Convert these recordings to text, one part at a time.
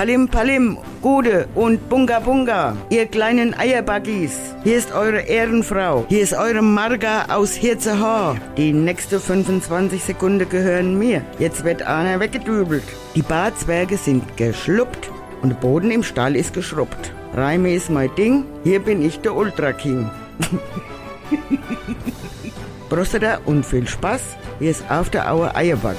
Palim Palim, Gude und Bunga Bunga, ihr kleinen Eierbaggies. Hier ist eure Ehrenfrau. Hier ist eure Marga aus Hirzehaar. Die nächste 25 Sekunden gehören mir. Jetzt wird einer weggedübelt. Die Barzwerge sind geschluppt und der Boden im Stall ist geschrubbt. Reime ist mein Ding. Hier bin ich der Ultra King. Prostata und viel Spaß. Hier ist After Hour Eierbacke.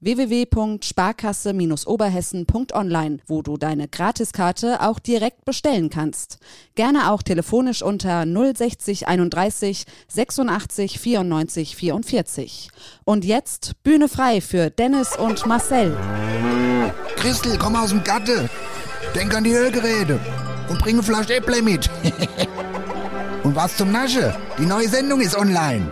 www.sparkasse-oberhessen.online, wo du deine Gratiskarte auch direkt bestellen kannst. Gerne auch telefonisch unter 060 31 86 94 44. Und jetzt Bühne frei für Dennis und Marcel. Christel, komm aus dem Gatte. Denk an die Ölgeräte. Und bring eine Flasche Äpple mit. und was zum Nasche? Die neue Sendung ist online.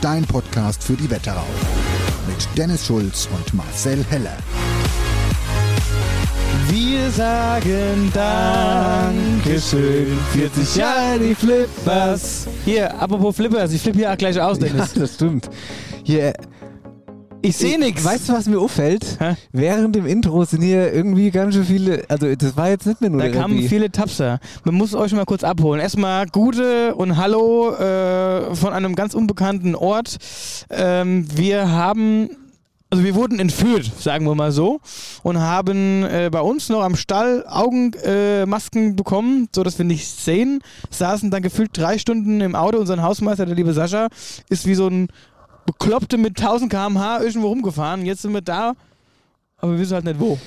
Dein Podcast für die Wetterau. Mit Dennis Schulz und Marcel Heller. Wir sagen Dankeschön. 40 Jahre die Flippers. Hier, apropos Flippers, ich flippe hier auch gleich aus, Dennis. Ja, das stimmt. Hier, ich sehe nichts. Weißt du, was mir auffällt? Während dem Intro sind hier irgendwie ganz schön viele, also das war jetzt nicht mehr nur Da kamen Rappi. viele Tapser. Man muss euch mal kurz abholen. Erstmal Gute und Hallo äh, von einem ganz unbekannten Ort. Ähm, wir haben also wir wurden entführt, sagen wir mal so, und haben äh, bei uns noch am Stall Augenmasken äh, bekommen, so dass wir nichts sehen. Saßen dann gefühlt drei Stunden im Auto. Unser Hausmeister, der liebe Sascha, ist wie so ein Bekloppte mit 1000 km/h irgendwo rumgefahren. Jetzt sind wir da, aber wir wissen halt nicht wo.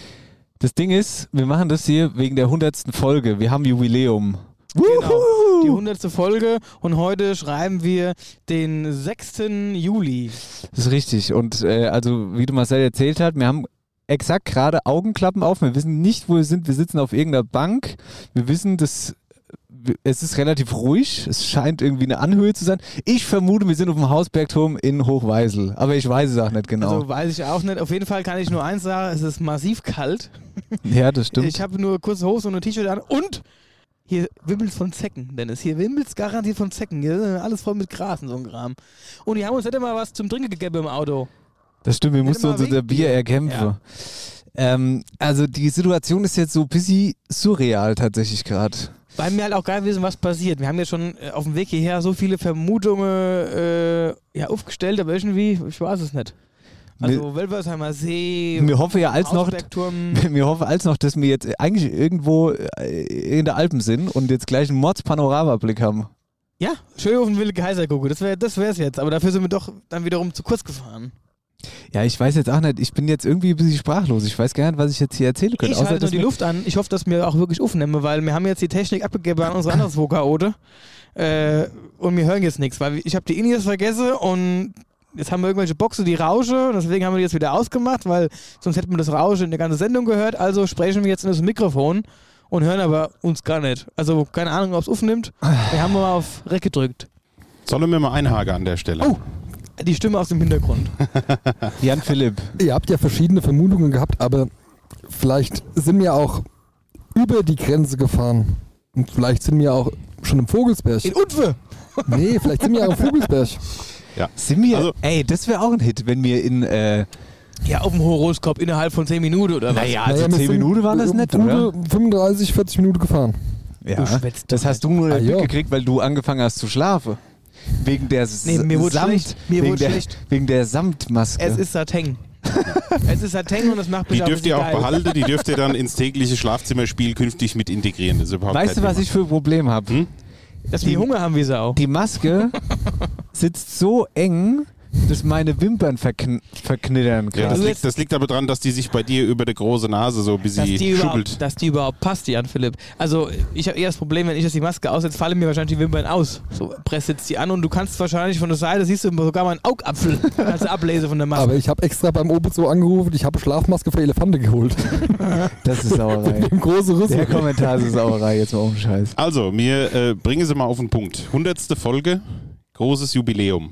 Das Ding ist, wir machen das hier wegen der 100. Folge. Wir haben Jubiläum. Genau, die 100. Folge und heute schreiben wir den 6. Juli. Das ist richtig. Und äh, also, wie du Marcel erzählt hast, wir haben exakt gerade Augenklappen auf. Wir wissen nicht, wo wir sind. Wir sitzen auf irgendeiner Bank. Wir wissen, dass es ist relativ ruhig. Es scheint irgendwie eine Anhöhe zu sein. Ich vermute, wir sind auf dem Hausbergturm in Hochweisel. Aber ich weiß es auch nicht genau. Also weiß ich auch nicht. Auf jeden Fall kann ich nur eins sagen, es ist massiv kalt. ja, das stimmt. Ich habe nur kurze Hose und ein T-Shirt an und hier wimmelt's von Zecken, Dennis. Hier wimmelt's garantiert von Zecken. Hier ist alles voll mit Gras und so ein Kram. Und die haben uns nicht immer was zum Trinken gegeben im Auto. Das stimmt, wir Hätte mussten mal uns unser Bier erkämpfen. Ja. Ähm, also die Situation ist jetzt so ein bisschen surreal tatsächlich gerade. Weil wir halt auch gar nicht wissen, was passiert. Wir haben ja schon äh, auf dem Weg hierher so viele Vermutungen äh, ja, aufgestellt, aber irgendwie, ich weiß es nicht. Also Wölfersheimer See, Mir hoffe ja als noch, Hausbergturm. mir hoffe als noch, dass wir jetzt eigentlich irgendwo äh, in der Alpen sind und jetzt gleich einen Mordspanoramablick haben. Ja, Schönhofen will Kaiser gucken. Das wäre das wär's jetzt. Aber dafür sind wir doch dann wiederum zu kurz gefahren. Ja, ich weiß jetzt auch nicht, ich bin jetzt irgendwie ein bisschen sprachlos. Ich weiß gar nicht, was ich jetzt hier erzählen könnte. Ich halte nur die Luft an. Ich hoffe, dass wir auch wirklich aufnehmen, weil wir haben jetzt die Technik abgegeben an unsere anderen Chaote. Äh, und wir hören jetzt nichts, weil ich habe die Indies vergessen und jetzt haben wir irgendwelche Boxen, die rauschen und deswegen haben wir die jetzt wieder ausgemacht, weil sonst hätten wir das Rauschen in der ganzen Sendung gehört. Also sprechen wir jetzt in das Mikrofon und hören aber uns gar nicht. Also keine Ahnung, ob es aufnimmt. Wir haben mal auf Rec gedrückt. Sollen wir mal einhaken an der Stelle? Oh, die Stimme aus dem Hintergrund. Jan Philipp. Ihr habt ja verschiedene Vermutungen gehabt, aber vielleicht sind wir auch über die Grenze gefahren. Und vielleicht sind wir auch schon im Vogelsberg. In Utwe! Nee, vielleicht sind wir auch im Vogelsberg. Ja. Sind wir, Also- ey, das wäre auch ein Hit, wenn wir in, äh, Ja, auf dem Horoskop innerhalb von 10 Minuten oder was? naja, also Naja, wir 10 sind Minuten waren das nicht, oder? gute 35, 40 Minuten gefahren. Ja, Du schwätzt das hast du nur Ah, mitgekriegt, weil du angefangen hast zu schlafen. Wegen der Nee, mir wurde Samt, schlecht. Mir wegen, wurde der, schlecht. wegen der Samtmaske. Es ist Sateng. Es ist Satin und es macht Die mich dürft ihr auch geil. behalten, die dürft ihr dann ins tägliche Schlafzimmerspiel künftig mit integrieren. Das ist überhaupt Weißt du, was ich für ein Problem habe? Hm? Dass wir Hunger haben wie Sau. Die Maske sitzt so eng, dass meine Wimpern verkn verknittern Ja, das, liegt, das liegt aber daran, dass die sich bei dir über die große Nase so ein Dass bisschen die, überhaupt, schubbelt. dass die überhaupt passt, Jan Philipp. Also, ich habe eher das Problem, wenn ich jetzt die Maske aussetze, fallen mir wahrscheinlich die Wimpern aus. So, press jetzt die an und du kannst wahrscheinlich von der Seite, siehst du sogar mal einen Augapfel. Kannst du ablesen von der Maske. Aber ich habe extra beim Obezo angerufen, ich habe Schlafmaske für Elefante geholt. Das ist Sauerei. Große Der Rüssel. Kommentar ist Sauerei, jetzt mal um Scheiß. Also, wir äh, bringen sie mal auf den Punkt. Hundertste Folge, großes Jubiläum.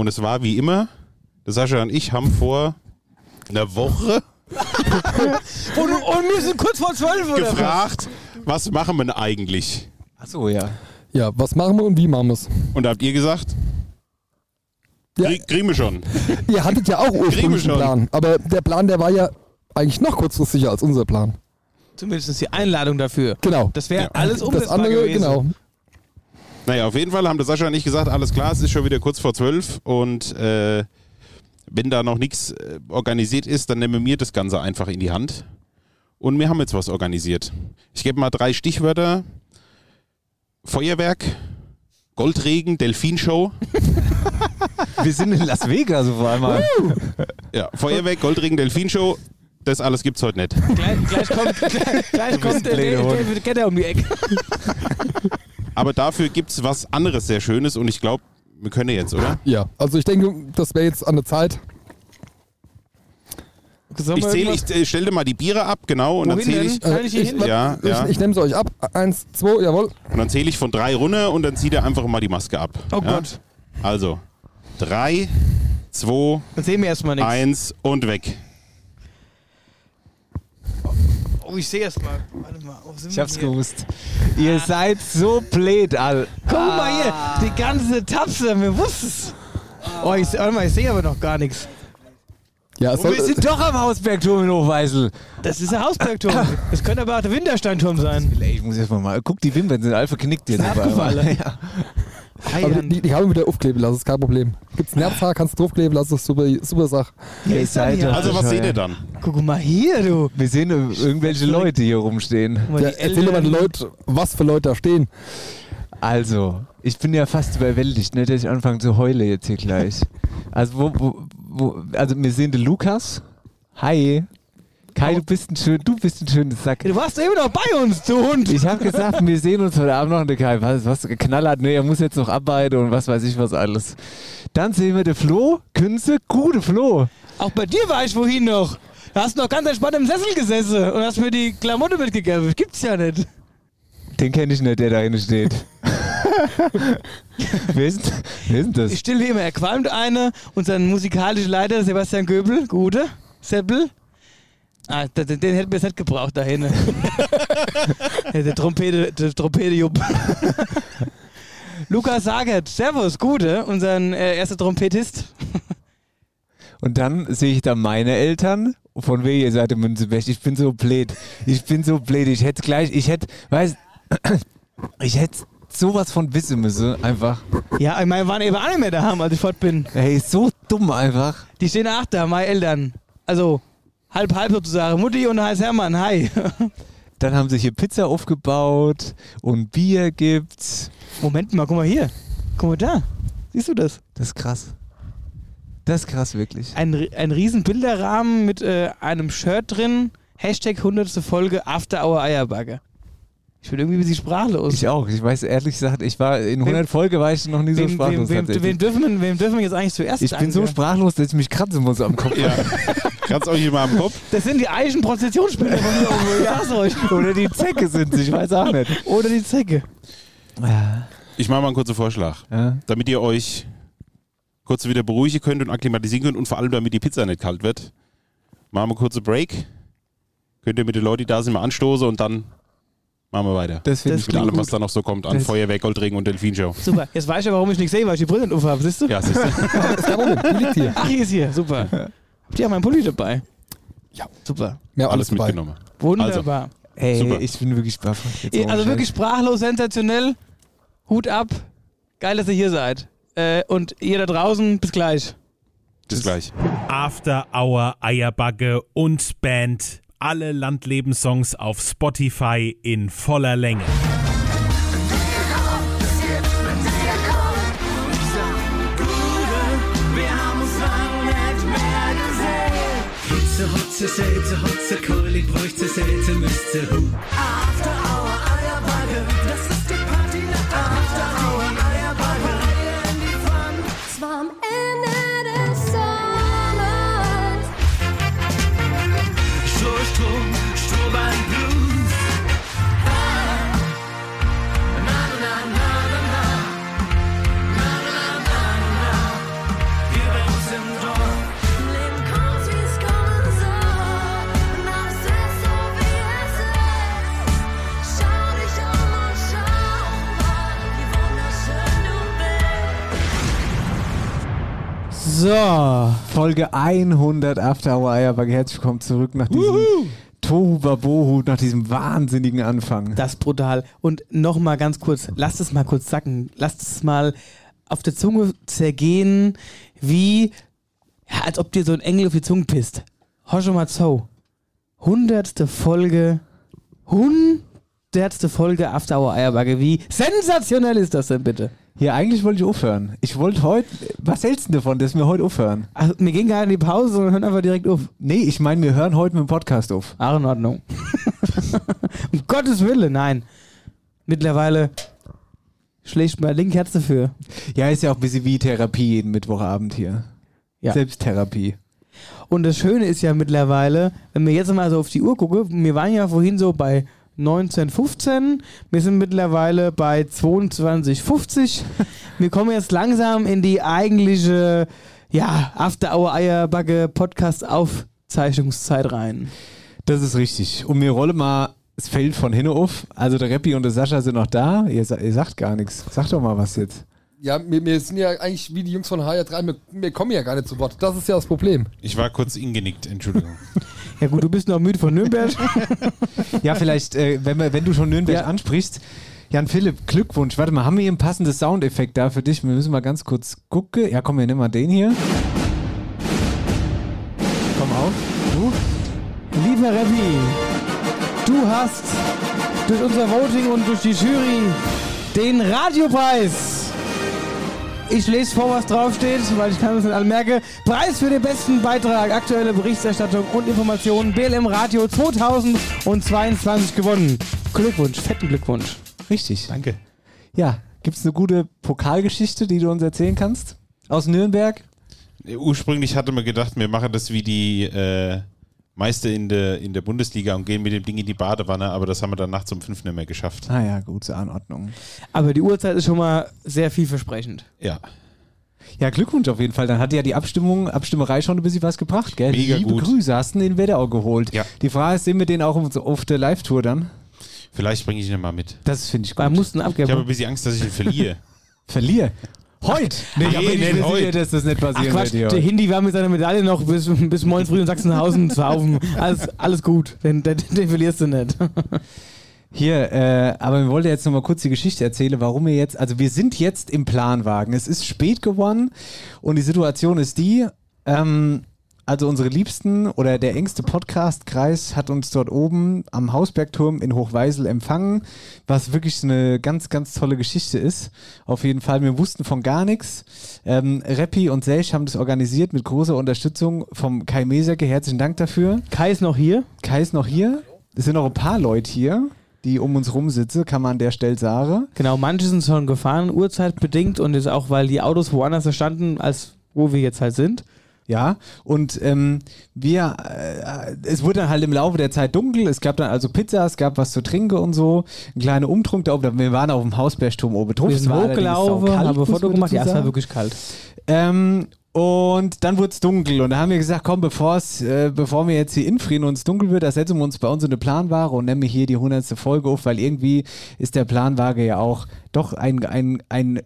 Und es war wie immer, der Sascha und ich haben vor einer Woche und, und wir sind kurz vor zwölf, oder? gefragt, was machen wir denn eigentlich? Achso, ja. Ja, was machen wir und wie machen wir es? Und da habt ihr gesagt, Ja. Krie- kriegen wir schon. Ihr hattet ja auch ursprünglich schon. einen Plan, aber der Plan, der war ja eigentlich noch kurzfristiger als unser Plan. Zumindest die Einladung dafür. Genau. Das wäre Ja. alles Das umsetzbar andere, gewesen. genau. Naja, auf jeden Fall haben der Sascha und ich gesagt, alles klar, es ist schon wieder kurz vor zwölf und äh, wenn da noch nichts äh, organisiert ist, dann nehmen wir das Ganze einfach in die Hand. Und wir haben jetzt was organisiert. Ich gebe mal drei Stichwörter. Feuerwerk, Goldregen, Delfinshow. Wir sind in Las Vegas auf einmal. Ja, Feuerwerk, Goldregen, Delfinshow. Das alles gibt's heute nicht. Gleich, gleich kommt, gleich, gleich kommt der Hund. David Getter um die Ecke. Aber dafür gibt's was anderes sehr Schönes und ich glaube, wir können jetzt, oder? Ja, also ich denke, das wäre jetzt an der Zeit. Ich zähle, ich äh, stell dir mal die Biere ab, genau, und dann Wohin zähle denn? ich, Kann ich hier hin? Ja, ich, ja. ich nehme sie euch ab. Eins, zwei, jawohl. und dann zähle ich von drei runter und dann zieht er einfach mal die Maske ab. Oh ja? Gott. Also, drei, zwei, Dann sehen wir erstmal nichts. eins und weg. Oh, ich sehe erst mal. Warte mal. Sind Ich wir hab's hier? gewusst. Ihr seid so blöd, all. Guck mal hier, die ganze Tapse, mir wusste es. Oh, ich, seh- warte mal, ich sehe aber noch gar nichts. Ja, es soll, wir sind doch am Hausbergturm in Hochweisel. Das ist der Hausbergturm. Das könnte aber auch der Wintersteinturm sein. Ey, ich muss jetzt mal mal. Guck, die Wimpern sind all verknickt jetzt. Abgefallen. Ja. Aber die, die haben wir wieder aufkleben lassen, ist kein Problem. Gibt's ein Nerzhaar, kannst du draufkleben lassen, ist super, super Sache. Doch Also, was seht ihr dann? Guck mal hier, du. Wir sehen irgendwelche Leute hier rumstehen. Ja, die erzähl doch mal den Leuten, was für Leute da stehen. Also, ich bin ja fast überwältigt, ne, dass ich anfange zu heulen jetzt hier gleich. Also, wo, wo, wo, also wir sehen den Lukas. Hi. Kai, du bist ein schön, du bist ein schönes Sack. Du warst eben noch bei uns, du Hund. Ich habe gesagt, wir sehen uns heute Abend noch. Und der Kai, was, was knallhart, ne, er muss jetzt noch arbeiten und was weiß ich was alles. Dann sehen wir den Flo, Künze, gute Flo. Auch bei dir war ich vorhin noch. Da hast du noch ganz entspannt im Sessel gesessen und hast mir die Klamotte mitgegeben. Gibt's ja nicht. Den kenne ich nicht, der da hinten steht. wer, ist, wer ist denn das? Ich still wie immer. Er qualmt eine. Unser musikalischer Leiter, Sebastian Göbel, gute, Seppel. Ah, den, den hätten wir jetzt nicht gebraucht da hinten. Der Trompete, der Trompete Jupp. Lukas Sagert, Servus, gute, unser äh, erster Trompetist. Und dann sehe ich da meine Eltern. Von wem ihr seid in Münzeberg. Ich bin so blöd. Ich bin so blöd. Ich hätte gleich, ich hätte, weiß, ich hätte sowas von wissen müssen, einfach. Ja, ich meine, waren eben nicht mehr daheim, als ich fort bin. Ey, so dumm einfach. Die stehen auch da, meine Eltern. Also, halb, halb sozusagen. Mutti und Heiß Hermann, hi. Dann haben sie hier Pizza aufgebaut und Bier gibt's. Moment mal, guck mal hier. Guck mal da. Siehst du das? Das ist krass. Das ist krass, wirklich. Ein, ein riesen Bilderrahmen mit äh, einem Shirt drin. Hashtag 100. Folge After Hour Eierbagger. Ich bin irgendwie ein bisschen sprachlos. Ich auch. Ich weiß ehrlich gesagt, ich war in 100 Folge war ich noch nie so wem, sprachlos. wem, wem, wem, dürfen wir, wem dürfen wir jetzt eigentlich zuerst ich bin so danken? sprachlos, dass ich mich kratzen muss am Kopf. Ja. Kratzt euch immer am Kopf. Das sind die eichen Prozessionsspieler von mir. Ich sag's euch. Oder die Zecke sind sie, ich weiß auch nicht. Oder die Zecke. Ich mache mal einen kurzen Vorschlag. Ja. Damit ihr euch kurz wieder beruhigen könnt und akklimatisieren könnt und vor allem damit die Pizza nicht kalt wird. Machen wir einen kurzen Break. Könnt ihr mit den Leuten, die da sind, mal anstoßen und dann machen wir weiter. Das finde ich Mit allem, gut. was da noch so kommt an Das- Feuerwerk, Goldregen und Delfinshow. Super. Jetzt weiß ich ja, warum ich nichts sehe, weil ich die Brille nicht aufhabe. Siehst du? Ja, siehst du? Ach, hier ist hier. Super. Habt ihr auch meinen Pulli dabei? Ja. Super. Mehr Alles alles dabei. mitgenommen. Wunderbar. Ey, Super. ich bin wirklich baff. Jetzt Also wirklich sprachlos, sensationell. Hut ab. Geil, dass ihr hier seid. Äh, und ihr da draußen, bis gleich. Bis gleich. After Hour Eierbagge und Band. Alle Landlebenssongs auf Spotify in voller Länge. Hotze, Selze, Hotze, Keulig, bräuchte, Selze, müsste, hu. After So, Folge 100 After Hour Eierbagge. Herzlich willkommen zurück nach diesem Tohu Babohu, nach diesem wahnsinnigen Anfang. Das ist brutal. Und nochmal ganz kurz, lasst es mal kurz sacken. Lasst es mal auf der Zunge zergehen, wie, ja, als ob dir so ein Engel auf die Zunge pisst. Mal zu. Hundertste Folge, hundertste Folge After Hour Eierbagge. Wie sensationell ist das denn bitte? Hier, eigentlich wollte ich aufhören. Ich wollte heute, was hältst du denn davon, dass wir heute aufhören? Also, wir gehen gar nicht in die Pause, sondern hören einfach direkt auf. Nee, ich meine, wir hören heute mit dem Podcast auf. Ach, in Ordnung. um Gottes Willen, nein. Mittlerweile schlägt mein linke Herz dafür. Ja, ist ja auch ein bisschen wie Therapie jeden Mittwochabend hier. Ja. Selbsttherapie. Und das Schöne ist ja mittlerweile, wenn wir jetzt mal so auf die Uhr gucken, wir waren ja vorhin so bei 1915, wir sind mittlerweile bei 22,50. wir kommen jetzt langsam in die eigentliche, ja, After Hour Eierbacke Podcast Aufzeichnungszeit rein. Das ist richtig. Und mir rolle mal das Feld von hinten auf. Also der Reppi und der Sascha sind noch da. Ihr, ihr sagt gar nichts. Sag doch mal was jetzt. Ja, wir, wir sind ja eigentlich wie die Jungs von HR3, wir, wir kommen ja gar nicht zu Wort. Das ist ja das Problem. Ich war kurz ingenickt, Entschuldigung. Ja gut, du bist noch müde von Nürnberg. Ja, vielleicht, äh, wenn, wir, wenn du schon Nürnberg Ja. ansprichst. Jan Philipp, Glückwunsch. Warte mal, haben wir hier einen passenden Soundeffekt da für dich? Wir müssen mal ganz kurz gucken. Ja, komm, wir nehmen mal den hier. Komm auf. Du? Lieber Reppi, du hast durch unser Voting und durch die Jury den Radiopreis. Ich lese vor, was draufsteht, weil ich kann es nicht alle merke. Preis für den besten Beitrag, aktuelle Berichterstattung und Informationen, BLM Radio 2022 gewonnen. Glückwunsch, fetten Glückwunsch. Richtig. Danke. Ja, gibt es eine gute Pokalgeschichte, die du uns erzählen kannst? Aus Nürnberg? Ursprünglich hatte man gedacht, wir machen das wie die äh, Meister in der, in der Bundesliga und gehen mit dem Ding in die Badewanne, aber das haben wir dann nachts um fünf nicht mehr geschafft. Ah ja, gut, zur Anordnung. Aber die Uhrzeit ist schon mal sehr vielversprechend. Ja. Ja, Glückwunsch auf jeden Fall. Dann hat ja die Abstimmung, Abstimmerei schon ein bisschen was gebracht, gell? Mega Liebe gut. Grüße, hast du den Wetterau geholt. Ja. Die Frage ist, sehen wir den auch auf, auf der Live-Tour dann? Vielleicht bringe ich ihn mal mit. Das finde ich gut. Wir mussten Ich habe ein bisschen Angst, dass ich ihn verliere. Verlier. Heute? Nee, Nee, ich nee, heute. sicher, dass das nicht Ach passieren Quatsch, wird der. Hindi war mit seiner Medaille noch bis, bis morgens früh in Sachsenhausen zu haufen. Alles, alles gut, den, den, den verlierst du nicht. Hier, äh, aber wir wollten jetzt noch mal kurz die Geschichte erzählen, warum wir jetzt, also wir sind jetzt im Planwagen. Es ist spät geworden und die Situation ist die, ähm, also unsere Liebsten oder der engste Podcast-Kreis hat uns dort oben am Hausbergturm in Hochweisel empfangen, was wirklich eine ganz, ganz tolle Geschichte ist. Auf jeden Fall, wir wussten von gar nichts. Ähm, Reppi und Selch haben das organisiert mit großer Unterstützung vom Kai Mesecke. Herzlichen Dank dafür. Kai ist noch hier. Kai ist noch hier. Es sind noch ein paar Leute hier, die um uns rum sitzen, kann man an der Stelle sagen. Genau, manche sind schon gefahren, uhrzeitbedingt und ist auch, weil die Autos woanders standen, als wo wir jetzt halt sind. Ja, und ähm, wir, äh, es wurde dann halt im Laufe der Zeit dunkel, es gab dann also Pizza, es gab was zu trinken und so, ein kleiner Umtrunk da oben, wir waren auf dem Hausbergturm oben drauf. Wir sind hochgelaufen, haben Foto man gemacht. Ja, es war wirklich kalt. Ähm, und dann wurde es dunkel und da haben wir gesagt, komm, bevor's, äh, bevor wir jetzt hier infrieren und es dunkel wird, da setzen wir uns bei uns in eine Planware und nehmen hier die 100. Folge auf, weil irgendwie ist der Planwaage ja auch doch ein, ein, ein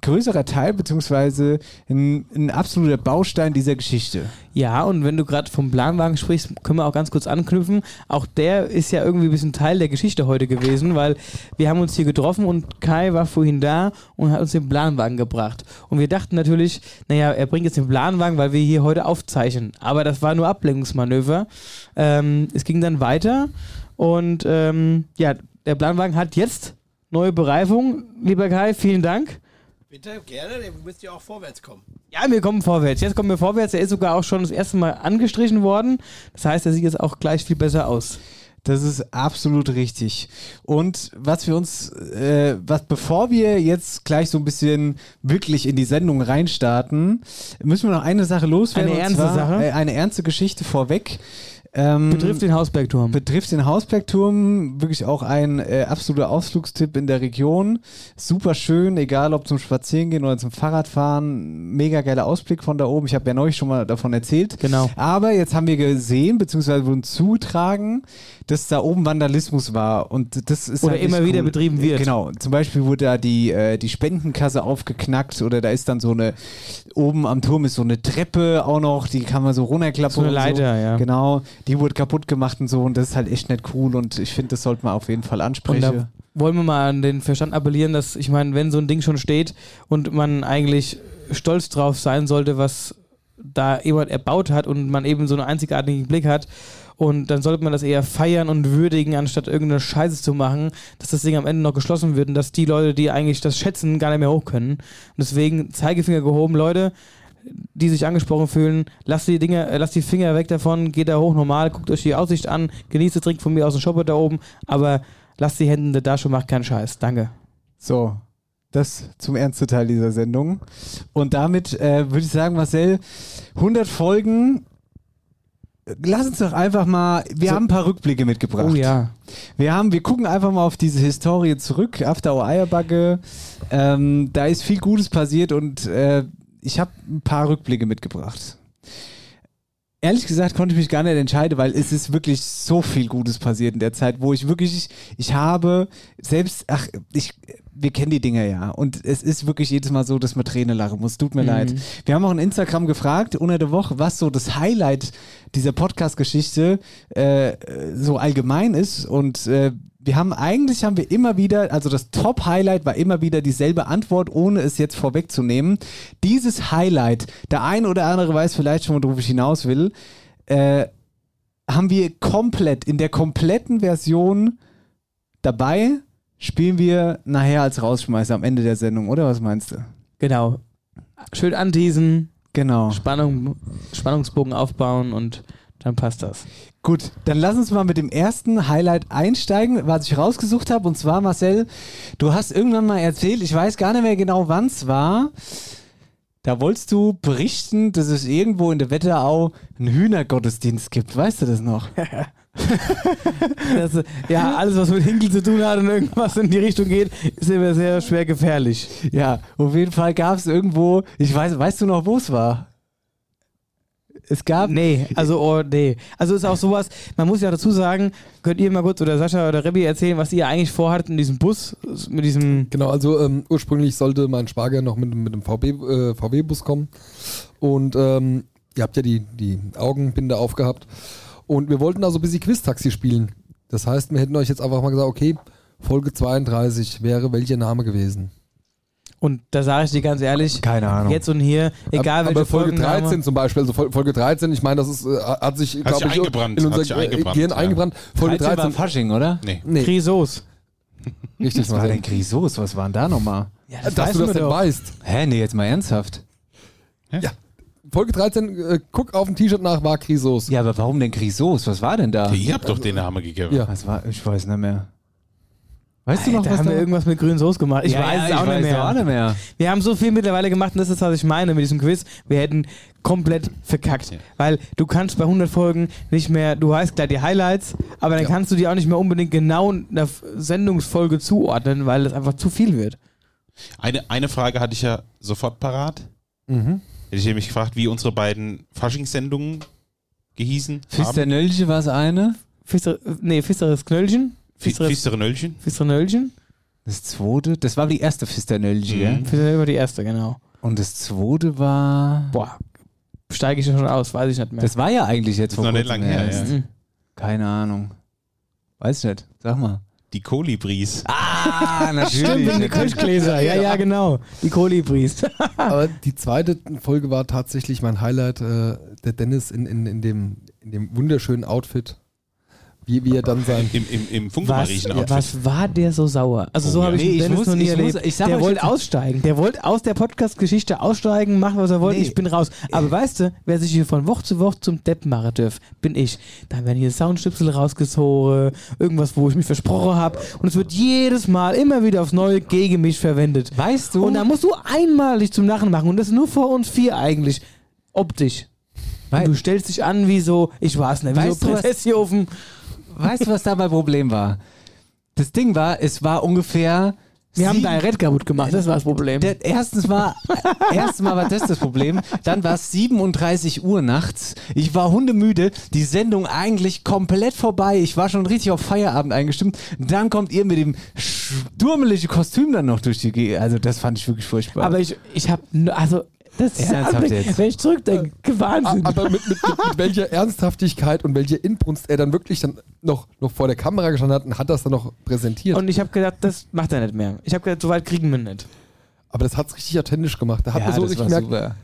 größerer Teil, beziehungsweise ein, ein absoluter Baustein dieser Geschichte. Ja, und wenn du gerade vom Planwagen sprichst, können wir auch ganz kurz anknüpfen. Auch der ist ja irgendwie ein bisschen Teil der Geschichte heute gewesen, weil wir haben uns hier getroffen und Kai war vorhin da und hat uns den Planwagen gebracht. Und wir dachten natürlich, naja, er bringt jetzt den Planwagen, weil wir hier heute aufzeichnen. Aber das war nur Ablenkungsmanöver. Ähm, es ging dann weiter und ähm, ja, der Planwagen hat jetzt neue Bereifung. Lieber Kai, vielen Dank. Bitte, gerne, ihr müsst ja auch vorwärts kommen. Ja, wir kommen vorwärts. Jetzt kommen wir vorwärts. Er ist sogar auch schon das erste Mal angestrichen worden. Das heißt, er sieht jetzt auch gleich viel besser aus. Das ist absolut richtig. Und was wir uns, äh, was bevor wir jetzt gleich so ein bisschen wirklich in die Sendung reinstarten, müssen wir noch eine Sache loswerden. Eine und ernste zwar, Sache? Äh, eine ernste Geschichte vorweg. Ähm, Betrifft den Hausbergturm. Betrifft den Hausbergturm, wirklich auch ein äh, absoluter Ausflugstipp in der Region. Super schön, egal ob zum Spazierengehen oder zum Fahrradfahren. Mega geiler Ausblick von da oben. Ich habe ja neulich schon mal davon erzählt. Genau. Aber jetzt haben wir gesehen, beziehungsweise wurden zutragen, dass da oben Vandalismus war. Und das ist Oder halt immer wieder betrieben wird. Genau. Zum Beispiel wurde da die, äh, die Spendenkasse aufgeknackt oder da ist dann so eine, oben am Turm ist so eine Treppe auch noch, die kann man so runterklappen. So eine und Leiter, ja. Genau. Die wurde kaputt gemacht und so und das ist halt echt nicht cool und ich finde, das sollte man auf jeden Fall ansprechen. wollen wir mal an den Verstand appellieren, dass, ich meine, wenn so ein Ding schon steht und man eigentlich stolz drauf sein sollte, was da jemand erbaut hat und man eben so einen einzigartigen Blick hat, und dann sollte man das eher feiern und würdigen, anstatt irgendeine Scheiße zu machen, dass das Ding am Ende noch geschlossen wird und dass die Leute, die eigentlich das schätzen, gar nicht mehr hoch können. Und deswegen Zeigefinger gehoben, Leute, die sich angesprochen fühlen, lasst die Dinge, äh, lasst die Finger weg davon, geht da hoch normal, guckt euch die Aussicht an, genießt das Trink von mir aus dem Shopper da oben, aber lasst die Hände da schon, macht keinen Scheiß. Danke. So, das zum ernsten Teil dieser Sendung. Und damit äh, würde ich sagen, Marcel, 100 Folgen. Lass uns doch einfach mal, wir So. haben ein paar Rückblicke mitgebracht. Oh ja. Wir haben, wir gucken einfach mal auf diese Historie zurück, After Our Eierbacke. Ähm, da ist viel Gutes passiert und äh, ich habe ein paar Rückblicke mitgebracht. Ehrlich gesagt konnte ich mich gar nicht entscheiden, weil es ist wirklich so viel Gutes passiert in der Zeit, wo ich wirklich, ich habe selbst, ach, ich, wir kennen die Dinger ja und es ist wirklich jedes Mal so, dass man Tränen lachen muss. Tut mir Mhm. leid. Wir haben auch in Instagram gefragt unter der Woche, was so das Highlight dieser Podcast-Geschichte äh, so allgemein ist und äh, wir haben eigentlich haben wir immer wieder, also das Top-Highlight war immer wieder dieselbe Antwort, ohne es jetzt vorwegzunehmen. Dieses Highlight, der ein oder andere weiß vielleicht schon, worauf ich hinaus will, äh, haben wir komplett, in der kompletten Version dabei, spielen wir nachher als Rausschmeißer am Ende der Sendung, oder was meinst du? Genau. Schön anteasen, Genau. Spannung, Spannungsbogen aufbauen und dann passt das. Gut, dann lass uns mal mit dem ersten Highlight einsteigen, was ich rausgesucht habe. Und zwar, Marcel, du hast irgendwann mal erzählt, ich weiß gar nicht mehr genau, wann es war. Da wolltest du berichten, dass es irgendwo in der Wetterau einen Hühnergottesdienst gibt. Weißt du das noch? Das, ja, alles, was mit Hinkel zu tun hat und irgendwas in die Richtung geht, ist immer sehr schwer gefährlich. Ja, auf jeden Fall gab es irgendwo, ich weiß, weißt du noch, wo es war? Es gab. Nee, also, oh, nee. Also ist auch sowas, man muss ja dazu sagen, könnt ihr mal kurz oder Sascha oder Rebbi erzählen, was ihr eigentlich vorhattet in diesem Bus, mit diesem. Genau, also ähm, ursprünglich sollte mein Schwager noch mit, mit dem VW, äh, VW-Bus kommen. Und ähm, ihr habt ja die, die Augenbinde aufgehabt. Und wir wollten also ein bisschen Quiz-Taxi spielen. Das heißt, wir hätten euch jetzt einfach mal gesagt, okay, Folge 32 wäre welcher Name gewesen. Und da sage ich dir ganz ehrlich, Keine Ahnung. jetzt und hier, egal aber, welche aber Folge Folgenname- 13 zum Beispiel, also Fol- Folge 13, ich meine, das ist, äh, hat sich, glaube sich ich, eingebrannt, in hat unser sich äh, eingebrannt, Gehirn ja. eingebrannt. Folge 13 war 13. Fasching, oder? Nee. Nee, Grisos. richtig. Was war denn Grisos? Was war denn da nochmal? Ja, Dass du das denn weißt. Hä, nee, jetzt mal ernsthaft. Ja. Folge 13, äh, guck auf dem T-Shirt nach, war Krisos. Ja, aber warum denn Grisos? Was war denn da? Ihr habt doch den Namen gegeben. Ja. Was war? Ich weiß nicht mehr. Weißt du noch, da was haben da wir irgendwas mit grünen Soße gemacht. Ich Ja, weiß ja, es auch ich nicht weiß mehr. auch nicht mehr. Wir haben so viel mittlerweile gemacht und das ist, was ich meine mit diesem Quiz. Wir hätten komplett verkackt. Ja. Weil du kannst bei 100 Folgen nicht mehr, du weißt gleich die Highlights, aber dann Ja. kannst du die auch nicht mehr unbedingt genau einer Sendungsfolge zuordnen, weil das einfach zu viel wird. Eine, eine Frage hatte ich ja sofort parat. Mhm. Hätte ich nämlich gefragt, wie unsere beiden Faschingssendungen gehießen haben. Fisternölche war es eine. Fister, nee, Fisteres Knöllchen. Fi- Fisteres, Fistere Nöllchen. Fisteres Nöllchen. Das zweite, das war die erste Fisternölche, gell? Das war die erste, genau. Und das zweite war. Boah, steige ich ja schon aus, weiß ich nicht mehr. Das war ja eigentlich jetzt Ist noch nicht kurzem lang her, ja. Keine Ahnung. Weiß nicht. Sag mal. Die Kolibris. Ah, Stimmt, wegen der Kirschgläser. Ja, ja, genau. Die Kolibris. Aber die zweite Folge war tatsächlich mein Highlight, äh, der Dennis in, in, in, dem, in dem wunderschönen Outfit. Wie, wie er dann sein. Im, im, im Was, Funkemariechen-Outfit. was war der so sauer? Also so Oh, habe ja. ich Nee, den ich Dennis muss- noch nie ich erlebt. muss- ich sag der wollte aussteigen. Der wollte aus der Podcast-Geschichte aussteigen, machen, was er wollte. Nee. Ich bin raus. Aber weißt du, wer sich hier von Woche zu Woche zum Depp machen darf, bin ich. Dann werden hier Soundstipsel rausgezogen, irgendwas, wo ich mich versprochen habe. Und es wird jedes Mal immer wieder aufs Neue gegen mich verwendet. Weißt du? Und dann musst du einmal dich zum Lachen machen. Und das nur vor uns vier eigentlich. Optisch. Wei- Und du stellst dich an wie so, ich weiß nicht, wie Weißt so du, Weißt du, was da mein Problem war? Das Ding war, es war ungefähr. Wir haben sieben- dein Red kaputt gemacht, das war das Problem. Der, erstens war, erstens mal war das das Problem. Dann war es 37 Uhr nachts. Ich war hundemüde. Die Sendung eigentlich komplett vorbei. Ich war schon richtig auf Feierabend eingestimmt. Dann kommt ihr mit dem sturmeligen Kostüm dann noch durch die Gegend. Also das fand ich wirklich furchtbar. Aber ich, ich habe, also, das ist Ernsthaft jetzt? wenn ich zurückdenke, Wahnsinn. Aber mit, mit, mit, mit welcher Ernsthaftigkeit und welcher Inbrunst er dann wirklich dann noch, noch vor der Kamera gestanden hat und hat das dann noch präsentiert. Und ich habe gedacht, das macht er nicht mehr. Ich habe gedacht, so weit kriegen wir nicht. Aber das hat es richtig authentisch gemacht. Da hat ja, man so das richtig war gemerkt, super.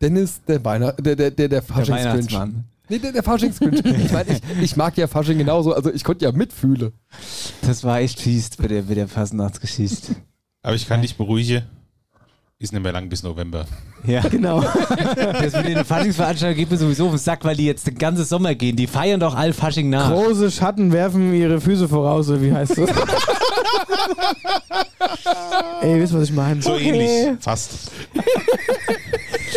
Dennis, der Weihnacht, der, der, der, der Faschingsgrinch. Weihnachtsmann. Nee, der, der Faschingsgrinch. ich meine, ich, ich mag ja Fasching genauso, also ich konnte ja mitfühlen. Das war echt fies mit der, mit der Fastnachtsgeschichte. Aber ich kann dich beruhigen. Ist nicht mehr lang bis November. Ja. Genau. Das mit den Faschingsveranstaltungen geht mir sowieso auf den Sack, weil die jetzt den ganzen Sommer gehen. Die feiern doch all Fasching nach. Große Schatten werfen ihre Füße voraus, oder wie heißt das? Ey, wisst ihr, was ich meine? So ähnlich. Fast.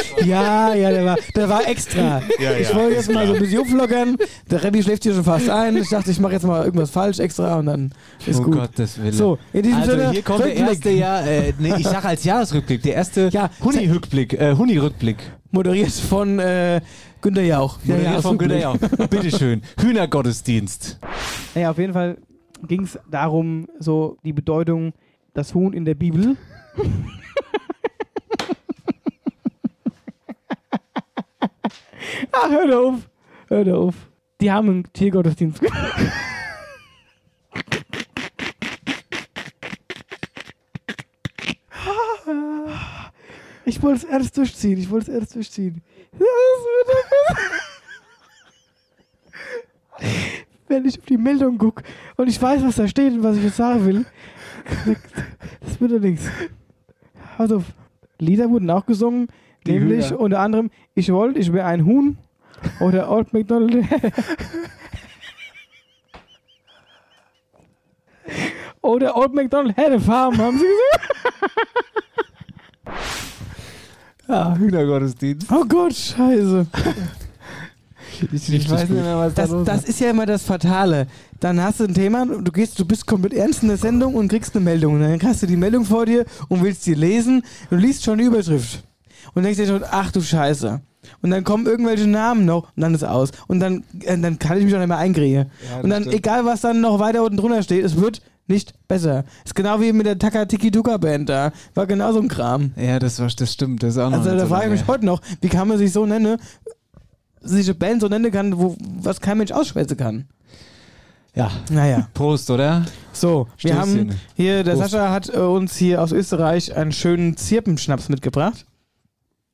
Ja, ja, der war, der war extra. Ja, ich ja, wollte jetzt mal so ein bisschen auflockern. Der Rebbi schläft hier schon fast ein. Ich dachte, ich mache jetzt mal irgendwas falsch extra und dann ist oh gut. Gottes Willen. So, in diesem also Sinne, hier kommt der Rückblick. erste Jahr, äh, nee, ich sag als Jahresrückblick, der erste Ja, Huni-Rückblick, äh, Huni-Rückblick. Moderiert von äh, Günter Jauch. Moderiert aus von Günter. Jauch. Bitteschön. Hühnergottesdienst. Naja, auf jeden Fall ging es darum, so die Bedeutung, das Huhn in der Bibel. Ach, hör auf. Hör auf. Die haben einen Tiergottesdienst gemacht. Ich wollte es erst durchziehen. Ich wollte es erst durchziehen. Wenn ich auf die Meldung gucke und ich weiß, was da steht und was ich jetzt sagen will, das wird doch nichts. Also, Lieder wurden auch gesungen, Die nämlich Hühner. unter anderem Ich wollte, ich wäre ein Huhn oder Old McDonald. oder Old McDonald had a farm, haben sie gesagt. Ja, Hühnergottesdienst. Oh Gott, scheiße. Ich, ich weiß nicht mehr, was da Das, los das ist ja immer das Fatale. Dann hast du ein Thema, du gehst, du bist komplett ernst in der Sendung und kriegst eine Meldung. Und dann hast du die Meldung vor dir und willst sie lesen. Du liest schon die Überschrift. Und denkst dir schon, ach du Scheiße. Und dann kommen irgendwelche Namen noch und dann ist aus. Und dann, äh, dann kann ich mich auch nicht mehr einkriegen. Ja, und dann, stimmt. egal was dann noch weiter unten drunter steht, es wird nicht besser. Ist genau wie mit der Taka Tiki Tuka Band da. War genau so ein Kram. Ja, das, war, das stimmt. Das ist auch noch Also da so frage ich mich heute noch, wie kann man sich so nennen, sich eine Band so nennen kann, wo, was kein Mensch ausschwätzen kann. Ja. Naja. Prost, oder? So, wir Stößchen. haben hier, der Prost. Sascha hat äh, uns hier aus Österreich einen schönen Zirpenschnaps mitgebracht,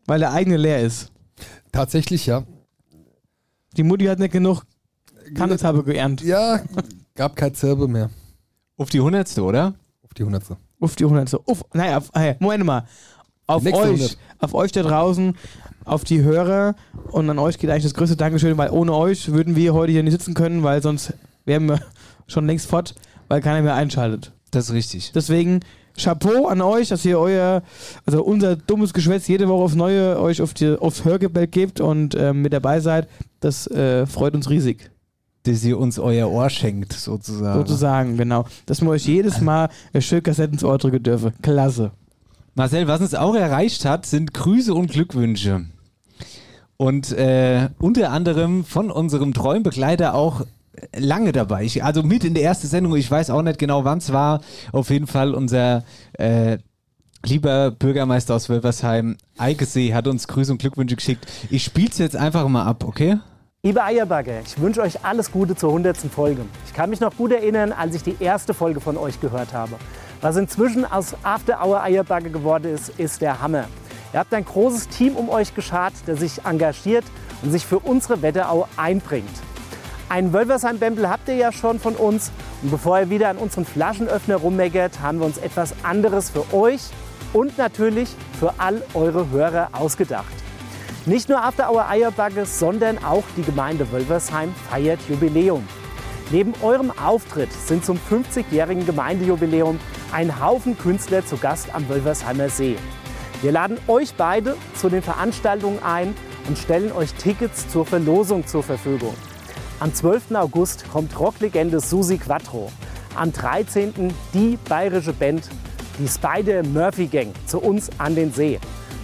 weil der eigene leer ist. Tatsächlich, ja. Die Mutti hat nicht genug Kannetabe geerntet. Ja, gab kein Zirbe mehr. Auf die Hundertste, oder? Auf die Hundertste. Auf die 100. So, auf, naja, auf, hey, Moment mal. Auf euch, 100. auf euch da draußen, auf die Hörer und an euch geht eigentlich das größte Dankeschön, weil ohne euch würden wir heute hier nicht sitzen können, weil sonst wären wir schon längst fort, weil keiner mehr einschaltet. Das ist richtig. Deswegen Chapeau an euch, dass ihr euer, also unser dummes Geschwätz jede Woche aufs Neue euch auf die, aufs Hörgebell gebt und ähm, mit dabei seid. Das äh, freut uns riesig. Dass ihr uns euer Ohr schenkt, sozusagen. Sozusagen, genau. Dass wir euch jedes Mal eine schöne Kassette ins Ohr drücken dürfen. Klasse. Marcel, was uns auch erreicht hat, sind Grüße und Glückwünsche. Und äh, unter anderem von unserem treuen Begleiter auch lange dabei. Ich, also mit in der ersten Sendung, ich weiß auch nicht genau, wann es war. Auf jeden Fall unser äh, lieber Bürgermeister aus Wölversheim, Eikesee, hat uns Grüße und Glückwünsche geschickt. Ich spiel's jetzt einfach mal ab, okay? Liebe Eierbagger, ich wünsche euch alles Gute zur 100. Folge. Ich kann mich noch gut erinnern, als ich die erste Folge von euch gehört habe. Was inzwischen aus After Hour Eierbagger geworden ist, ist der Hammer. Ihr habt ein großes Team um euch geschart, das sich engagiert und sich für unsere Wetterau einbringt. Einen Wölversheim-Bempel habt ihr ja schon von uns. Und bevor ihr wieder an unseren Flaschenöffner rummeckert, haben wir uns etwas anderes für euch und natürlich für all eure Hörer ausgedacht. Nicht nur After Hour Eierbagge, sondern auch die Gemeinde Wölversheim feiert Jubiläum. Neben eurem Auftritt sind zum 50-jährigen Gemeindejubiläum ein Haufen Künstler zu Gast am Wölversheimer See. Wir laden euch beide zu den Veranstaltungen ein und stellen euch Tickets zur Verlosung zur Verfügung. Am 12. August kommt Rocklegende Susi Quattro. Am 13. die bayerische Band, die Spider Murphy Gang, zu uns an den See.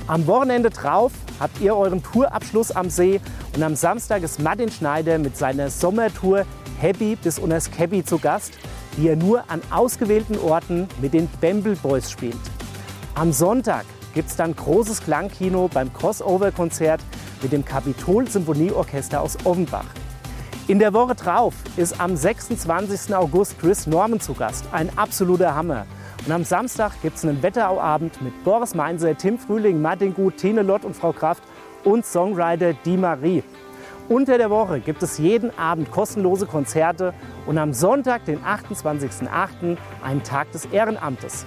Am Wochenende drauf habt ihr euren Tourabschluss am See und am Samstag ist Martin Schneider mit seiner Sommertour Happy bis unters Cabby zu Gast, die er nur an ausgewählten Orten mit den Bamble Boys spielt. Am Sonntag gibt es dann großes Klangkino beim Crossover-Konzert mit dem Kapitol Symphonieorchester aus Offenbach. In der Woche drauf ist am 26. August Chris Norman zu Gast, ein absoluter Hammer. Und am Samstag gibt es einen Wetterauabend mit Boris Meinser, Tim Frühling, Martin Gut, Tine Lott und Frau Kraft und Songwriter Di Marie. Unter der Woche gibt es jeden Abend kostenlose Konzerte und am Sonntag, den 28.08., einen Tag des Ehrenamtes.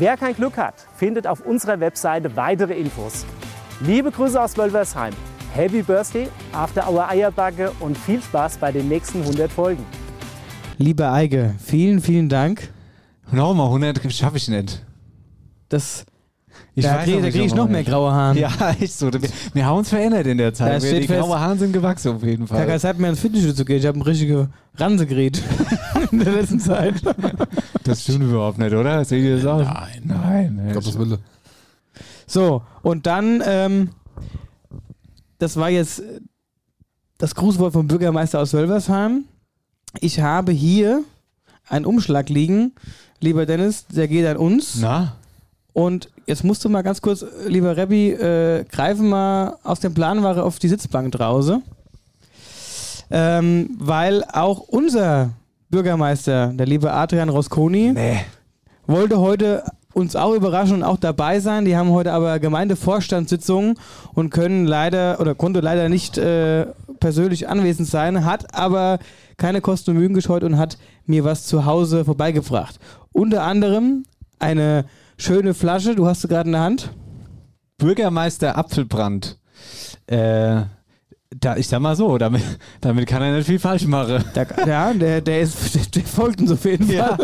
Wer kein Glück hat, findet auf unserer Webseite weitere Infos. Liebe Grüße aus Wölversheim. Happy Birthday, After Our Eierbacke und viel Spaß bei den nächsten 100 Folgen. Lieber Eike, vielen, vielen Dank. Nochmal 100 schaffe ich nicht. Das. Ich da weiß kriege krieg ich noch mehr nicht. graue Haare. Ja, echt so. Wir, wir haben uns verändert in der Zeit. Da Wir- die fest- graue Haare sind gewachsen auf jeden Fall. Kaka, Zeit mir ins Fitnessstudio zu gehen. Ich habe eine richtige Ranse geredet in der letzten Zeit. Das stimmt überhaupt nicht, oder? Seht ihr das auch? Nein. Nein. Gottes Wille. So, und dann, ähm, das war jetzt äh, das Grußwort vom Bürgermeister aus Wölversheim. Ich habe hier einen Umschlag liegen. Lieber Dennis, der geht an uns. Na? Und jetzt musst du mal ganz kurz, äh, lieber Rebbi, äh, greifen mal aus dem Planware auf die Sitzbank draußen. Ähm, weil auch unser Bürgermeister, der liebe Adrian Rosconi, wollte heute uns auch überraschen und auch dabei sein. Die haben heute aber Gemeindevorstandssitzungen und können leider oder konnte leider nicht äh, persönlich anwesend sein, hat aber keine Kosten und Mühen gescheut und hat mir was zu Hause vorbeigebracht. Unter anderem eine schöne Flasche, du hast sie gerade in der Hand. Bürgermeister Apfelbrand. Äh, da, ich sag mal so, damit, damit kann er nicht viel falsch machen. Der, ja, der, der, ist, der, folgt uns auf jeden Ja.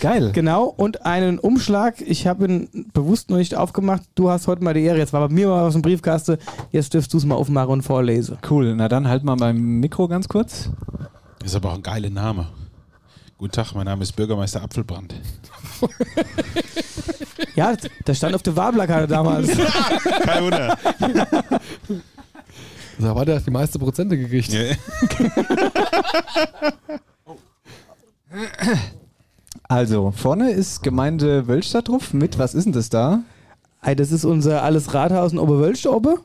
Geil. Genau, und einen Umschlag. Ich habe ihn bewusst noch nicht aufgemacht. Du hast heute mal die Ehre. Jetzt war bei mir mal aus dem Briefkasten. Jetzt dürfst du es mal aufmachen und vorlesen. Cool. Na dann halt mal beim Mikro ganz kurz. Ist aber auch ein geiler Name. Guten Tag, mein Name ist Bürgermeister Apfelbrand. Ja, das stand auf der Wahlplakate damals. Kein Wunder. Da war der die meiste Prozente gekriegt. Ja. Also, vorne ist Gemeinde Wölstadt drauf mit, was ist denn das da? Ey, das ist unser alles Rathaus in Oberwölste oben.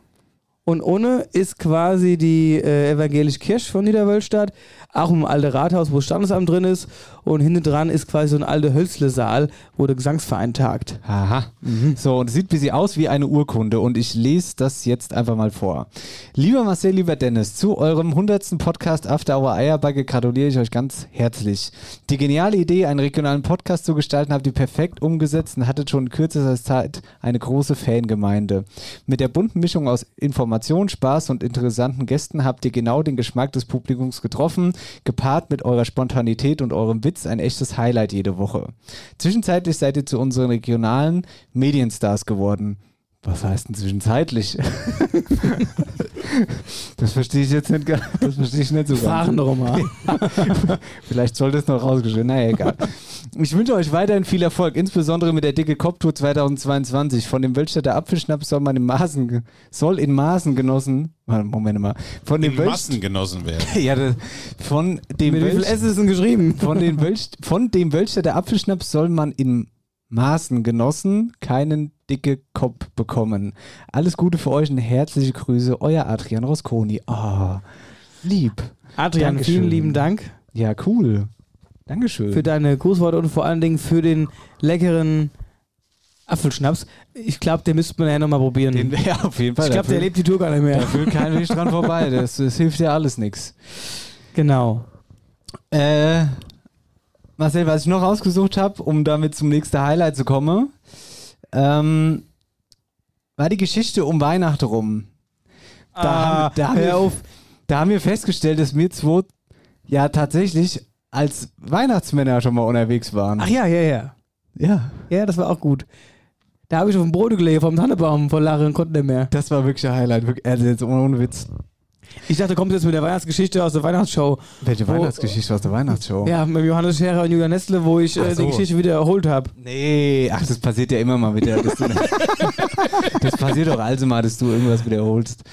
Und ohne ist quasi die äh, evangelische Kirche von Niederwölstadt, auch im alten Rathaus, wo das Standesamt drin ist. Und hinten dran ist quasi so ein alter Hölzle-Saal, wo der Gesangsverein tagt. Aha. So, und es sieht ein bisschen aus wie eine Urkunde und ich lese das jetzt einfach mal vor. Lieber Marcel, lieber Dennis, zu eurem 100. Podcast After Hour Eierbacke gratuliere ich euch ganz herzlich. Die geniale Idee, einen regionalen Podcast zu gestalten, habt ihr perfekt umgesetzt und hattet schon in kürzester Zeit eine große Fangemeinde. Mit der bunten Mischung aus Information, Spaß und interessanten Gästen habt ihr genau den Geschmack des Publikums getroffen, gepaart mit eurer Spontanität und eurem Witz ein echtes Highlight jede Woche. Zwischenzeitlich seid ihr zu unseren regionalen Medienstars geworden. Was heißt denn zwischenzeitlich? das verstehe ich jetzt nicht, das verstehe ich nicht so ganz. Fahren doch mal. Vielleicht sollte es noch rausgeschrieben. Naja, egal. Ich wünsche euch weiterhin viel Erfolg, insbesondere mit der dicke Kopftour 2022. Von dem Wölstädter Apfelschnaps soll man in Maßen, soll in Maßen genossen, Warte, Moment mal, von dem In Wölst- Massen genossen werden. ja, das, von dem Mit wie viel S ist denn geschrieben? von, den Wölsch, von dem Wölstädter Apfelschnaps soll man in Maßen genossen keinen dicke Kopf bekommen. Alles Gute für euch und herzliche Grüße, euer Adrian Rosconi. Ah, lieb. Adrian, Dankeschön. vielen lieben Dank Ja, cool. Dankeschön. für deine Grußworte und vor allen Dingen für den leckeren Apfelschnaps. Ich glaube, den müsste man ja nochmal probieren. Den, ja, auf jeden Fall. ich glaube, der lebt die Tour gar nicht mehr. Da führt kein Weg dran vorbei. Das, das hilft ja alles nichts. Genau. Äh, Marcel, was ich noch rausgesucht habe, um damit zum nächsten Highlight zu kommen, ähm, war die Geschichte um Weihnachten rum. Da, Ah, haben, da, haben wir, auf. da haben wir festgestellt, dass wir zwei ja tatsächlich als Weihnachtsmänner schon mal unterwegs waren. Ach ja, ja, ja. ja, Ja, das war auch gut. Da habe ich auf dem Brot gelegen, vom Tannebaum vor Lache und konnte nicht mehr. das war wirklich ein Highlight. Wirklich, also jetzt ohne, ohne Witz. Ich dachte, du kommst jetzt mit der Weihnachtsgeschichte aus der Weihnachtsshow. Welche Wo- Weihnachtsgeschichte aus der Weihnachtsshow? Ja, mit Johannes Scherer und Julia Nestle, wo ich äh, so. die Geschichte wieder erholt habe. Nee, ach, das passiert ja immer mal wieder. Dass du, das passiert doch also mal, dass du irgendwas wiederholst.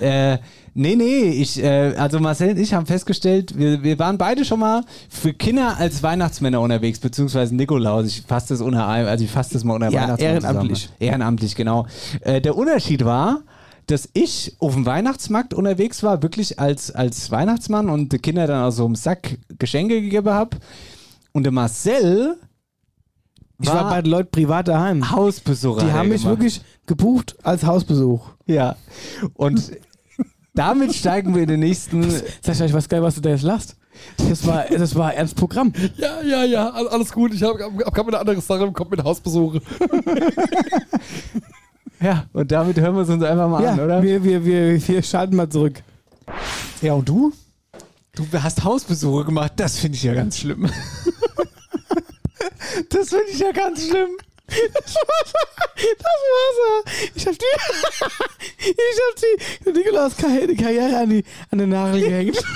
Äh, nee, nee, ich, äh, also Marcel und ich haben festgestellt, wir, wir waren beide schon mal für Kinder als Weihnachtsmänner unterwegs, beziehungsweise Nikolaus. Ich fasse das unter, also ich fasse das mal unter Ja, Weihnachtsmann ehrenamtlich. Zusammen. Ehrenamtlich, genau. Äh, der Unterschied war, dass ich auf dem Weihnachtsmarkt unterwegs war, wirklich als, als Weihnachtsmann und die Kinder dann aus so einem Sack Geschenke gegeben habe. Und der Marcel Ich war bei den Leuten privat daheim. Hausbesucher. Die haben mich gemacht. wirklich gebucht als Hausbesuch. Ja. Und damit steigen wir in den nächsten. Sag ich euch, was geil, was du da jetzt lachst. Das war, das war ernst Programm. Ja, ja, ja, all- alles gut. Ich habe hab, hab eine andere Sache im Kopf mit Hausbesuche. Ja, und damit hören wir es uns einfach mal Ja, an, oder? wir, wir, wir, wir schalten mal zurück. Ja, und du? Du hast Hausbesuche gemacht. Das finde ich ja ganz schlimm. das finde ich ja ganz schlimm. Das war's. ja. Ich hab die, ich hab die Nikolaus Karriere an, die, an den Nagel gehängt.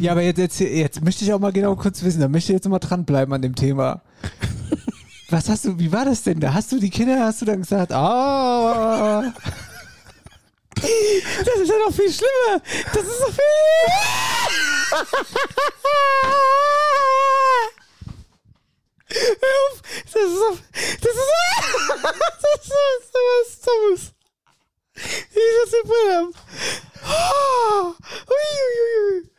Ja, aber jetzt, jetzt, jetzt möchte ich auch mal genau kurz wissen, da möchte ich jetzt mal dranbleiben an dem Thema. Was hast du, wie war das denn da? Hast du die Kinder, hast du dann gesagt, ah, Das ist ja noch viel schlimmer. Das ist doch viel. Hör auf. Das ist doch, das ist, das ist so was Dummes. Ich das den Brill hab. Ah, ui, ui, ui.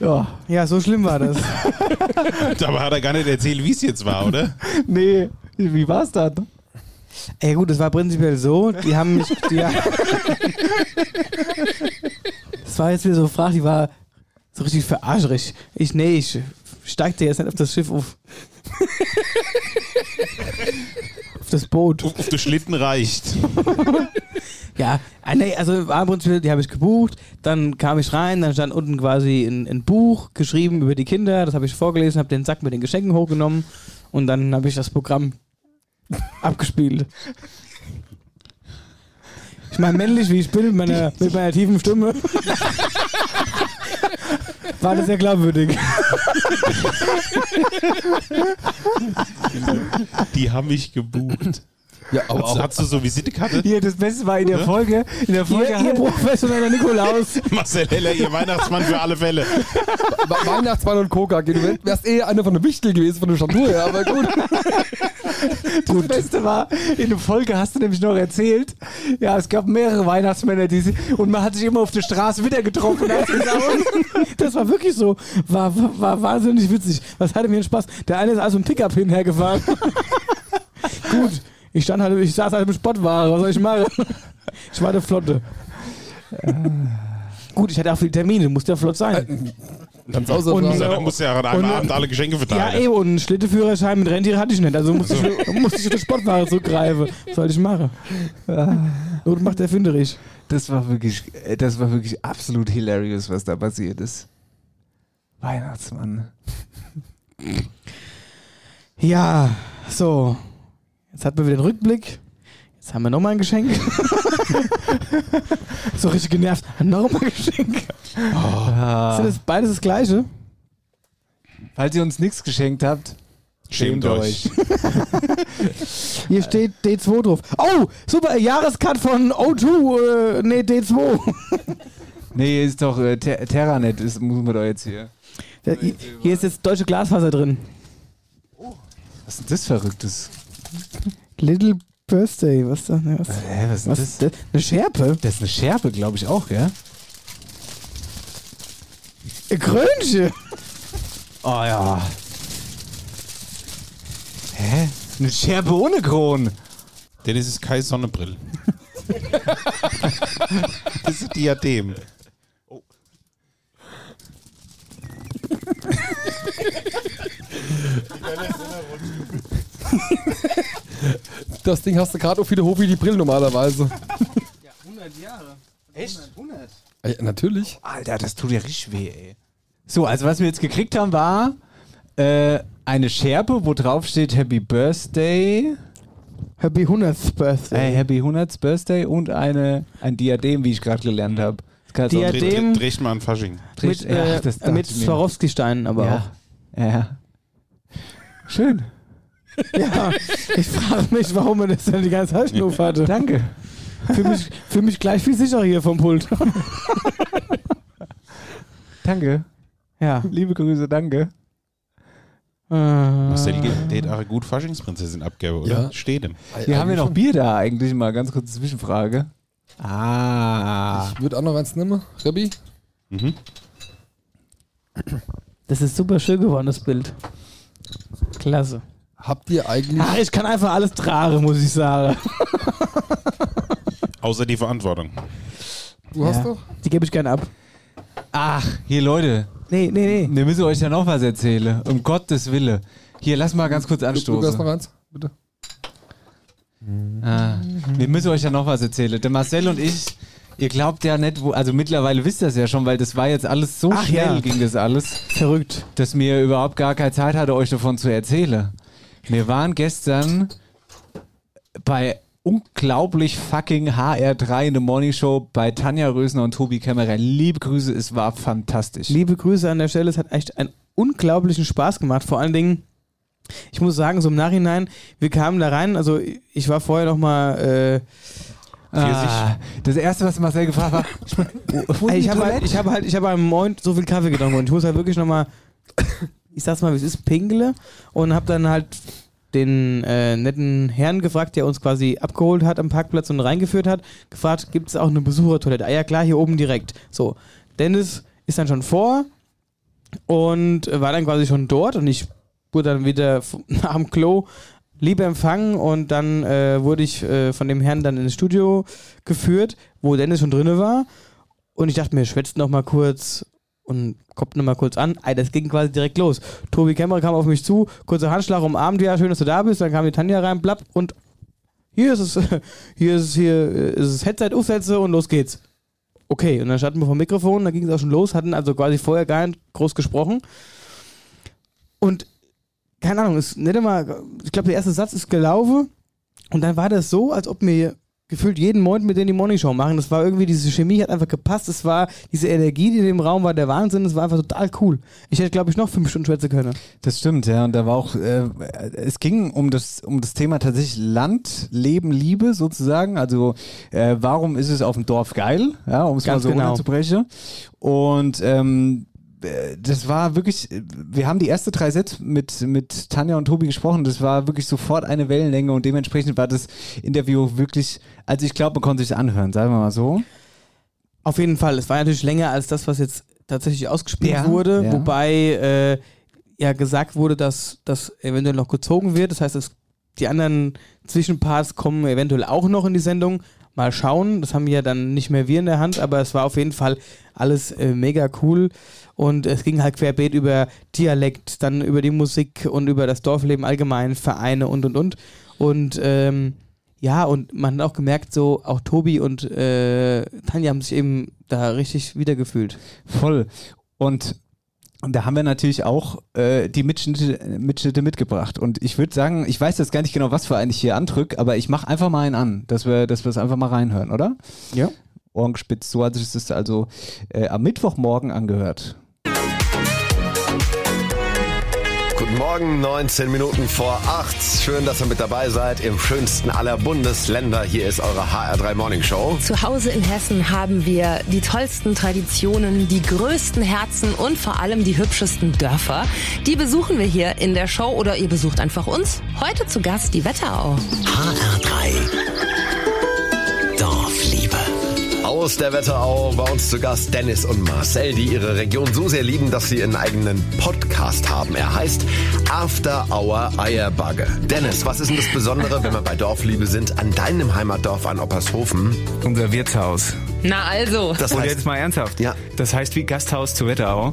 Ja, Ja, so schlimm war das. Dabei hat er gar nicht erzählt, wie es jetzt war, oder? nee, wie war's dann? Ey, gut, das war prinzipiell so. Die haben mich. Die, das war jetzt wieder so eine Frage, die war so richtig verarscherig. Ich, nee, ich steigte jetzt nicht auf das Schiff auf. Das Boot. Auf, auf den Schlitten reicht. Ja, nee, also war im Prinzip, die habe ich gebucht, dann kam ich rein, dann stand unten quasi ein, ein Buch geschrieben über die Kinder, das habe ich vorgelesen, habe den Sack mit den Geschenken hochgenommen und dann habe ich das Programm abgespielt. Ich meine, männlich wie ich bin, mit meiner, mit meiner tiefen Stimme, war das sehr glaubwürdig. Die haben mich gebucht. Ja, aber Hast, auch, hast du so Visitekarte? Hier, das Beste war in der Folge, in der Folge Ihr, ihr professioneller Nikolaus. Marcel Heller, ihr Weihnachtsmann für alle Fälle. Weihnachtsmann und Coca. Du wär- wärst eh einer von den Wichtel gewesen von der Statur her, aber gut. Das Beste war, in der Folge hast du nämlich noch erzählt, ja, es gab mehrere Weihnachtsmänner, die sie, und man hat sich immer auf der Straße wieder getroffen. Das war wirklich so. War, war, war wahnsinnig witzig. Was hatte mir einen Spaß? Der eine ist also ein Pickup hinhergefahren. Gut. Ich stand halt, ich saß halt im Spottware. Was soll ich machen? Ich war der Flotte. Gut, ich hatte auch viele Termine, musste ja flott sein. Ganz außer Und- Also, dann musst du ja an einem Und- Abend alle Geschenke Ja, verteilen. eben, und einen Schlitteführerschein mit Rentier hatte ich nicht. Also musste ich, musste ich auf die Spottware zurückgreifen. Was soll ich machen? Not macht erfinderisch. Das war wirklich, äh, das war wirklich absolut hilarious, was da passiert ist. Weihnachtsmann. Ja, so. Jetzt hat man wieder den Rückblick. Jetzt haben wir nochmal ein Geschenk. so richtig genervt. Nochmal ein Geschenk. Ah. Sind das beides das gleiche? Falls ihr uns nichts geschenkt habt, Schämt euch. Hier steht D2 drauf. Oh, super, Jahrescut von O2. Äh, nee, D2. Nee, ist doch äh, Ter Terranet, ist, muss man doch jetzt hier. Da- Hier hier ist jetzt deutsche Glasfaser drin. Was ist denn das Verrücktes? Little Birthday, was da? Ne, was? Hä, was ist was das? ist das? Eine Schärpe? Das ist eine Schärpe, glaube ich auch, ja? Ein Krönchen. Oh ja. Hä? Eine Schärpe ohne Kron. Denn es ist keine Sonnenbrille. das ist ein Diadem. Das Ding hast du gerade auf wieder hoch wie die Brille normalerweise. 100 Jahre. Echt? 100. Ja, natürlich. Alter, das tut ja richtig weh, ey. So, also was wir jetzt gekriegt haben, war äh, eine Schärpe, wo drauf steht Happy Birthday. Happy 100th Birthday. Äh, Happy 100th Birthday und eine, ein Diadem, wie ich gerade gelernt habe. Diadem- Dreh- Dreht mal an Fasching. Mit, äh, mit Swarovski-Steinen aber ja. Ja. Schön. Ja, ich frage mich, warum er das dann die ganze Zeit nur hatte. Danke. Für mich, für mich gleich viel sicherer hier vom Pult. Danke. Ja. Liebe Grüße, danke. Marcel geht geht auch eine gut Faschingsprinzessin abgeben, oder? Ja. Steht ihm. Wir haben ja noch Bier da eigentlich mal. Ganz kurze Zwischenfrage. Ah. Ich würde auch noch eins nehmen. Rebi? Mhm. Das ist super schön geworden, das Bild. Klasse. Habt ihr eigentlich. Ach, ich kann einfach alles tragen, muss ich sagen. Außer die Verantwortung. Du hast Ja. doch? Die gebe ich gerne ab. Ach, hier Leute. Nee, nee, nee. Wir müssen euch ja noch was erzählen. Um Gottes Wille. Hier, lass mal ganz kurz Du, du hast anstoßen. noch eins, bitte. Ah, wir müssen euch ja noch was erzählen. Der Marcel und ich, ihr glaubt ja nicht, wo, also mittlerweile wisst ihr es ja schon, weil das war jetzt alles so Ach schnell, ja. ging das alles. Verrückt. Dass mir überhaupt gar keine Zeit hatte, euch davon zu erzählen. Wir waren gestern bei unglaublich fucking HR3 in der Morning Show bei Tanja Rösner und Tobi Kämmerer. Liebe Grüße, es war fantastisch. Liebe Grüße an der Stelle. Es hat echt einen unglaublichen Spaß gemacht. Vor allen Dingen, ich muss sagen, so im Nachhinein, wir kamen da rein. Also, ich war vorher noch mal. Äh, Ah, das erste, was Marcel gefragt Ey, die ich habe halt, ich habe halt, ich habe am Morgen so viel Kaffee getrunken und ich muss halt wirklich nochmal, ich sag's mal, wie es ist, pingle und habe dann halt den äh, netten Herrn gefragt, der uns quasi abgeholt hat am Parkplatz und reingeführt hat, gefragt, gibt es auch eine Besuchertoilette? Ah ja klar, hier oben direkt. So, Dennis ist dann schon vor und war dann quasi schon dort und ich wurde dann wieder dem Klo lieb empfangen und dann äh, wurde ich äh, von dem Herrn dann ins Studio geführt, wo Dennis schon drinne war und ich dachte mir, schwätzt noch mal kurz und kommt noch mal kurz an. Ey, das ging quasi direkt los. Tobi Kämmerer kam auf mich zu, kurzer Handschlag umarmt, ja, schön, dass du da bist. Dann kam die Tanja rein, blapp und hier ist es, hier ist es, hier ist es Headset aufsetze und los geht's. Okay, und dann standen wir vom Mikrofon, da ging es auch schon los, hatten also quasi vorher gar nicht groß gesprochen. Und keine Ahnung, ist nicht immer, ich glaube, der erste Satz ist gelaufen und dann war das so, als ob wir gefühlt jeden Morgen mit denen die Morning Show machen. Das war irgendwie, diese Chemie hat einfach gepasst. Es war diese Energie, die in dem Raum war, der Wahnsinn. Es war einfach total cool. Ich hätte, glaube ich, noch fünf Stunden schwätzen können. Das stimmt, ja. Und da war auch, äh, es ging um das, um das Thema tatsächlich Land, Leben, Liebe sozusagen. Also, äh, warum ist es auf dem Dorf geil? Ja, um es mal Ganz so genau. runterzubrechen. Und, ähm, äh, das war wirklich, wir haben die erste drei Sätze mit, mit Tanja und Tobi gesprochen. Das war wirklich sofort eine Wellenlänge und dementsprechend war das Interview wirklich, also ich glaube, man konnte sich anhören, sagen wir mal so. Auf jeden Fall. Es war natürlich länger als das, was jetzt tatsächlich ausgespielt Ja, wurde. ja. Wobei äh, ja gesagt wurde, dass das eventuell noch gezogen wird. Das heißt, dass die anderen Zwischenparts kommen eventuell auch noch in die Sendung. Mal schauen. Das haben ja dann nicht mehr wir in der Hand, aber es war auf jeden Fall alles äh, mega cool. Und es ging halt querbeet über Dialekt, dann über die Musik und über das Dorfleben allgemein, Vereine und und und. Und ähm, ja, und man hat auch gemerkt, so auch Tobi und äh, Tanja haben sich eben da richtig wiedergefühlt. Voll. Und Und da haben wir natürlich auch äh, die Mitschnitte, Mitschnitte mitgebracht. Und ich würde sagen, ich weiß jetzt gar nicht genau, was für einen ich hier andrück, aber ich mache einfach mal einen an, dass wir, dass wir es einfach mal reinhören, oder? Ja. Ohrenspitz, so hat sich das also äh, am Mittwochmorgen angehört. Guten Morgen, 19 Minuten vor 8. Schön, dass ihr mit dabei seid im schönsten aller Bundesländer. Hier ist eure HR3 Morning Show. Zu Hause in Hessen haben wir die tollsten Traditionen, die größten Herzen und vor allem die hübschesten Dörfer. Die besuchen wir hier in der Show oder ihr besucht einfach uns. Heute zu Gast die Wetterau. HR3 Dorfliebe. Aus der Wetterau bei uns zu Gast Dennis und Marcel, die ihre Region so sehr lieben, dass sie einen eigenen Podcast haben. Er heißt After Hour Eierbagge. Dennis, was ist denn das Besondere, wenn wir bei Dorfliebe sind, an deinem Heimatdorf an Oppershofen? Unser Wirtshaus. Na also. Das Und heißt- jetzt mal ernsthaft. Ja. Das heißt wie Gasthaus zu Wetterau.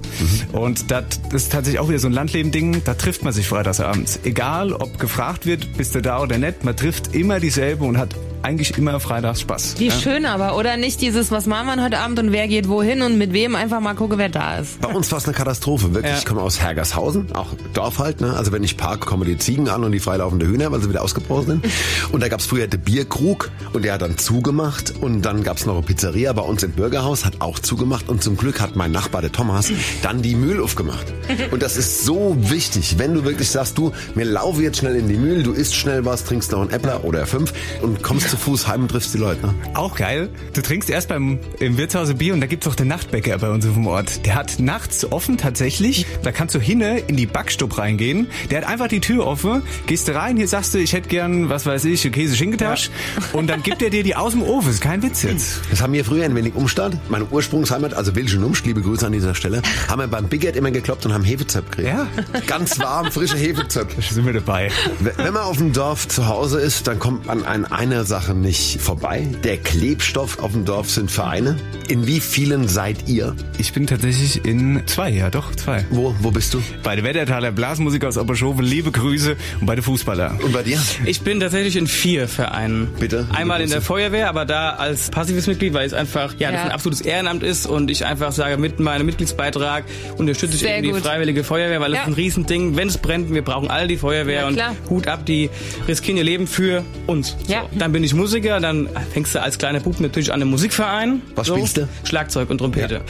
Und das ist tatsächlich auch wieder so ein Landleben-Ding. Da trifft man sich freitagsabends. Egal, ob gefragt wird, bist du da oder nicht, man trifft immer dieselbe und hat eigentlich immer freitags Spaß. Wie Ja. schön aber, oder nicht dieses, was machen wir heute Abend und wer geht wohin und mit wem, einfach mal gucken, wer da ist. Bei uns war es eine Katastrophe, wirklich. Ja. Ich komme aus Hergershausen, auch Dorf halt. Ne? Also wenn ich park, kommen die Ziegen an und die freilaufende Hühner, weil sie wieder ausgebrochen sind. Und da gab es früher den Bierkrug und der hat dann zugemacht. Und dann gab es noch eine Pizzeria bei uns im Bürgerhaus, hat auch zugemacht. Und zum Glück hat mein Nachbar, der Thomas, dann die Mühl aufgemacht. Und das ist so wichtig, wenn du wirklich sagst, du, mir laufe jetzt schnell in die Mühl, du isst schnell was, trinkst noch einen Äppler oder fünf und kommst zu Fuß heim und triffst die Leute. Ne? Auch geil. Du trinkst erst beim im Wirtshaus Bier und da gibt's auch den Nachtbäcker bei uns auf dem Ort. Der hat nachts offen tatsächlich. Da kannst du hinne in die Backstube reingehen. Der hat einfach die Tür offen. Gehst du rein, hier sagst du, ich hätte gern, was weiß ich, Käse Schinkentasch. Und dann gibt er dir die aus dem Ofen. Ist kein Witz jetzt. Das haben wir früher ein wenig Umstand. Meine Ursprungsheimat, also Wilschen Umst, liebe Grüße an dieser Stelle, haben wir beim Biggert immer gekloppt und haben Hefezöpf gekriegt. Ja. Ganz warm, frische Hefezöpf. Da sind wir dabei. Wenn man auf dem Dorf zu Hause ist, dann kommt man an einer Sache nicht vorbei. Der Klebstoff auf dem Dorf sind Vereine. In wie vielen seid ihr? Ich bin tatsächlich in zwei, ja doch, zwei. Wo, wo bist du? Bei der Wettertaler Blasmusik aus Oberschoven, liebe Grüße und bei den Fußballer. Und bei dir? Ich bin tatsächlich in vier Vereinen. Bitte? Einmal in der Feuerwehr, aber da als passives Mitglied, weil es einfach ja, das Ja. ein absolutes Ehrenamt ist und ich einfach sage, mit meinem Mitgliedsbeitrag unterstütze ich eben die. Freiwillige Feuerwehr, weil Ja. es ein Riesending. Wenn es brennt, wir brauchen alle die Feuerwehr Ja, und. Hut ab, die riskieren ihr Leben für uns. Ja. So. Dann bin ich Musiker, dann fängst du als kleiner Bub natürlich an einem Musikverein. Was spielst du? Schlagzeug und Trompete.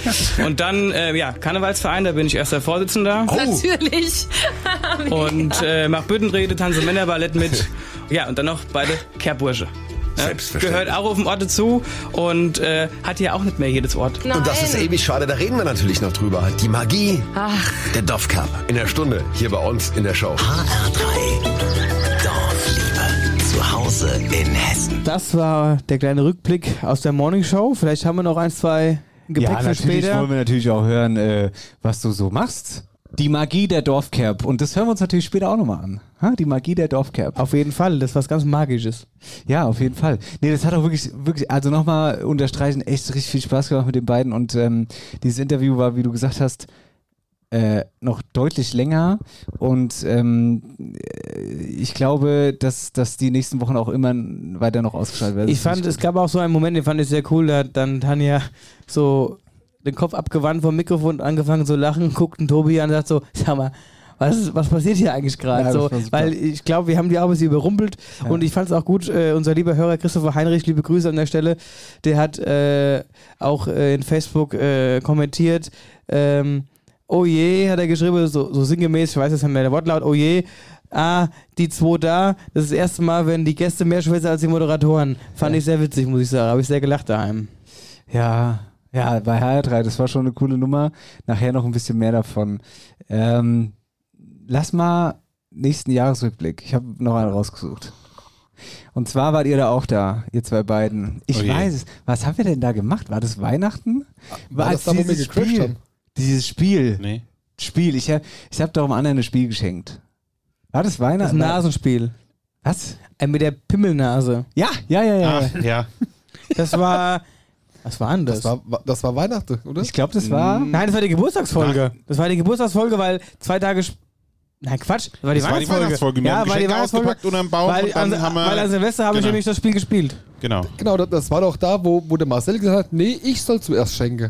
Und dann, äh, ja, Karnevalsverein, da bin ich erster Vorsitzender. Oh. Natürlich. Und äh, mach Büttenrede, tanze Männerballett mit. Ja, und dann noch beide Kehrbursche. Ja, Selbstverständlich. gehört auch auf dem Ort dazu und äh, hat ja auch nicht mehr jedes Ort. Und das ist ewig schade, da reden wir natürlich noch drüber. Die Magie Ach, der Dorfcup in der Stunde hier bei uns in der Show. HR3 Dorfliebe. Zu Hause in Hessen. Das war der kleine Rückblick aus der Morning Show. Vielleicht haben wir noch ein, zwei Gepäck ja, für natürlich später. wollen wir natürlich auch hören, äh, was du so machst. Die Magie der Dorfcap. Und das hören wir uns natürlich später auch nochmal an. Ha? Die Magie der Dorfcap. Auf jeden Fall, das ist was ganz Magisches. Ja, auf jeden Fall. Nee, das hat auch wirklich, wirklich, also nochmal unterstreichen, echt richtig viel Spaß gemacht mit den beiden. Und ähm, dieses Interview war, wie du gesagt hast, äh, noch deutlich länger. Und ähm, äh, ich glaube, dass, dass die nächsten Wochen auch immer weiter noch ausgestrahlt werden. Ich fand, es gab auch so einen Moment, den fand ich sehr cool, da hat dann Tanja so den Kopf abgewandt vom Mikrofon und angefangen zu lachen, guckt einen Tobi an und sagt so, sag mal, was, was passiert hier eigentlich gerade? Ja, so, weil ich glaube, wir haben die auch ein bisschen überrumpelt und ich fand es auch gut, äh, unser lieber Hörer Christopher Heinrich, liebe Grüße an der Stelle, der hat äh, auch äh, in Facebook äh, kommentiert, ähm, oh je, hat er geschrieben, so, so sinngemäß, ich weiß jetzt nicht mehr der Wortlaut, oh je, ah, die zwei da, das ist das erste Mal, wenn die Gäste mehr schwätzen als die Moderatoren. Fand ich sehr witzig, muss ich sagen, habe ich sehr gelacht daheim. Ja, ja, bei HR3, das war schon eine coole Nummer. Nachher noch ein bisschen mehr davon. Ähm, lass mal nächsten Jahresrückblick. Ich habe noch einen rausgesucht. Und zwar wart ihr da auch da, ihr zwei beiden. Ich Oh weiß es. Was haben wir denn da gemacht? War das Weihnachten? War das da, wo wir gecrashed Spiel? haben? Dieses Spiel. Nee. Spiel. Ich habe ich hab doch einem anderen ein Spiel geschenkt. War das Das Weihnachten? Nasenspiel. Was? Äh, mit der Pimmelnase. Ja, ja, ja, ja. Ah, ja. Das war. Was war denn das? Das war, das war Weihnachten, oder? Ich glaube, das war. Nein, das war die Geburtstagsfolge. Das war die Geburtstagsfolge, weil zwei Tage. Nein, Quatsch. Das war die Das war die Weihnachtsfolge. Weihnachtsfolge. Ja, war die Weihnachtsfolge. ausgepackt unterm Baum Weil, und dann an, haben wir- weil an Silvester habe ich Genau. nämlich das Spiel gespielt. Genau. Genau, das, das war doch da, wo, wo der Marcel gesagt hat, nee, ich soll zuerst schenken.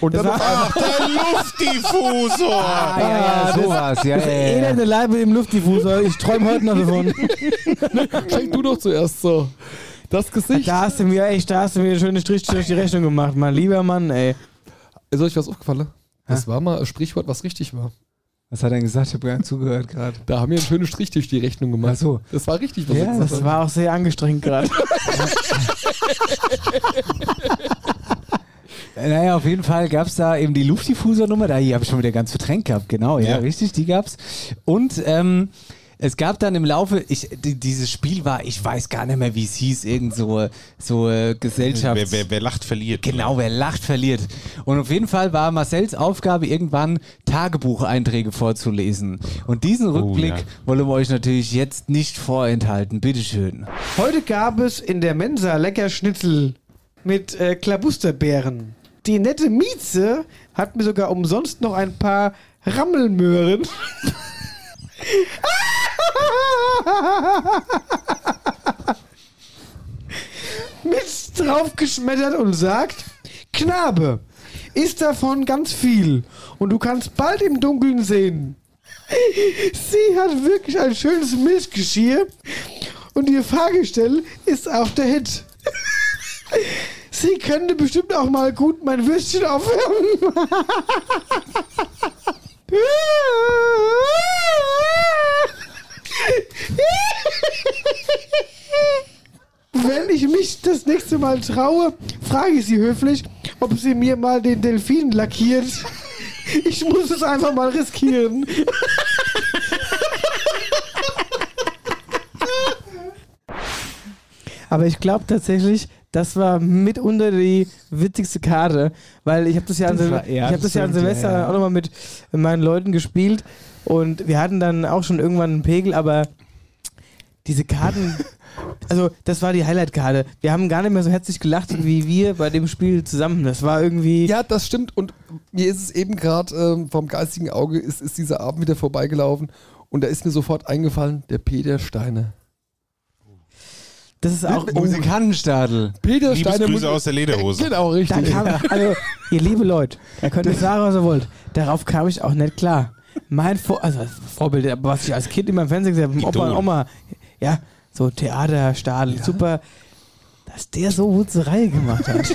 Und Das dann war- einmal- Der Luftdiffusor! Ah, ja, ja, sowas. Ja, ja, ja. elende Leib mit dem Luftdiffusor. Ich träume heute noch davon. Schenk du doch zuerst so. Das Gesicht. Da hast du mir echt, da hast du mir einen schönen Strich durch die Rechnung gemacht, mein lieber Mann, ey. Ist euch was aufgefallen? Das war mal ein Sprichwort, was richtig war. Was hat er denn gesagt? Ich habe gar nicht zugehört gerade. Da haben wir einen schönen Strich durch die Rechnung gemacht. Ach so. Das war richtig, was Ja, das war auch sehr angestrengt gerade. Naja, auf jeden Fall gab es da eben die Luftdiffusornummer. Da hier habe ich schon wieder ganz verdrängt gehabt. Genau, ja, Ja. richtig, die gab's. Und ähm, es gab dann im Laufe, ich, die, dieses Spiel war, ich weiß gar nicht mehr, wie es hieß, irgend so, so äh, Gesellschafts... Wer, wer, wer lacht, verliert. Genau, wer lacht, verliert. Und auf jeden Fall war Marcells Aufgabe, irgendwann Tagebucheinträge vorzulesen. Und diesen Rückblick ja. wollen wir euch natürlich jetzt nicht vorenthalten. Bitteschön. Heute gab es in der Mensa lecker Schnitzel mit äh, Klabusterbeeren. Die nette Mieze hat mir sogar umsonst noch ein paar Rammelmöhren mit draufgeschmettert und sagt, Knabe, isst davon ganz viel und du kannst bald im Dunkeln sehen. Sie hat wirklich ein schönes Milchgeschirr und ihr Fahrgestell ist auch der Hit. Sie könnte bestimmt auch mal gut mein Würstchen aufwärmen. Wenn ich mich das nächste Mal traue, frage ich sie höflich, ob sie mir mal den Delfin lackiert. Ich muss es einfach mal riskieren. Aber ich glaube tatsächlich, das war mitunter die witzigste Karte, weil ich habe das ja an, Das war- ja, ich hab das ja an Silvester ja, ja. auch nochmal mit meinen Leuten gespielt und wir hatten dann auch schon irgendwann einen Pegel, aber diese Karten, also das war die Highlight-Karte. Wir haben gar nicht mehr so herzlich gelacht wie wir bei dem Spiel zusammen. Das war irgendwie. Ja, das stimmt. Und mir ist es eben gerade ähm, vom geistigen Auge, ist, ist dieser Abend wieder vorbeigelaufen. Und da ist mir sofort eingefallen, der Peter Steiner. Das ist auch Musikantenstadel. Peter Steiner. Mu- aus der Lederhose. Genau, Da richtig. kam, also, ihr liebe Leute, da könnt ihr sagen, was ihr wollt. Darauf kam ich auch nicht klar. Mein Vor also Vorbild, aber was ich als Kind immer im Fernsehen gesehen habe, mit Opa und. Oma, ja, so Theater, Stadel, super, dass der so Wutzerei gemacht hat.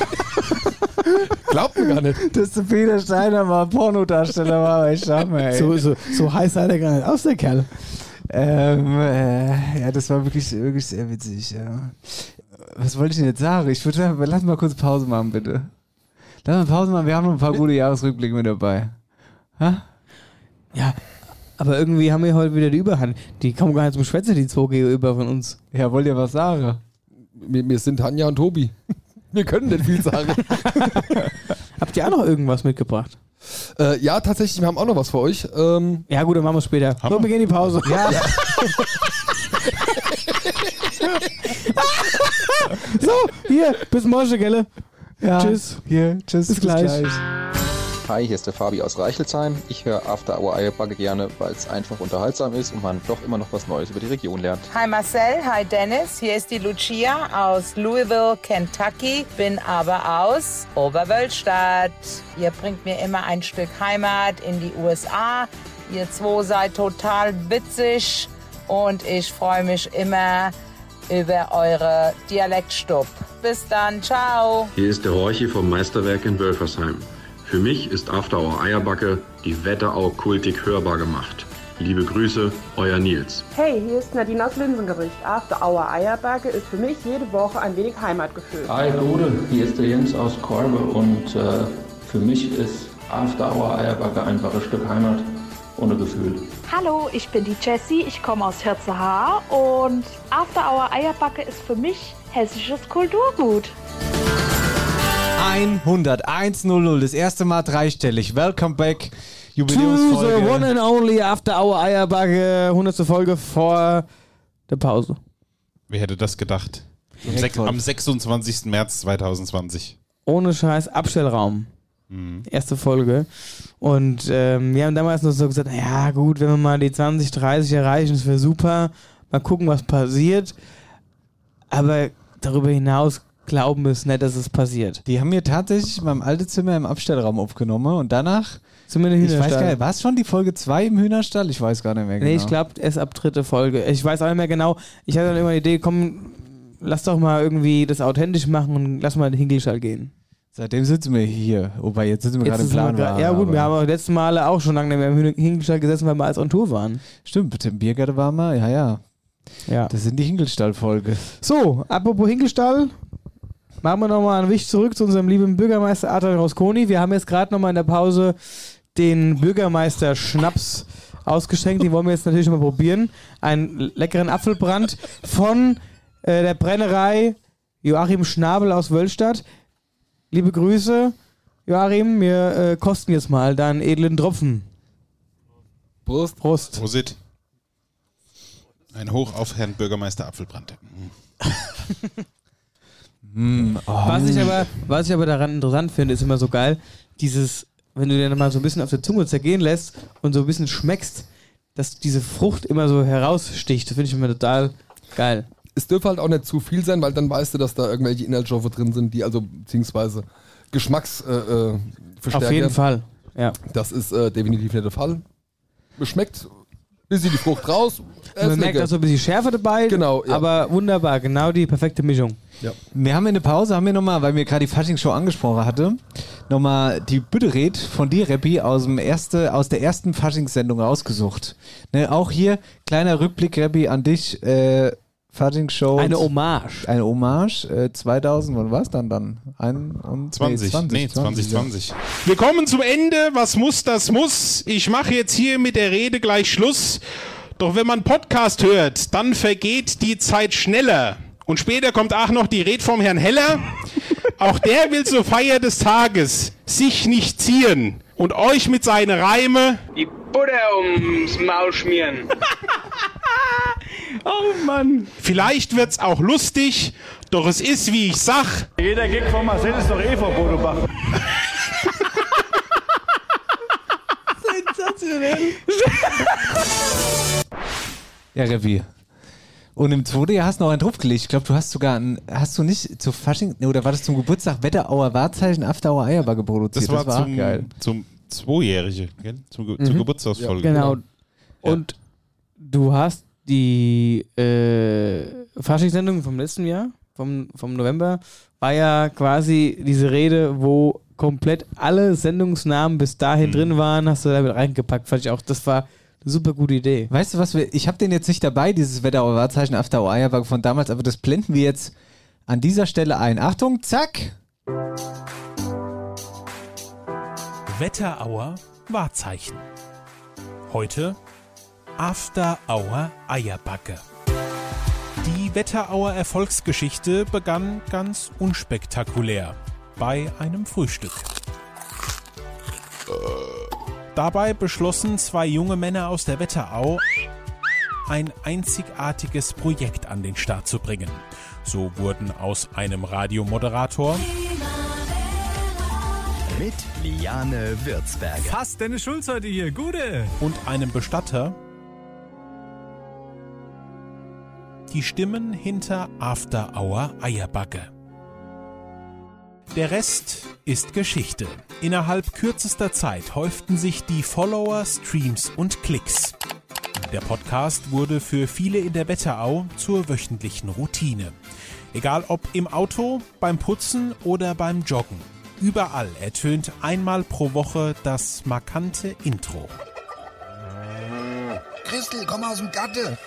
Glaubt mir gar nicht. Dass der Peter Steiner mal Pornodarsteller war, aber ich sag mal, ey. so, so, so heiß sah der gar nicht aus, der Kerl. Ähm, äh, ja, das war wirklich, wirklich sehr witzig, ja. Was wollte ich denn jetzt sagen? Ich würde sagen, lass mal kurz Pause machen, bitte. Lass mal Pause machen, wir haben noch ein paar gute Jahresrückblicke mit dabei. Ha? Ja, aber irgendwie haben wir heute wieder die Überhand. Die kommen gar nicht zum Schwätze, die zwei gegenüber von uns. Ja, wollt ihr was sagen? Wir, wir sind Tanja und Tobi. Wir können nicht viel sagen. Habt ihr auch noch irgendwas mitgebracht? Äh, ja, tatsächlich, wir haben auch noch was für euch. Ähm, Ja gut, dann machen wir es später. So, wir gehen in die Pause. Ja, So, hier, bis morgen, gelle. ja. Tschüss. Hier, tschüss. Bis gleich. Hi, hier ist der Fabi aus Reichelsheim. Ich höre After Hour Eierbacke gerne, weil es einfach unterhaltsam ist und man doch immer noch was Neues über die Region lernt. Hi Marcel, hi Dennis, hier ist die Lucia aus Louisville, Kentucky, bin aber aus Oberwölstadt. Ihr bringt mir immer ein Stück Heimat in die USA. Ihr zwei seid total witzig und ich freue mich immer über eure Dialektstub. Bis dann, ciao. Hier ist der Horchi vom Meisterwerk in Wölfersheim. Für mich ist After Hour Eierbacke die Wetterau kultig hörbar gemacht. Liebe Grüße, euer Nils. Hey, hier ist Nadine aus Linsengericht. After Hour Eierbacke ist für mich jede Woche ein wenig Heimatgefühl. Hi Gute, hier ist der Jens aus Korbe und äh, für mich ist After Hour Eierbacke einfach ein Stück Heimat ohne Gefühl. Hallo, ich bin die Jessie, ich komme aus Hirzehaar und After Hour Eierbacke ist für mich hessisches Kulturgut. 100, 100, das erste Mal dreistellig. Welcome back. To the Jubiläumsfolge. one and only After Hour Eierbacke, 100. Folge vor der Pause. Wer hätte das gedacht? Am, sech- am 26. März 2020. Ohne Scheiß, Abstellraum. Mhm. Erste Folge. Und ähm, wir haben damals noch so gesagt, ja gut, wenn wir mal die 20, 30 erreichen, das wäre super. Mal gucken, was passiert. Aber darüber hinaus glauben es nicht, dass es passiert. Die haben mir tatsächlich in meinem alten Zimmer im Abstellraum aufgenommen und danach. Den ich weiß Hühnerstall? gar nicht, war es schon die Folge 2 im Hühnerstall? Ich weiß gar nicht mehr genau. Nee, ich glaube, erst ab dritte Folge. Ich weiß auch nicht mehr genau. Ich hatte dann immer die Idee, komm, lass doch mal irgendwie das authentisch machen und lass mal in den Hinkelstall gehen. Seitdem sitzen wir hier. Wobei, jetzt sitzen wir gerade im sind wir Plan. gra- ja gut, wir haben auch die letzten Male auch schon lange nicht mehr im Hin- Hinkelstall gesessen, weil wir als on Tour waren. Stimmt, mit dem Biergarten waren wir, ja, ja. Ja. Das sind die Hinkelstall-Folge. So, apropos Hinkelstall, machen wir nochmal einen Wicht zurück zu unserem lieben Bürgermeister Adrian Rosconi. Wir haben jetzt gerade nochmal in der Pause den Bürgermeister Schnaps ausgeschenkt. Den wollen wir jetzt natürlich mal probieren. Einen leckeren Apfelbrand von äh, der Brennerei Joachim Schnabel aus Wölstadt. Liebe Grüße, Joachim. Wir äh, kosten jetzt mal deinen edlen Tropfen. Prost. Prost. Prosit. Ein Hoch auf Herrn Bürgermeister Apfelbrand. Mm, oh. Was ich aber, was ich aber daran interessant finde, ist immer so geil, dieses, wenn du den mal so ein bisschen auf der Zunge zergehen lässt und so ein bisschen schmeckst, dass diese Frucht immer so heraussticht. Das finde ich immer total geil. Es dürfte halt auch nicht zu viel sein, weil dann weißt du, dass da irgendwelche Inhaltsstoffe drin sind, die also beziehungsweise Geschmacks äh, äh. Auf jeden Fall, ja. Das ist äh, definitiv nicht der Fall. Schmeckt bisschen die Frucht raus. Man ist merkt auch so ein bisschen Schärfe dabei, Genau, ja. aber wunderbar, genau die perfekte Mischung. Ja. Wir haben in der Pause, haben wir nochmal, weil wir gerade die Faschingsshow angesprochen hatte, nochmal die Büttered von dir, Reppi, aus, dem erste, aus der ersten Faschingssendung rausgesucht. Ne, auch hier, kleiner Rückblick, Reppi, an dich. Äh, Faschingsshow. Eine Hommage. Eine Hommage. Äh, 2000, wann war es dann dann? Ein, und, 20, nee, 2020. ja. Wir kommen zum Ende. Was muss, das muss. Ich mache jetzt hier mit der Rede gleich Schluss. Doch wenn man Podcast hört, dann vergeht die Zeit schneller. Und später kommt auch noch die Rede vom Herrn Heller. Auch der will zur Feier des Tages sich nicht ziehen und euch mit seinen Reime Die Butter ums Maul schmieren. Oh Mann. Vielleicht wird's auch lustig, doch es ist, wie ich sag. Jeder Gig von Marcel ist doch eh vor Bodo Bach. Sensationell. Ja, Reppi. Und im zweiten Jahr hast du noch einen draufgelegt. Ich glaube, du hast sogar einen, hast du nicht zu Fasching, nee, oder war das zum Geburtstag Wetterauer Wahrzeichen Afterauer Eierbagge produziert? Das war, auch zum, geil. zum Zweijährige, gell? Zum, Ge- zur Mhm. Geburtstagsfolge. Genau. Und du hast die äh, Faschingssendung vom letzten Jahr, vom, vom November, war ja quasi diese Rede, wo komplett alle Sendungsnamen bis dahin Mhm. drin waren, hast du damit reingepackt. Fand ich auch, das war super gute Idee. Weißt du was, wir, ich habe den jetzt nicht dabei, dieses Wetterauer Wahrzeichen Afterauer Eierbagge von damals, aber das blenden wir jetzt an dieser Stelle ein. Achtung, zack! Wetterauer Wahrzeichen. Heute After Hour Eierbacke. Die Wetterauer Erfolgsgeschichte begann ganz unspektakulär bei einem Frühstück. Dabei beschlossen zwei junge Männer aus der Wetterau, ein einzigartiges Projekt an den Start zu bringen. So wurden aus einem Radiomoderator Mit Liane Würzberger. Fast Dennis Schulz heute hier, gute! Und einem Bestatter die Stimmen hinter After Hour Eierbacke. Der Rest ist Geschichte. Innerhalb kürzester Zeit häuften sich die Follower, Streams und Klicks. Der Podcast wurde für viele in der Wetterau zur wöchentlichen Routine. Egal ob im Auto, beim Putzen oder beim Joggen. Überall ertönt einmal pro Woche das markante Intro. Christel, komm aus dem Gatte.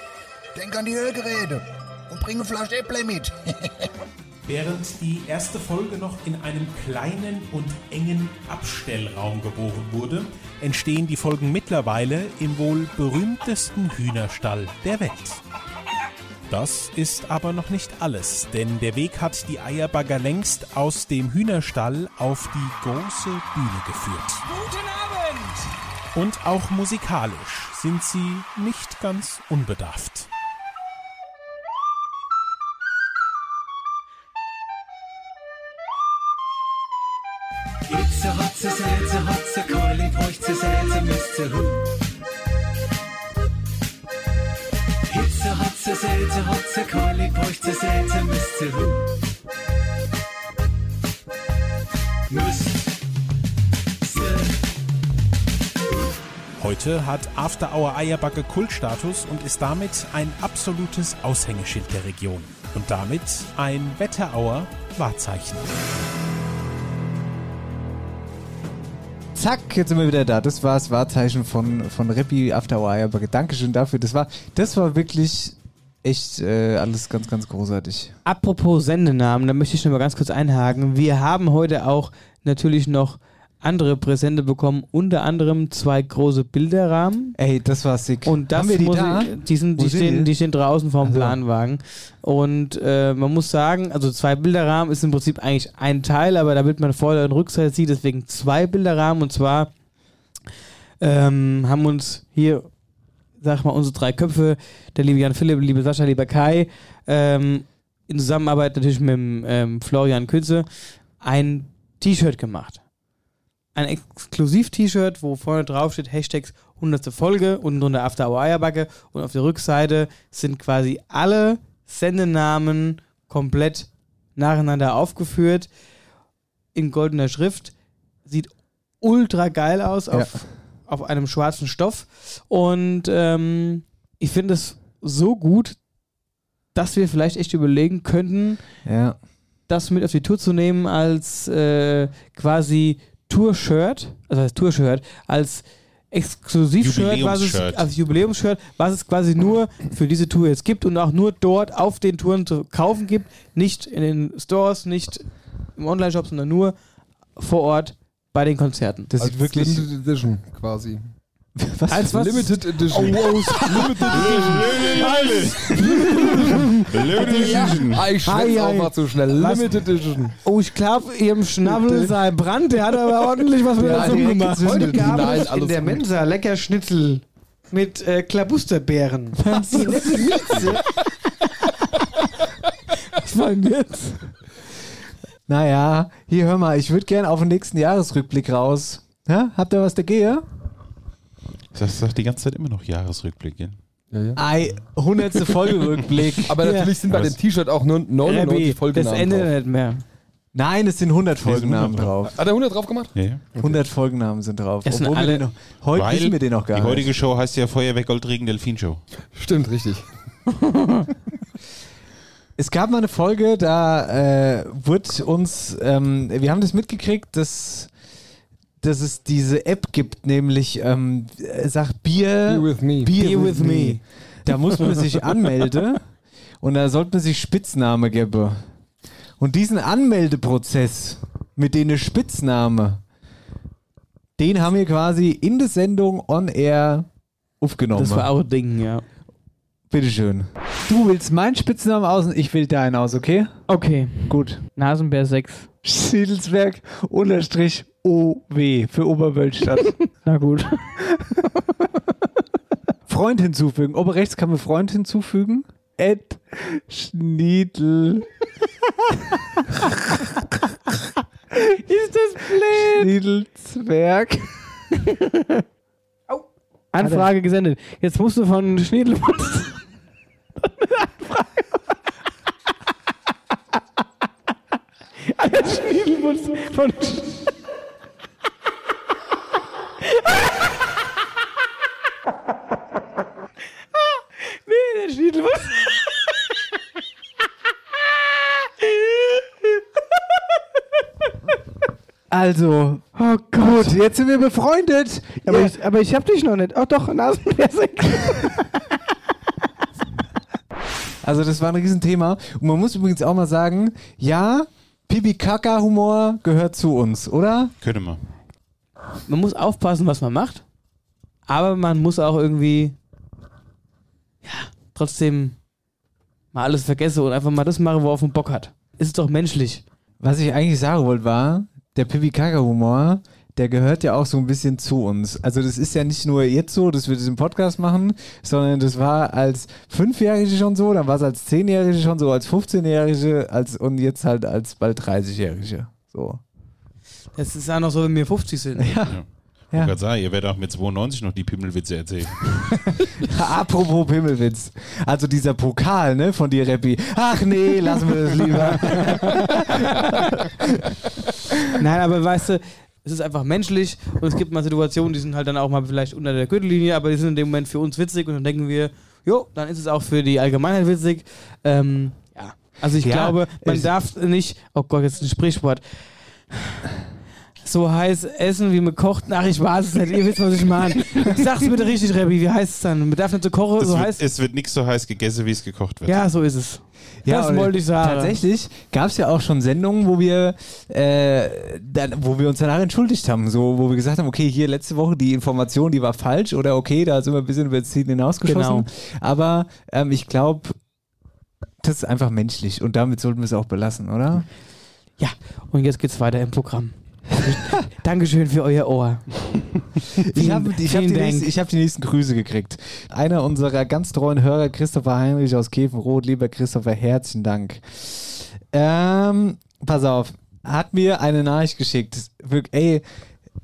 Denk an die Ölgeräte. Und bring eine Flasche Äpple mit. Während die erste Folge noch in einem kleinen und engen Abstellraum geboren wurde, entstehen die Folgen mittlerweile im wohl berühmtesten Hühnerstall der Welt. Das ist aber noch nicht alles, denn der Weg hat die Eierbagger längst aus dem Hühnerstall auf die große Bühne geführt. Guten Abend! Und auch musikalisch sind sie nicht ganz unbedarft. Itze, Hotze, Selze, Hotze, Keule, Bräuchte, Selze, Müsste, Hu. Itze, Hotze, Selze, Hotze, Keule, Bräuchte, Selze, Müsste, Hu. Heute hat After Hour Eierbacke Kultstatus und ist damit ein absolutes Aushängeschild der Region. Und damit ein Wetterauer Wahrzeichen. Zack, jetzt sind wir wieder da. Das war das Wahrzeichen von, von After Hour Eierbacke. Dankeschön dafür. Das war, das war wirklich echt äh, alles ganz, ganz großartig. Apropos Sendenamen, da möchte ich noch mal ganz kurz einhaken. Wir haben heute auch natürlich noch andere Präsente bekommen, unter anderem zwei große Bilderrahmen. Ey, das war sick. Und das Haben wir die muss da? ich, die, sind, die, stehen, die? die stehen draußen vorm Also. Planwagen. Und äh, man muss sagen, also zwei Bilderrahmen ist im Prinzip eigentlich ein Teil, aber damit man Vorder- und Rückseite sieht, deswegen zwei Bilderrahmen. Und zwar ähm, haben uns hier, sag mal, unsere drei Köpfe, der liebe Jan Philipp, liebe Sascha, lieber Kai, ähm, in Zusammenarbeit natürlich mit dem ähm, Florian Künze, ein T-Shirt gemacht. Ein Exklusiv-T-Shirt, wo vorne drauf steht Hashtags 100. Folge und drunter After Hour Eierbacke und auf der Rückseite sind quasi alle Sendenamen komplett nacheinander aufgeführt in goldener Schrift. Sieht ultra geil aus auf, auf einem schwarzen Stoff. Und ähm, ich finde es so gut, dass wir vielleicht echt überlegen könnten, Ja. das mit auf die Tour zu nehmen als äh, quasi Tour-Shirt, also als Tour-Shirt, als Exklusiv-Shirt, was es, als Jubiläumsshirt, was es quasi nur für diese Tour jetzt gibt und auch nur dort auf den Touren zu kaufen gibt, nicht in den Stores, nicht im Online-Shop, sondern nur vor Ort bei den Konzerten. Das Als sieht wirklich. Limited Edition quasi. Was? Als was? Limited Edition. Oh, oh, Limited Edition. Ah, ich schwätze auch mal zu schnell. Limited Edition. Oh, ich glaube, ihrem Schnabel sei Brand, der hat aber ordentlich was mit direkt gemacht. Heute gab Nein, es in der gut. Mensa lecker Schnitzel mit äh, Klabusterbeeren. Was? Die nette Mieze. Was war denn jetzt? Naja, hier hör mal, ich würde gerne auf den nächsten Jahresrückblick raus. Ja? Habt ihr was dagegen? Das sagt die ganze Zeit immer noch Jahresrückblick. Ja? Ja, ja. Ei, 100. Folgerückblick. Aber natürlich sind bei dem T-Shirt auch nur 99 Rebbi, das endet nicht mehr. Nein, es sind 100 Folgennamen 100 drauf. Hat er 100 drauf gemacht? Ja. 100 Folgennamen sind drauf. Es sind Obwohl wir alle- den noch, heute wissen wir den noch gar die nicht. heutige Show heißt ja Feuerwehr Goldregen Delfin Show. Stimmt, richtig. Es gab mal eine Folge, da äh, wurde uns, ähm, wir haben das mitgekriegt, dass, dass es diese App gibt, nämlich ähm, äh, sagt Bier, Be with me. Bier Be with with me. me. Da muss man sich anmelden und da sollte man sich Spitzname geben. Und diesen Anmeldeprozess mit den Spitzname, den haben wir quasi in der Sendung on air aufgenommen. Das war auch ein Ding, ja. Bitteschön. Du willst meinen Spitznamen aus und ich will deinen aus, okay? Okay. Gut. Nasenbär 6. Siedelsberg unterstrich OW für Oberwölstadt. Na gut. Freund hinzufügen. Oben rechts kann man Freund hinzufügen. Ed Schniedel. Ist das blöd? Schniedelzwerg. Anfrage gesendet. Jetzt musst du von Schniedelwurz. Anfrage. Schniedelwurz von. Nee, der Schniedelwurz. Also, oh Gott, jetzt sind wir befreundet. Aber, Ja. ich, aber ich hab dich noch nicht. Oh doch, 6. Also das war ein Riesenthema. Und man muss übrigens auch mal sagen, ja, Pipi-Kaka-Humor gehört zu uns, oder? Könnte man. Man muss aufpassen, was man macht. Aber man muss auch irgendwie, ja, trotzdem mal alles vergessen und einfach mal das machen, worauf man Bock hat. Ist doch menschlich. Was ich eigentlich sagen wollte war, der Pipi-Kaka-Humor, der gehört ja auch so ein bisschen zu uns. Also das ist ja nicht nur jetzt so, dass wir diesen Podcast machen, sondern das war als Fünfjährige schon so, dann war es als Zehnjährige schon so, als 15-Jährige als, und jetzt halt als bald 30-Jährige. So. Das ist auch noch so, wenn wir 50 sind. Ja. Ich wollte gerade sagen, ihr werdet auch mit 92 noch die Pimmelwitze erzählen. Apropos Pimmelwitz. Also dieser Pokal, ne, von dir, Reppi. Ach nee, lassen wir das lieber. Nein, aber weißt du, es ist einfach menschlich und es gibt mal Situationen, die sind halt dann auch mal vielleicht unter der Gürtellinie, aber die sind in dem Moment für uns witzig und dann denken wir, jo, dann ist es auch für die Allgemeinheit witzig. Ähm, ja, also ich Ja, glaube, man es- darf nicht, oh Gott, jetzt ein Sprichwort. So heiß essen, wie man kocht. Ach, ich weiß es nicht. Ihr wisst, was ich meine. Sag's bitte richtig, Rebbi. Wie heißt es dann? Man darf nicht so kochen, Es so wird, heiß. es wird nicht so heiß gegessen, wie es gekocht wird. Ja, so ist es. das und wollte ich sagen. Tatsächlich gab es ja auch schon Sendungen, wo wir, äh, dann, wo wir uns danach entschuldigt haben, so, wo wir gesagt haben, okay, hier letzte Woche die Information, die war falsch oder okay, da sind wir ein bisschen über das Ziel hinausgeschossen. Genau. Aber ähm, ich glaube, das ist einfach menschlich und damit sollten wir es auch belassen, oder? Ja, und jetzt geht's weiter im Programm. Dankeschön für euer Ohr. Ich habe hab die, nächsten- ich hab die nächsten Grüße gekriegt. Einer unserer ganz treuen Hörer, Christopher Heinrich aus Käfenroth. Lieber Christopher, herzlichen Dank. Ähm, pass auf, hat mir eine Nachricht geschickt. Wir, ey,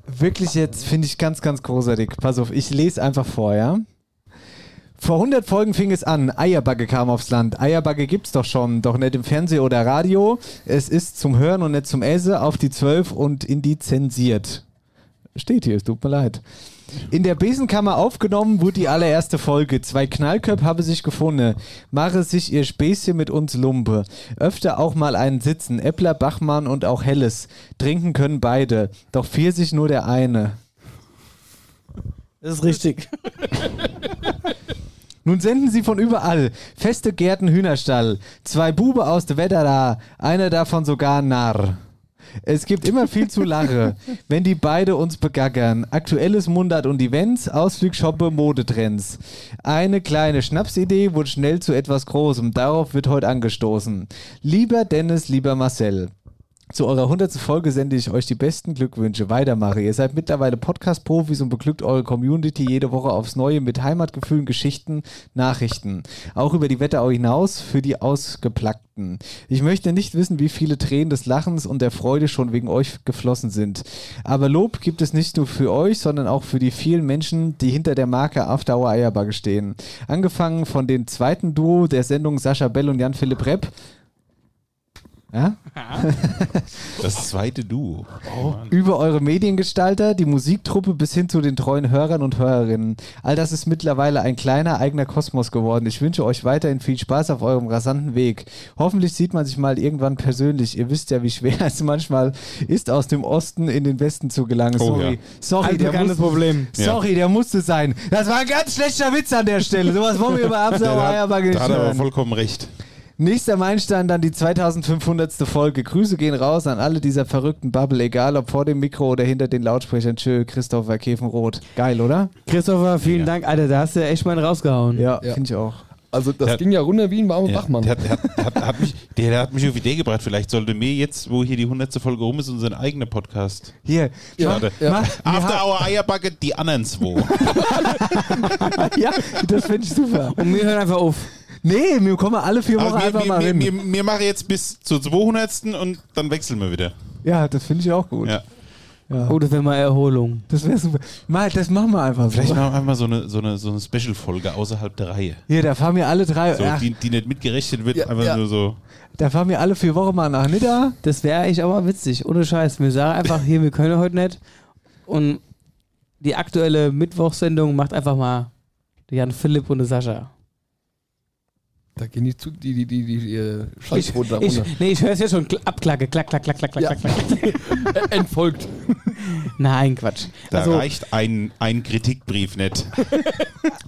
wirklich jetzt finde ich ganz, ganz großartig. Pass auf, ich lese einfach vor, ja? Vor 100 Folgen fing es an. Eierbagge kam aufs Land. Eierbagge gibt's doch schon, doch nicht im Fernsehen oder Radio. Es ist zum Hören und nicht zum Essen auf die 12 und in die zensiert. Steht hier, es tut mir leid. In der Besenkammer aufgenommen wurde die allererste Folge. Zwei Knallköpfe habe sich gefunden. Mache sich ihr Späßchen mit uns Lumpe. Öfter auch mal einen Sitzen. Eppler, Bachmann und auch Helles. Trinken können beide. Doch Pfirsich nur der eine. Das ist richtig. Nun senden sie von überall. Feste Gärten Hühnerstall. Zwei Bube aus der Wetterda. Einer davon sogar Narr. Es gibt immer viel zu lache, wenn die beide uns begaggern. Aktuelles Mundart und Events, Ausflug, Shoppe, Modetrends. Eine kleine Schnapsidee wurde schnell zu etwas Großem. Darauf wird heute angestoßen. Lieber Dennis, lieber Marcel. Zu eurer 100. Folge sende ich euch die besten Glückwünsche. Weitermache. Ihr seid mittlerweile Podcast-Profis und beglückt eure Community jede Woche aufs Neue mit Heimatgefühlen, Geschichten, Nachrichten. Auch über die Wetterau hinaus für die Ausgeplackten. Ich möchte nicht wissen, wie viele Tränen des Lachens und der Freude schon wegen euch geflossen sind. Aber Lob gibt es nicht nur für euch, sondern auch für die vielen Menschen, die hinter der Marke After Eierbagge stehen. Angefangen von dem zweiten Duo der Sendung Sascha Bell und Jan-Philipp Repp. Ja? Das zweite Duo. Oh. Über eure Mediengestalter, die Musiktruppe bis hin zu den treuen Hörern und Hörerinnen. All das ist mittlerweile ein kleiner eigener Kosmos geworden. Ich wünsche euch weiterhin viel Spaß auf eurem rasanten Weg. Hoffentlich sieht man sich mal irgendwann persönlich. Ihr wisst ja, wie schwer es manchmal ist, aus dem Osten in den Westen zu gelangen. Oh, Sorry, ja. sorry, der Altbekanntes muss, Problem. Sorry, der musste sein. Das war ein ganz schlechter Witz an der Stelle. Sowas wollen wir über Absauer hat, Eierbagge nicht da hat er aber vollkommen recht. Nächster Meilenstein dann die 2500. Folge. Grüße gehen raus an alle dieser verrückten Bubble, egal ob vor dem Mikro oder hinter den Lautsprechern. Tschö, Christopher Käfenroth. Geil, oder? Christopher, vielen Dank. Alter, da hast du echt mal einen rausgehauen. Ja, Ja. finde ich auch. Also das Der- ging ja runter wie ein warmer Ja, Bachmann. Der, hat, der, hat, der, hat, mich, der, der hat mich auf die Idee gebracht. Vielleicht sollte mir jetzt, wo hier die 100. Folge rum ist, unseren eigenen Podcast. Hier, Ja, Schade. ja. mach- After Hour Eierbacke, die anderen zwei. ja, das finde ich super. Und wir hören einfach auf. Nee, wir kommen alle vier Wochen Aber wir, einfach mal wir, hin. wir, wir, machen jetzt bis zur 200. und dann wechseln wir wieder. ja, das finde ich auch gut. Ja. Ja. Oh, das wäre mal Erholung. Das wäre super. Mal, das machen wir einfach Vielleicht so. machen wir einfach so eine, so eine, so eine Special-Folge außerhalb der Reihe. Hier, da fahren wir alle drei, So, die, die nicht mitgerechnet wird, Ja, einfach ja. nur so. da fahren wir alle vier Wochen mal nach Nidda. Das wäre eigentlich auch mal witzig. Ohne Scheiß. Wir sagen einfach hier, wir können heute nicht. Und die aktuelle Mittwochssendung macht einfach mal Jan Philipp und der Sascha. Da gehen die, zu, die, die, die, die äh, Ich, Schaltquote ich, runter. nee, ich höre es jetzt schon kl- abklacke. Klack, klack, klack, klack, klack, Ja. klack, klack. Äh, Entfolgt. Nein, Quatsch. Da Also, reicht ein, ein Kritikbrief nicht.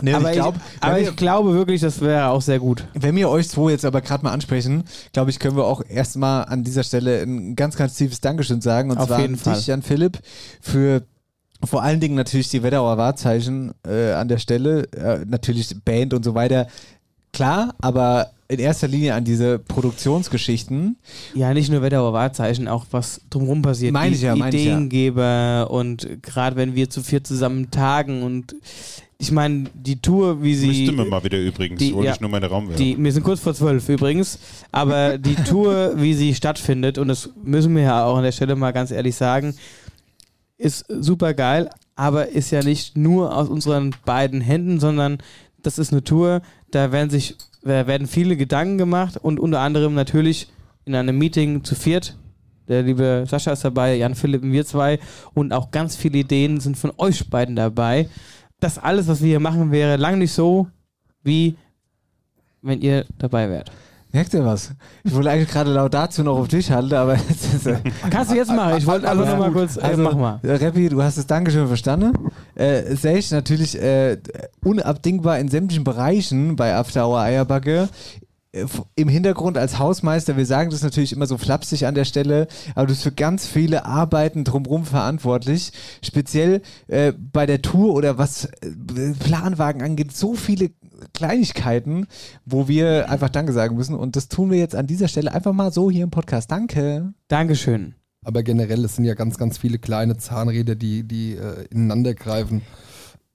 Nee, aber ich ich, glaub, aber wenn, ich glaube wirklich, das wäre auch sehr gut. wir, wenn wir euch zwei jetzt aber gerade mal ansprechen, glaube ich, können wir auch erstmal an dieser Stelle ein ganz, ganz tiefes Dankeschön sagen. Und Auf zwar jeden an Fall. dich, Jan Philipp, für vor allen Dingen natürlich die Wetterauer Wahrzeichen äh, an der Stelle, äh, natürlich Band und so weiter. Klar, aber in erster Linie an diese Produktionsgeschichten. Ja, nicht nur Wetterauer Wahrzeichen, auch was drumherum passiert. Meine Die ich ja, meine ich ja. Ideengeber und gerade wenn wir zu viert zusammen tagen und ich meine, die Tour, wie sie. Müsste man mal wieder übrigens. die- Wollte ja, ich nur mal in den Raum. Die, wir sind kurz vor zwölf übrigens, aber die Tour, wie sie stattfindet, und das müssen wir ja auch an der Stelle mal ganz ehrlich sagen, ist super geil. aber ist ja nicht nur aus unseren beiden Händen, sondern das ist eine Tour, da werden sich da werden viele Gedanken gemacht und unter anderem natürlich in einem Meeting zu viert. Der liebe Sascha ist dabei, Jan Philipp und wir zwei und auch ganz viele Ideen sind von euch beiden dabei. Das alles, was wir hier machen, wäre lang nicht so, wie wenn ihr dabei wärt. Merkt ihr was? Ich wollte eigentlich gerade laut dazu noch auf dich halten, aber jetzt er. Kannst du jetzt machen? Ich wollte einfach nur mal kurz. Äh, mach mal. äh, Reppi, du hast das Dankeschön verstanden. Äh, sehe ich natürlich äh, unabdingbar in sämtlichen Bereichen bei After Hour Eierbacke. Äh, Im Hintergrund als Hausmeister, wir sagen das natürlich immer so flapsig an der Stelle, aber du bist für ganz viele Arbeiten drumherum verantwortlich. Speziell äh, bei der Tour oder was äh, Planwagen angeht, so viele Kleinigkeiten, wo wir einfach Danke sagen müssen. Und das tun wir jetzt an dieser Stelle einfach mal so hier im Podcast. Danke. Dankeschön. Aber generell, es sind ja ganz, ganz viele kleine Zahnräder, die, die äh, ineinander greifen.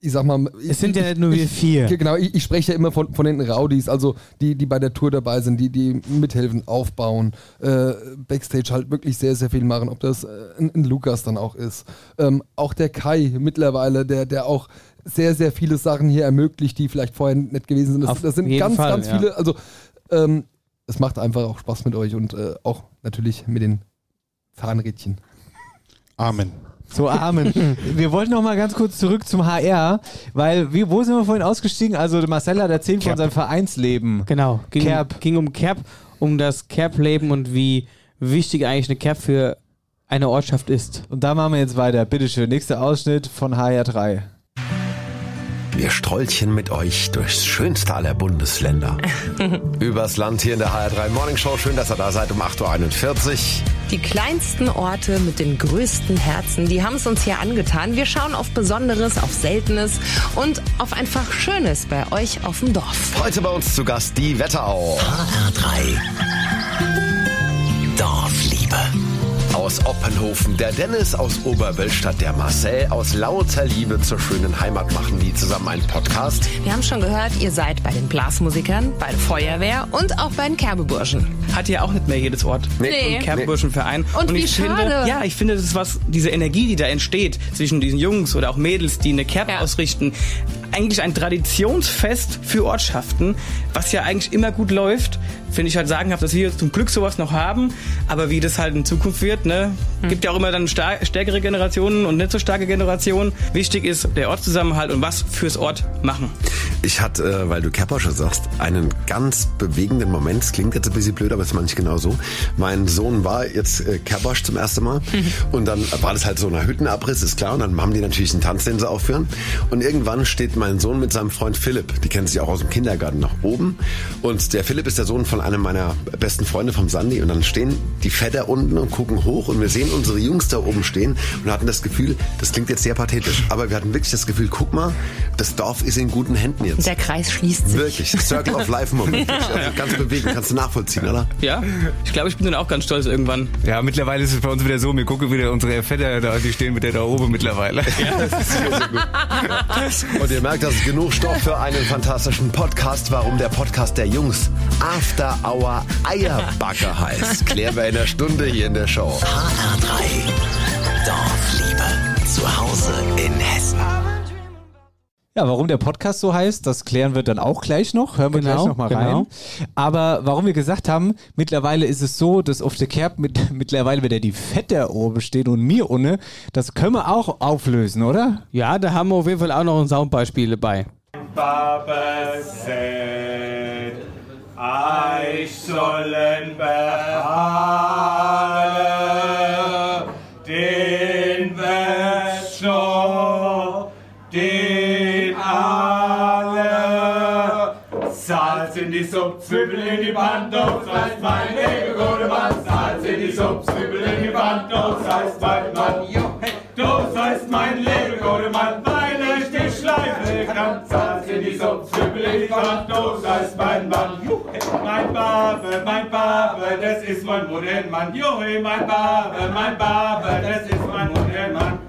Ich sag mal, Es sind ja nicht nur wir vier. Genau, ich, ich spreche ja immer von, von den Rowdies, also die, die bei der Tour dabei sind, die, die mithelfen, aufbauen, äh, Backstage halt wirklich sehr, sehr viel machen, ob das äh, ein, ein Lukas dann auch ist. Ähm, auch der Kai mittlerweile, der, der auch sehr, sehr viele Sachen hier ermöglicht, die vielleicht vorher nicht gewesen sind. Das, Auf das sind jeden ganz, Fall, ganz ja. viele, also ähm, es macht einfach auch Spaß mit euch und äh, auch natürlich mit den Zahnrädchen. Amen. So, Amen. wir wollten noch mal ganz kurz zurück zum HR, weil, wie, wo sind wir vorhin ausgestiegen? Also, der Marcel hat erzählt von Cap. seinem Vereinsleben. Genau. Ging, Cap. ging um Cap, um das Cap-Leben und wie wichtig eigentlich eine Cap für eine Ortschaft ist. Und da machen wir jetzt weiter. Bitteschön. Nächster Ausschnitt von HR3. Wir strollchen mit euch durchs schönste aller Bundesländer. Übers Land hier in der HR3 Morning Show. Schön, dass ihr da seid um 8.41 Uhr. Die kleinsten Orte mit den größten Herzen, die haben es uns hier angetan. Wir schauen auf Besonderes, auf Seltenes und auf einfach Schönes bei euch auf dem Dorf. Heute bei uns zu Gast die Wetterau. HR3. Aus Oppenhofen der Dennis, aus Oberwölstadt der Marcel, aus lauter Liebe zur schönen Heimat machen die zusammen einen Podcast. Wir haben schon gehört, ihr seid bei den Blasmusikern, bei der Feuerwehr und auch bei den Kerbeburschen. Hat ja auch nicht mehr jedes Ort. Nee. Nee. Ein Kerbburschenverein. Und wie ich schade. Finde, ja, ich finde, das ist was, diese Energie, die da entsteht zwischen diesen Jungs oder auch Mädels, die eine Kerb ausrichten, eigentlich ein Traditionsfest für Ortschaften, was ja eigentlich immer gut läuft. Finde ich halt sagenhaft, dass wir jetzt zum Glück sowas noch haben, aber wie das halt in Zukunft wird, ne? Gibt ja auch immer dann stärkere Generationen und nicht so starke Generationen. Wichtig ist der Ortszusammenhalt und was fürs Ort machen. Ich hatte, äh, weil du Kerpersche sagst, einen ganz bewegenden Moment. Es klingt jetzt ein bisschen blöd, aber es ist manchmal genau so. Mein Sohn war jetzt äh, Kerpersch zum ersten Mal und dann war das halt so ein Hüttenabriss, ist klar. Und dann haben die natürlich einen Tanz, den sie aufführen. Und irgendwann steht mein Sohn mit seinem Freund Philipp, die kennen sich auch aus dem Kindergarten, nach oben. Und der Philipp ist der Sohn von einem meiner besten Freunde vom Sandy. Und dann stehen die Vetter unten und gucken hoch und wir sehen unsere Jungs da oben stehen und hatten das Gefühl, das klingt jetzt sehr pathetisch, aber wir hatten wirklich das Gefühl, guck mal, das Dorf ist in guten Händen jetzt. Der Kreis schließt sich. Wirklich, Circle of Life Moment. Also ganz bewegend, kannst du nachvollziehen, oder? Ja, ich glaube, ich bin dann auch ganz stolz irgendwann. Ja, mittlerweile ist es bei uns wieder so, wir gucken wieder unsere Vetter da, die stehen mit der da oben mittlerweile. Ja, das ist sehr, sehr gut. Und ihr merkt, das ist genug Stoff für einen fantastischen Podcast. Warum der Podcast der Jungs After Hour Eierbacke heißt, klären wir in der Stunde hier in der Show. HR3. Dorfliebe. Zu Hause in Hessen. Ja, warum der Podcast so heißt, das klären wir dann auch gleich noch. Hören wir Genau, gleich noch mal genau. rein. Aber warum wir gesagt haben, mittlerweile ist es so, dass auf der Kerb mit, mittlerweile wieder die Vetter oben steht und mir ohne, das können wir auch auflösen, oder? Ja, da haben wir auf jeden Fall auch noch ein Soundbeispiel dabei. Papa said, sollen beharren, in die Suppe, Zwiebel in die das heißt mein Leben, gute Mann. Salz in die Suppe, Zwiebel in die das heißt mein Mann. Das heißt mein Leben, gute Mann, weil ich die Schleife kann. Salz in die Suppe, Zwiebel in die das heißt mein Mann. Mein Babe, mein Babe, das ist mein Modellmann. Jo, hey, mein Babe, mein Babe, das ist mein Modellmann.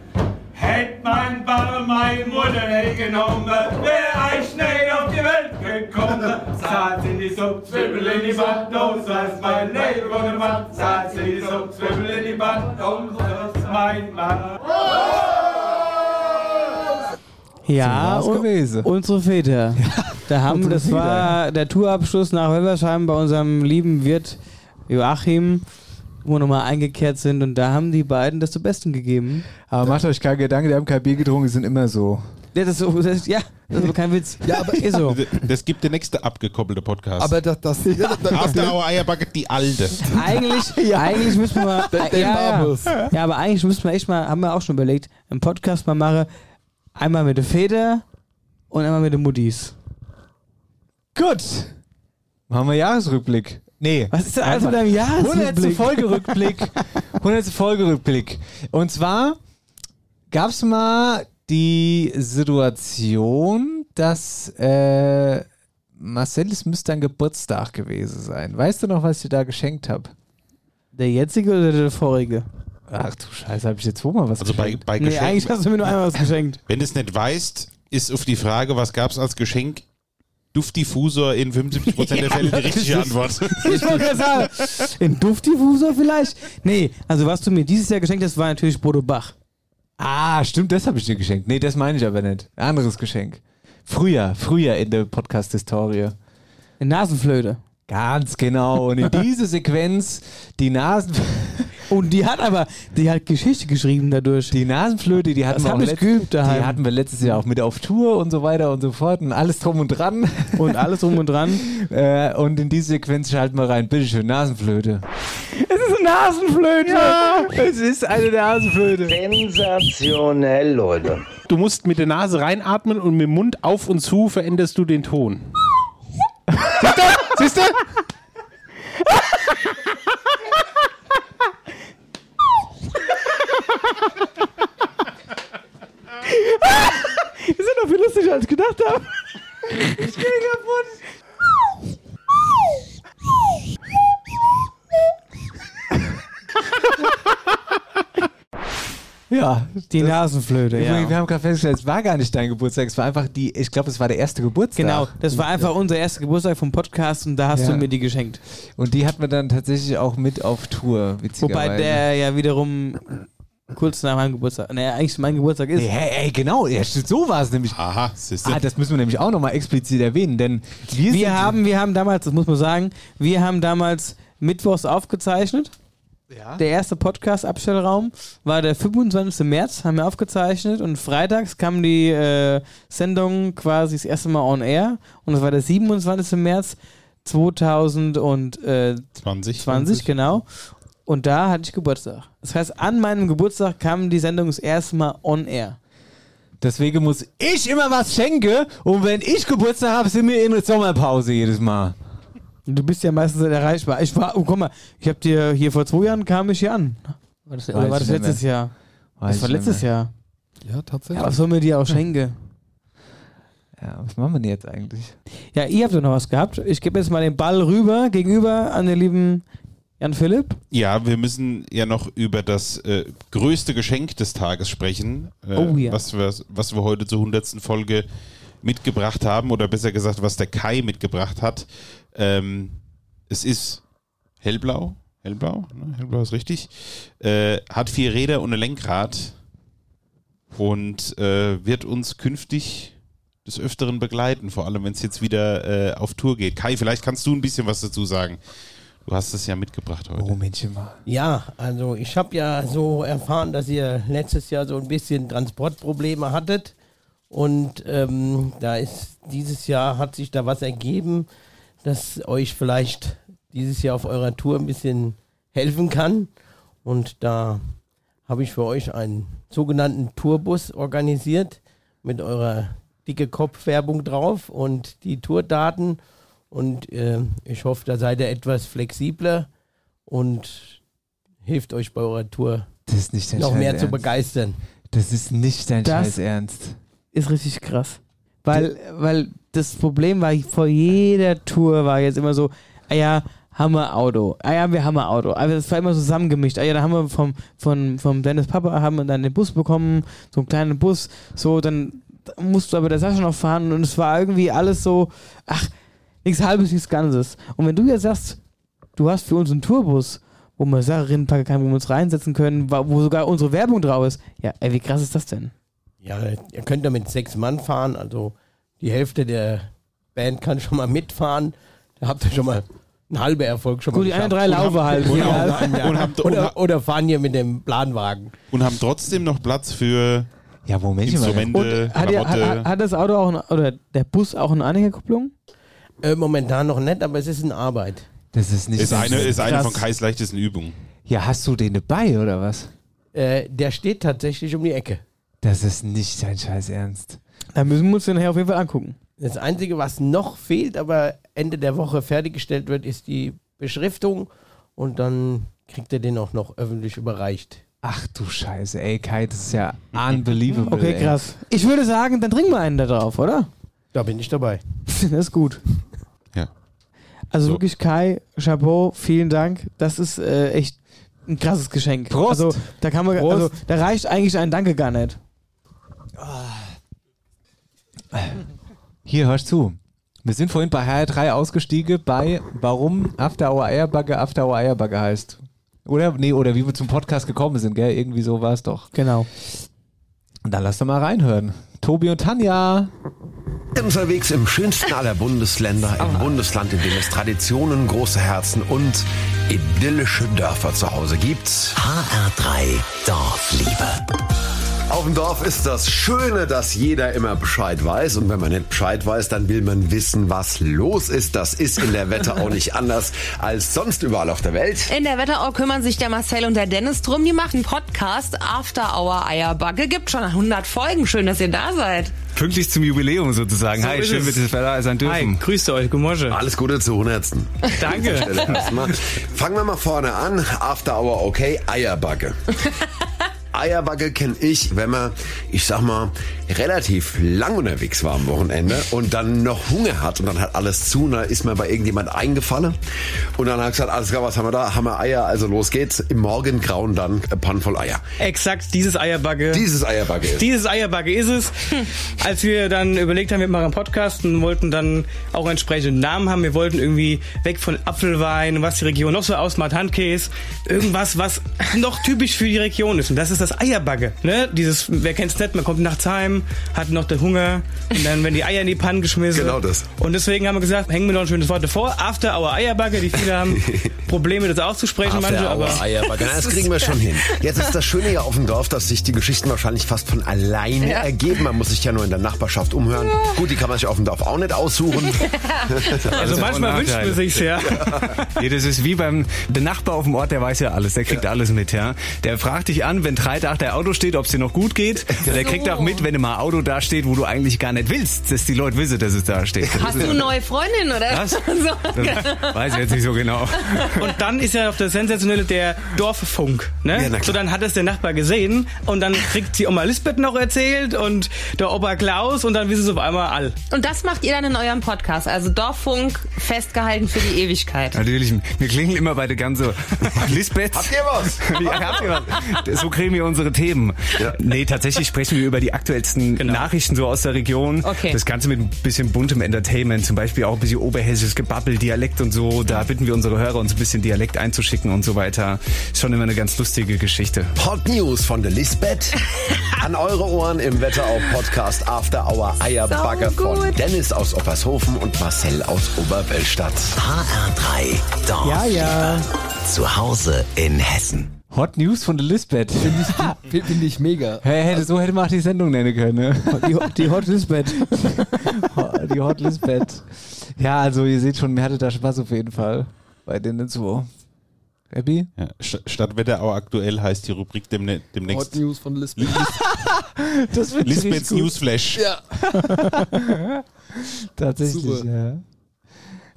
Hätt mein Babe meine Mutter nicht genommen, wär ich nicht auf die Welt gekommen. Salz in die Suppe, Zwiebel in die Band, das heißt mein Leben, Mann. Salz in die Suppe, Zwiebel in die Band, das ist mein Mann. Ja, So gewesen. unsere Väter. da haben, das Väter. war der Tourabschluss nach Wölversheim bei unserem lieben Wirt Joachim, wo wir nochmal eingekehrt sind und da haben die beiden das zu Besten gegeben. Aber macht euch keine Gedanken, die haben kein Bier getrunken, die sind immer so. Ja, das ist, so, das ist, ja, das ist aber kein Witz. Ja, aber ist so. Das gibt der nächste abgekoppelte Podcast. Aber das, das, ja, das, After Hour Eierbacke, die alte. Eigentlich, eigentlich müssen wir. Der- der ja, ja. ja, aber eigentlich müssen wir echt mal, haben wir auch schon überlegt, einen Podcast mal machen. Einmal mit der Feder und einmal mit den Muttis. Gut. Machen wir Jahresrückblick. Nee. Was ist denn alles mit deinem 100. Jahresrückblick? Folgerückblick. 100. Folgerückblick. Und zwar gab es mal die Situation, dass äh, Marcel, es müsste ein Geburtstag gewesen sein. Weißt du noch, was ich dir da geschenkt habe? Der jetzige oder der vorige? Ach du Scheiße, habe ich jetzt zweimal was Also bei, geschenkt? bei Nee, Geschenken. eigentlich hast du mir nur einmal was geschenkt. Wenn du es nicht weißt, ist auf die Frage, was gab es als Geschenk, Duftdiffusor in 75% der Fälle die richtige Antwort. Ich wollte gerade sagen, ein Duftdiffuser vielleicht? Nee, also was du mir dieses Jahr geschenkt hast, war natürlich Bodo Bach. Ah, stimmt, das habe ich dir geschenkt. Nee, das meine ich aber nicht. Ein anderes Geschenk. Früher, früher in der Podcast-Historie. Eine Nasenflöte. Ganz genau. Und in diese Sequenz, die Nasen... Und die hat aber, die hat Geschichte geschrieben dadurch. Die Nasenflöte, die hatten, Das wir auch letzt- geübt daheim. die hatten wir letztes Jahr auch mit auf Tour und so weiter und so fort und alles drum und dran. Und alles drum und dran. äh, und in diese Sequenz schalten wir rein. Bitteschön, Nasenflöte. Es ist eine Nasenflöte. Ja, es ist eine Nasenflöte. Sensationell, Leute. Du musst mit der Nase reinatmen und mit dem Mund auf und zu veränderst du den Ton. Siehst du? Siehst du? Das ist doch viel lustiger, als ich gedacht habe. Ich gehe kaputt. Ja. Die Nasenflöte, Übrigens, ja. Wir haben gerade festgestellt, es war gar nicht dein Geburtstag, es war einfach die, ich glaube, es war der erste Geburtstag. Genau, das war einfach unser erster Geburtstag vom Podcast und da hast Ja. du mir die geschenkt. Und die hatten wir dann tatsächlich auch mit auf Tour, witzigerweise. Wobei der ja wiederum kurz nach meinem Geburtstag, naja, eigentlich mein Geburtstag ist. Nee, hey, ey, genau, ja, so war es nämlich. Aha, siehste. Ah, das müssen wir nämlich auch nochmal explizit erwähnen, denn wir, Wir sind, haben, wir haben damals, das muss man sagen, wir haben damals mittwochs aufgezeichnet. Der erste Podcast-Abstellraum war der 25. März, haben wir aufgezeichnet und freitags kam die äh, Sendung quasi das erste Mal on air und das war der 27. März 2020, 20. genau. Und da hatte ich Geburtstag. Das heißt, an meinem Geburtstag kam die Sendung das erste Mal on air. Deswegen muss ich immer was schenken und wenn ich Geburtstag habe, sind wir in der Sommerpause jedes Mal. Du bist ja meistens nicht erreichbar. Ich war, oh, guck mal, ich hab dir hier vor zwei Jahren kam ich hier an. War das, oder war das letztes mehr. Jahr? Weiß das war letztes mehr. Jahr. Ja, tatsächlich. Ja, was soll mir dir auch schenken? Ja, was machen wir denn jetzt eigentlich? Ja, ihr habt doch noch was gehabt. Ich gebe jetzt mal den Ball rüber, gegenüber an den lieben Jan Philipp. Ja, wir müssen ja noch über das äh, größte Geschenk des Tages sprechen, äh, Oh ja. was, wir, was wir heute zur 100. Folge mitgebracht haben, oder besser gesagt, was der Kai mitgebracht hat. Ähm, es ist hellblau, hellblau, ne? hellblau ist richtig, äh, hat vier Räder und ein Lenkrad und äh, wird uns künftig des Öfteren begleiten, vor allem wenn es jetzt wieder äh, auf Tour geht. Kai, vielleicht kannst du ein bisschen was dazu sagen. Du hast es ja mitgebracht heute. Oh, Männchen mal. Ja, also ich habe ja so erfahren, dass ihr letztes Jahr so ein bisschen Transportprobleme hattet. Und ähm, da ist dieses Jahr hat sich da was ergeben, das euch vielleicht dieses Jahr auf eurer Tour ein bisschen helfen kann. Und da habe ich für euch einen sogenannten Tourbus organisiert mit eurer dicke Kopfwerbung drauf und die Tourdaten. Und äh, ich hoffe, da seid ihr etwas flexibler und hilft euch bei eurer Tour Das ist nicht dein noch mehr zu Ernst. begeistern. Das ist nicht dein Das- Scheiß Ernst. Ist richtig krass. Weil, weil das Problem war, vor jeder Tour war jetzt immer so, ah ja, haben wir Auto. Ah ja, wir haben Auto. Aber das war immer so zusammengemischt. Ah ja, da haben wir vom, von, vom Dennis Papa haben wir dann den Bus bekommen, so einen kleinen Bus. So, dann musst du aber der Sascha noch fahren und es war irgendwie alles so, ach, nichts halbes, nichts Ganzes. Und wenn du jetzt sagst, du hast für uns einen Tourbus, wo wir Sachen reinpacken können, wo wir uns reinsetzen können, wo sogar unsere Werbung drauf ist, ja, ey, wie krass ist das denn? Ja, ihr könnt ja mit sechs Mann fahren, also die Hälfte der Band kann schon mal mitfahren. Da habt ihr schon mal einen halben Erfolg schon Gut, mal die anderen drei Und laufen halt. Und, Ja. und, Und habt- und oder, oder fahren hier mit dem Planwagen. Und haben trotzdem noch Platz für ja, Moment Instrumente, Hat, ihr, hat, hat das Auto auch, ein, oder der Bus auch eine Anhängerkupplung? Äh, momentan noch nicht, aber es ist in Arbeit. Das ist nicht ist so eine, ist eine von Kais leichtesten Übungen. Ja, hast du den dabei oder was? Äh, der steht tatsächlich um die Ecke. Das ist nicht dein Scheiß Ernst. Da müssen wir uns den nachher auf jeden Fall angucken. Das Einzige, was noch fehlt, aber Ende der Woche fertiggestellt wird, ist die Beschriftung und dann kriegt er den auch noch öffentlich überreicht. Ach du Scheiße, ey Kai, das ist ja unbelievable. Okay, ey. krass. Ich würde sagen, dann trinken wir einen da drauf, oder? Da bin ich dabei. Das ist gut. Also So. wirklich Kai, Chapeau, vielen Dank. Das ist äh, echt ein krasses Geschenk. Prost. Also da kann man, Prost. also da reicht eigentlich ein Danke gar nicht. Hier, hörst zu. Wir sind vorhin bei HR3 ausgestiegen bei warum After Hour Eierbagger After Hour Eierbagger heißt. Oder? Nee, oder wie wir zum Podcast gekommen sind, gell? Irgendwie so war es doch. Genau. Und dann lass doch mal reinhören. Tobi und Tanja. Unterwegs im schönsten aller Bundesländer, im Bundesland, in dem es Traditionen, große Herzen und idyllische Dörfer zu Hause gibt. HR3 Dorfliebe. Auf dem Dorf ist das Schöne, dass jeder immer Bescheid weiß. Und wenn man nicht Bescheid weiß, dann will man wissen, was los ist. Das ist in der Wetterau nicht anders als sonst überall auf der Welt. In der Wetterau kümmern sich der Marcel und der Dennis drum. Die machen Podcast After Hour Eierbacke. Gibt schon 100 Folgen. Schön, dass ihr da seid. Pünktlich zum Jubiläum sozusagen. So Hi, schön, es. mit dir da sein dürfen. Hi, grüßt euch, Gemosche. Alles Gute zu 100. Danke. Fangen wir mal vorne an. After Hour, okay, Eierbacke. Eierbacke kenne ich, wenn man, ich sag mal, relativ lang unterwegs war am Wochenende und dann noch Hunger hat und dann hat alles zu und dann ist mir bei irgendjemand eingefallen und dann hat gesagt, alles klar, was haben wir da? Haben wir Eier, also los geht's. Im Morgengrauen dann ein Pan voll Eier. Exakt dieses Eierbacke. Dieses Eierbacke ist. Dieses Eierbacke ist es. Als wir dann überlegt haben, wir machen einen Podcast und wollten dann auch entsprechenden Namen haben. Wir wollten irgendwie weg von Apfelwein, was die Region noch so ausmacht, Handkäse, irgendwas, was noch typisch für die Region ist. Und das ist das Eierbacke. Ne? Dieses, wer kennt's nicht, man kommt nachts heim, hat noch den Hunger und dann werden die Eier in die Pfanne geschmissen. Genau das. Und deswegen haben wir gesagt, hängen wir noch ein schönes Wort davor. After our Eierbacke. Die viele haben Probleme, das auszusprechen, After manche, Hour aber. Eierbacke. Na, das kriegen wir schon hin. Jetzt ist das Schöne ja auf dem Dorf, dass sich die Geschichten wahrscheinlich fast von alleine Ja. ergeben. Man muss sich ja nur in der Nachbarschaft umhören. Gut, die kann man sich auf dem Dorf auch nicht aussuchen. Also manchmal wünscht man sich's ja. Ja, das ist wie beim der Nachbar auf dem Ort, der weiß ja alles, der kriegt alles mit, ja. Der fragt dich an, wenn Freitag der Auto steht, ob es dir noch gut geht. Der kriegt auch mit, wenn immer ein Auto da steht, wo du eigentlich gar nicht willst, dass die Leute wissen, dass es da steht. Hast du eine neue Freundin, oder? Was? So. Das weiß ich jetzt nicht so genau. Und dann ist ja noch der sensationelle der Dorffunk. Ne? Ja, so dann hat es der Nachbar gesehen und dann kriegt die Oma Lisbeth noch erzählt und der Opa Klaus und dann wissen sie auf einmal all. Und das macht ihr dann in eurem Podcast. Also Dorffunk festgehalten für die Ewigkeit. Natürlich, wir klingeln immer bei der ganzen Lisbeth. Habt ihr was? Ja, habt ihr was? So kriegen wir unsere Themen. Nee, tatsächlich sprechen wir über die aktuellsten Nachrichten so aus der Region. Okay. Das Ganze mit ein bisschen buntem Entertainment, zum Beispiel auch ein bisschen oberhessisches Gebabbel, Dialekt und so. Da bitten wir unsere Hörer, uns ein bisschen Dialekt einzuschicken und so weiter. Ist schon immer eine ganz lustige Geschichte. Hot News von der Lisbeth. An eure Ohren im Wetterau Podcast After Hour Eierbagger So von Dennis aus Oppershofen und Marcel aus Oberwölstadt. HR3 Dorf. Ja, ja. Zu Hause in Hessen. Hot News von der Lisbeth. Finde ich, find ich mega. Hey, hätte, so hätte man auch die Sendung nennen können. Ne? Die, die Hot Lisbeth. die Hot Lisbeth. Ja, also ihr seht schon, mir hatte da Spaß auf jeden Fall bei denen so. Abby? Ja, St- Stadt Wetterau aktuell heißt die Rubrik demne Hot demnächst News von Lisbeth. Das wird Lisbeths Newsflash. Ja. Tatsächlich, Super. ja.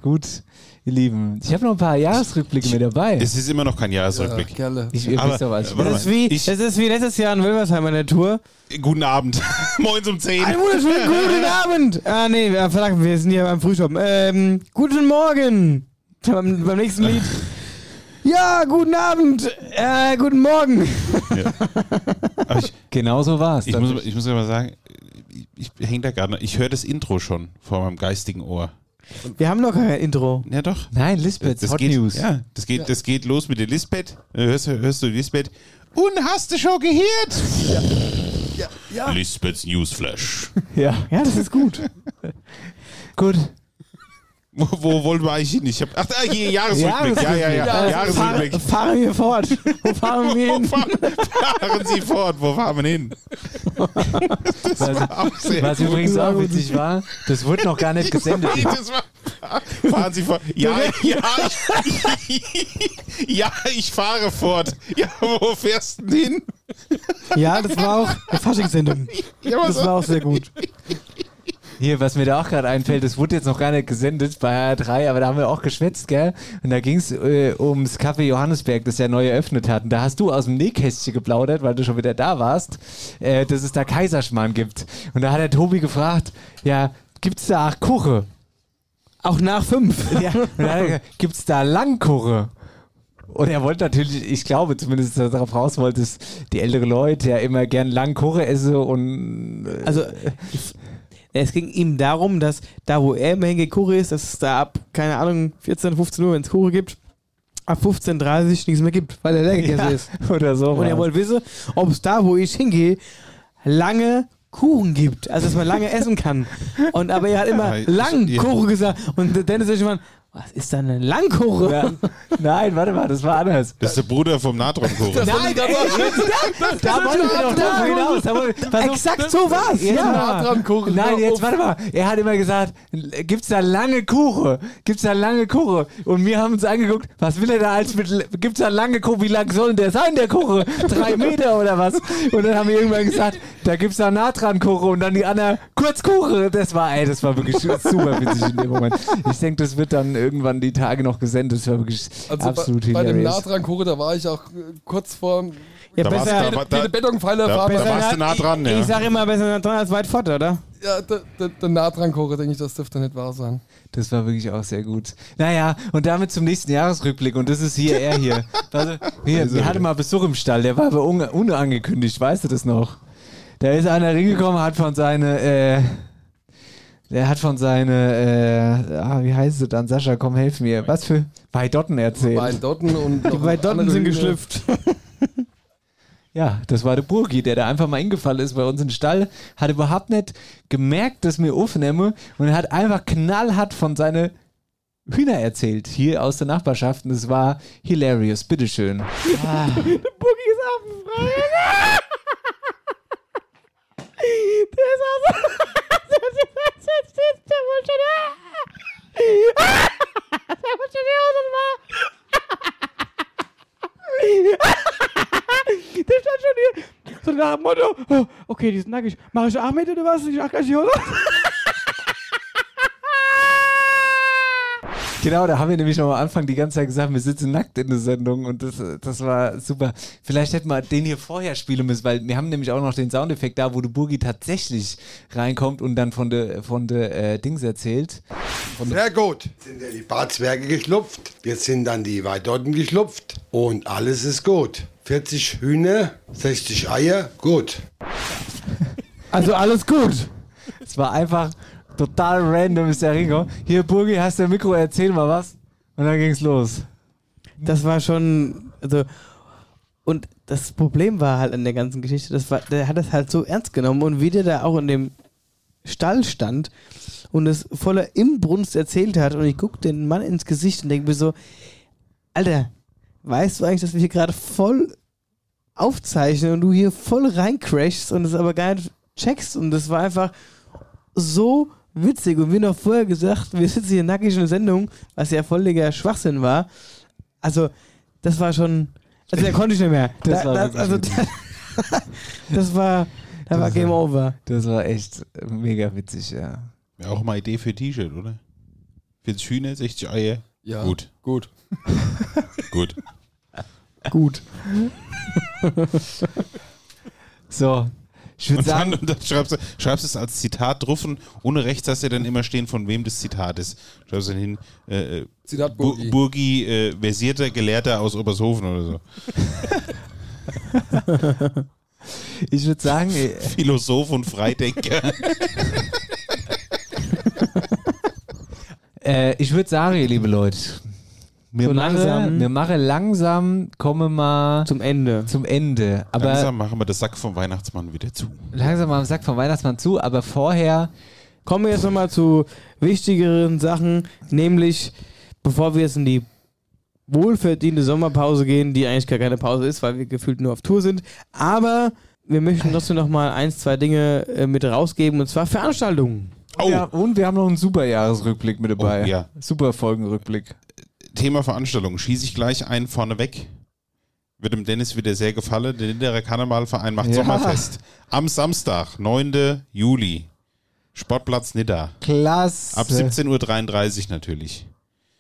Gut, ihr Lieben. Ich habe noch ein paar Jahresrückblicke mit dabei. Es ist immer noch kein Jahresrückblick. Ja. Ich, ihr Aber- wisst doch, was. Das ist, wie, Ich- das ist wie letztes Jahr in Wilmersheim an der Tour. Guten Abend. Moins um 10. Einen wunderschönen guten Abend. Ah, nee, verdammt, wir sind hier beim Frühstop. Ähm, guten Morgen. Beim, beim nächsten Lied. Ja, guten Abend. Äh, guten Morgen. Aber ich, Genau so war es. ich, muss, ich muss aber sagen, ich, ich hänge da gerade noch. Ich höre das Intro schon vor meinem geistigen Ohr. Wir haben noch kein Intro. Ja, doch. Nein, Lisbeth, Das Hot geht, News. Ja, das geht, das geht los mit der Lisbeth. Äh, Hörst, du- hörst du Lisbeth? Und hast du schon gehört? ja. Lisbeths Newsflash. Ja. Ja, das ist gut. Gut. Wo, wo wollten wir eigentlich hin? Ich hab, ach, da, hier, Jahresrückblick. Ja, ja, ja. Jahresrückblick. Fahren, fahren wir fort. Wo fahren wir hin? Fahren Sie fort. Wo fahren wir hin? Das war auch sehr Was übrigens auch witzig war, das wurde noch gar nicht gesendet. War, fahren Sie fort. Ja, ja, ich, ja, ich fahre fort. Ja, wo fährst du denn hin? Ja, das war auch eine Faschingssendung. Ja, was Das war auch sehr gut. Hier, was mir da auch gerade einfällt, das wurde jetzt noch gar nicht gesendet bei HR3, aber da haben wir auch geschwätzt, gell? Und da ging es äh, ums Café Johannesberg, das ja neu eröffnet hat. Und da hast du aus dem Nähkästchen geplaudert, weil du schon wieder da warst, äh, dass es da Kaiserschmarrn gibt. Und da hat der Tobi gefragt, ja, gibt's da auch Kuche? Auch nach fünf. Ja, und dann hat er gesagt, gibt's da Langkuche? Und er wollte natürlich, ich glaube zumindest, dass er darauf raus wollte, dass die ältere Leute ja immer gern Langkuche essen und äh, Also, es ging ihm darum, dass da, wo er immer hingekocht ist, dass es da ab, keine Ahnung, 14, 15 Uhr, wenn es Kuchen gibt, ab 15.30 Uhr nichts mehr gibt, weil er leer gegessen Ja, ist. oder so Und er wollte wissen, ob es da, wo ich hingehe, lange Kuchen gibt, also dass man lange essen kann. Und aber er hat immer Ja, Langkuchen gesagt. Und Dennis ist irgendwann, was ist denn ein Langkuchen? Ja. Nein, warte mal, das war anders. Das ist der Bruder vom Natronkuchen. Nein, ey, Da wollte wir doch drauf hinaus. Da pass. Exakt so war's. Ja. Nein, jetzt warte mal. Er hat immer gesagt, gibt's da lange Kuchen? Gibt's da lange Kuchen? Und wir haben uns angeguckt, was will er da als mit, gibt's da lange Kuchen? Wie lang soll denn der sein, der Kuchen? Drei Meter oder was? Und dann haben wir irgendwann gesagt, da gibt's da Natran-Kuchen und dann die anderen Kurzkuchen. Das war, ey, das war wirklich super witzig in dem Moment. Ich denke, das wird dann irgendwann die Tage noch gesendet. Das war wirklich Also absolut bei, bei dem. Natran-Kuchen, da war ich auch äh, kurz vor. Ja, Da besser- warst- da war- da- jede Betonpfeiler da- da warst du nah dran, ja. Ich sage immer, besser nah dran als weit fort, oder? Ja, der, der, der Natran-Kuchen, denke ich, das dürfte nicht wahr sein. Das war wirklich auch sehr gut. Naja, und damit zum nächsten Jahresrückblick. Und das ist hier er hier. Also, hier Also, wir hatten mal Besuch im Stall, der war aber un unangekündigt, weißt du das noch? Da ist einer reingekommen, hat von seine, äh, der hat von seine, äh, ah, wie heißt es dann? Sascha, komm, helf mir. Was für Weidotten erzählt? Weidotten und Die Weidotten sind geschlüpft. Ja, das war der Burgi, der da einfach mal eingefallen ist bei uns im Stall, hat überhaupt nicht gemerkt, dass wir aufnehmen und er hat einfach knallhart von seinen Hühner erzählt, hier aus der Nachbarschaft und es war hilarious, bitteschön. Ah. Der Boogie ist affenfrei. Der ist also. Der wollte schon. Der wollte schon die Hose. Der stand schon hier. So nach dem Motto: oh, Okay, die ist nackig. Mach ich auch mit oder was? Ich mach gleich die Hose. Genau, da haben wir nämlich noch am Anfang die ganze Zeit gesagt, wir sitzen nackt in der Sendung und das, das war super. Vielleicht hätten wir den hier vorher spielen müssen, weil wir haben nämlich auch noch den Soundeffekt da, wo der Burgi tatsächlich reinkommt und dann von der von der äh, Dings erzählt. Sehr gut. Sind ja die Barzwerge geschlupft. Jetzt sind dann die Weidotten geschlupft. Und alles ist gut. 40 Hühner, 60 Eier, gut. Also alles gut. Es war einfach total random, ist der Ringo. Hier, Burgi, hast du ein Mikro, erzähl mal was. Und dann ging's los. Das war schon, also, und das Problem war halt an der ganzen Geschichte, das war, der hat das halt so ernst genommen und wie der da auch in dem Stall stand und es voller Imbrunst erzählt hat und ich guck den Mann ins Gesicht und denke mir so, Alter, weißt du eigentlich, dass wir hier gerade voll aufzeichnen und du hier voll reincrashst und es aber gar nicht checkst und das war einfach so witzig und wie noch vorher gesagt, wir sitzen hier nackig in der Sendung, was ja völliger Schwachsinn war. Also, das war schon, also da konnte ich nicht mehr. Das da, war da, wirklich also, da, das war, da war Das Game war- Over. Das war echt mega witzig, ja. Ja, auch mal Idee für T-Shirt, oder? 40 Hühner, 60 Eier. Ja, Gut. Gut. Gut. Gut. So, ich würde dann, sagen, und dann schreibst du schreibst es als Zitat drauf und ohne rechts hast du dann immer stehen, von wem das Zitat ist. Schreibst du dann hin, äh, äh, Zitat Bu- Burgi. Burgi, äh, versierter Gelehrter aus Obershofen oder so. ich würde sagen, äh, Philosoph und Freidenker. äh, ich würde sagen, ihr liebe Leute, Wir, So machen, langsam. wir machen langsam, kommen wir zum Ende. Zum Ende. Aber Langsam machen wir das Sack vom Weihnachtsmann wieder zu. langsam am Sack vom Weihnachtsmann zu, aber vorher Kommen wir jetzt nochmal zu wichtigeren Sachen, nämlich bevor wir jetzt in die wohlverdiente Sommerpause gehen, die eigentlich gar keine Pause ist, weil wir gefühlt nur auf Tour sind. Aber wir möchten trotzdem nochmal eins, zwei Dinge äh, mit rausgeben, und zwar Veranstaltungen. Oh. Ja, und wir haben noch einen super Jahresrückblick mit dabei. Oh, ja. Super Folgenrückblick. Thema Veranstaltung. Schieße ich gleich einen vorneweg. Wird dem Dennis wieder sehr gefallen. Der Linderer Karnevalverein macht Ja. Sommerfest. Am Samstag, 9. Juli. Sportplatz Nidda. Klasse. Ab 17.33 Uhr natürlich.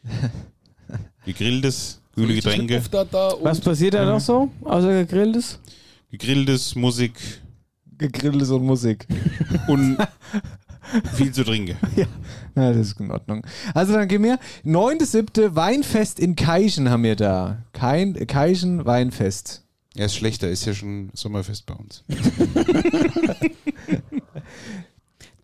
Gegrilltes, kühle Getränke. Was passiert da noch so, außer gegrilltes? Gegrilltes, Musik. Gegrilltes und Musik. Und viel zu trinken. Ja, na, das ist in Ordnung. Also dann gehen wir. 9.7. Weinfest in Keichen haben wir da. Kein, Keichen Weinfest. Ja, ist schlechter, ist ja schon Sommerfest bei uns.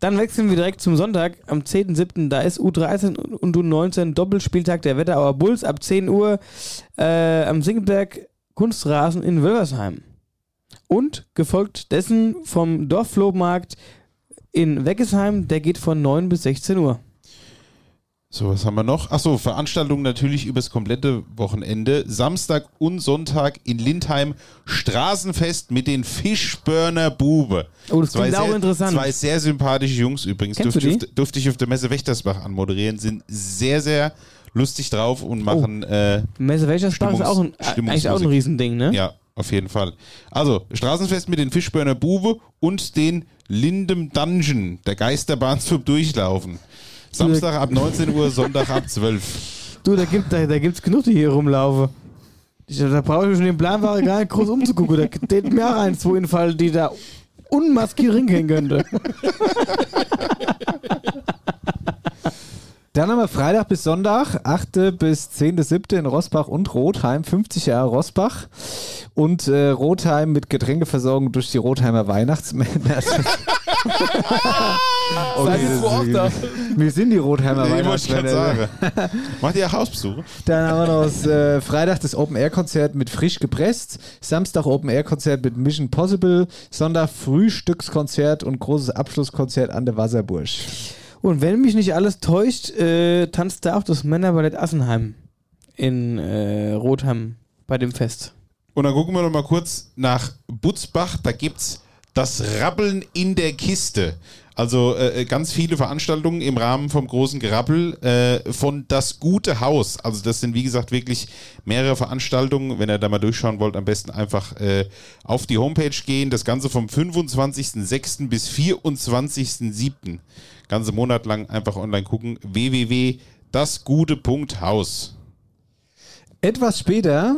Dann wechseln wir direkt zum Sonntag am 10.7. Da ist U13 und U19 Doppelspieltag der Wetterauer Bulls ab 10 Uhr äh, am Singelberg Kunstrasen in Wölversheim. Und gefolgt dessen vom Dorfflohmarkt in Weggesheim, der geht von 9 bis 16 Uhr. So, was haben wir noch? Achso, Veranstaltungen natürlich übers komplette Wochenende. Samstag und Sonntag in Lindheim Straßenfest mit den Fischburner Bube. Oh, das klingt auch interessant. Zwei sehr sympathische Jungs übrigens. Kennst du Durfte, durfte ich auf der Messe Wächtersbach anmoderieren. Sind sehr, sehr lustig drauf und machen. Äh, Messe Wächtersbach ist auch ein, Stimmungs- eigentlich auch ein. Riesending, ne? Ja, auf jeden Fall. Also, Straßenfest mit den Fischburner Bube und den Lindem Dungeon, der Geisterbahn zum Durchlaufen. Samstag ab 19 Uhr, Sonntag ab 12. Du, da gibt da, da gibt's genug, die hier rumlaufen. Ich, da brauche ich schon den Planware gar nicht groß umzugucken. Da steht mir auch eins, wo in Fall, die da unmaskiert hingehen könnte. Dann haben wir Freitag bis Sonntag, 8. bis 10.7. in Rossbach und Rotheim, 50 Jahre Rossbach. Und äh, Rotheim mit Getränkeversorgung durch die Rotheimer Weihnachtsmänner. Seid ihr so oft da? Wir sind die Rotheimer Nee, Weihnachtsmänner. sagen. Macht ihr Hausbesuche? Dann haben wir noch das, äh, Freitag das Open-Air-Konzert mit Frisch gepresst, Samstag Open-Air-Konzert mit Mission Possible, Sonntag Frühstückskonzert und großes Abschlusskonzert an der Wasserburg. Und wenn mich nicht alles täuscht, äh, tanzt da auch das Männerballett Assenheim in äh, Rotham bei dem Fest. Und dann gucken wir noch mal kurz nach Butzbach. Da gibt's das Rappeln in der Kiste. Also äh, ganz viele Veranstaltungen im Rahmen vom großen Gerappel äh, von Das Gute Haus. Also das sind wie gesagt wirklich mehrere Veranstaltungen. Wenn ihr da mal durchschauen wollt, am besten einfach äh, auf die Homepage gehen. Das Ganze vom 25.06. bis 24.07. Ganze Monat lang einfach online gucken. www.dasgute.haus. Etwas später,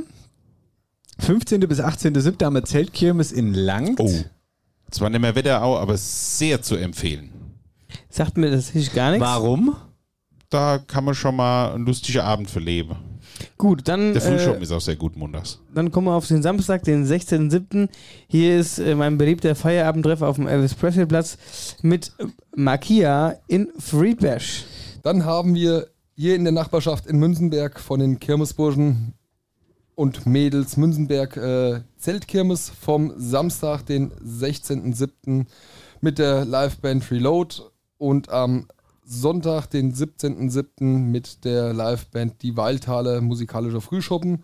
15. bis 18.7. haben wir Zeltkirmes in Langt. Oh. Zwar nicht mehr Wetterau, aber sehr zu empfehlen. Sagt mir das nicht gar nichts. Warum? Da kann man schon mal einen lustigen Abend verleben. Gut, dann, Der Frühschoppen äh, ist auch sehr gut montags. dann kommen wir auf den Samstag, den 16.07. Hier ist äh, mein beliebter Feierabendtreffer auf dem Elvis Presley Platz mit Makia in Friedberg. Dann haben wir hier in der Nachbarschaft in Münzenberg von den Kirmesburschen und Mädels Münzenberg äh, Zeltkirmes vom Samstag, den 16.07. mit der Liveband Reload und am Sonntag, den 17.07. mit der Liveband Die Waldhalle musikalischer Frühschoppen.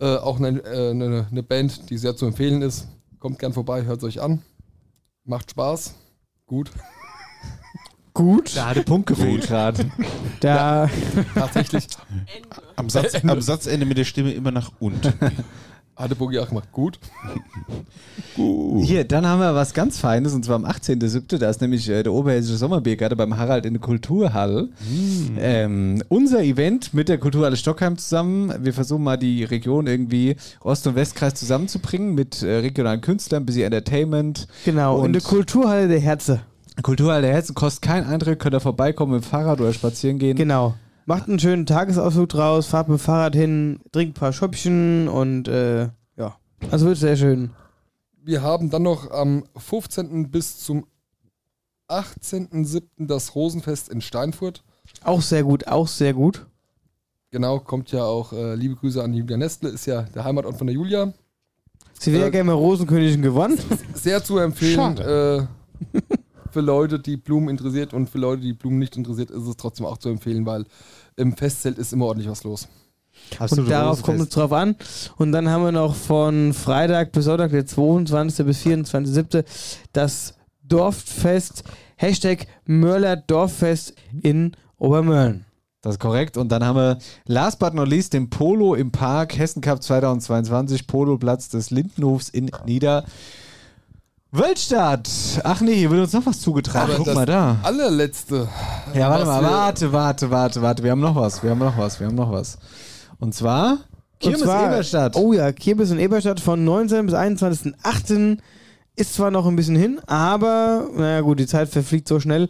Äh, auch eine, äh, eine, eine Band, die sehr zu empfehlen ist. Kommt gern vorbei, hört es euch an. Macht Spaß. Gut. Gut. Da hatte Punkt gefehlt gerade. Da. Tatsächlich. Am, Satz, am Satzende mit der Stimme immer nach unten. Hatte Bogi auch gemacht. Gut. Hier, dann haben wir was ganz Feines und zwar am 18.07. Da ist nämlich äh, der Oberhessische Sommerbiergarten beim Harald in der Kulturhalle. Ähm, unser Event mit der Kulturhalle Stockheim zusammen. Wir versuchen mal die Region irgendwie Ost- und Westkreis zusammenzubringen mit äh, regionalen Künstlern, bisschen Entertainment. Genau, in und der Kulturhalle der Herze. Kulturhalle der Herzen kostet keinen Eintritt, könnt ihr vorbeikommen mit dem Fahrrad oder spazieren gehen. Genau. Macht einen schönen Tagesausflug draus, fahrt mit dem Fahrrad hin, trinkt ein paar Schöppchen und äh, ja. Also wird sehr schön. Wir haben dann noch am 15. bis zum 18.07. das Rosenfest in Steinfurt. Auch sehr gut, auch sehr gut. Genau, kommt ja auch, äh, liebe Grüße an Julia Nestle, ist ja der Heimatort von der Julia. Sie wäre Äh, gerne mal Rosenkönigin gewonnen. Sehr zu empfehlen. Äh, für Leute, die Blumen interessiert und für Leute, die Blumen nicht interessiert, ist es trotzdem auch zu empfehlen, weil im Festzelt ist immer ordentlich was los. und darauf kommt es drauf an. Und dann haben wir noch von Freitag bis Sonntag, der 22. bis 24.7. das Dorffest, Hashtag Mörler Dorffest in Obermörlen. Das ist korrekt. Und dann haben wir last but not least den Polo im Park Hessen Cup 2022, Poloplatz des Lindenhofs in Nieder. Wölstadt! Ach nee, hier wird uns noch was zugetragen. Aber Guck das mal da. allerletzte. Ja, warte mal, warte, warte, warte, warte. Wir haben noch was, wir haben noch was, wir haben noch was. Und zwar Kirmes Und zwar- Eberstadt. Oh ja, Kirmes in Eberstadt von 19. bis 21.08. Ist zwar noch ein bisschen hin, aber naja gut, die Zeit verfliegt so schnell.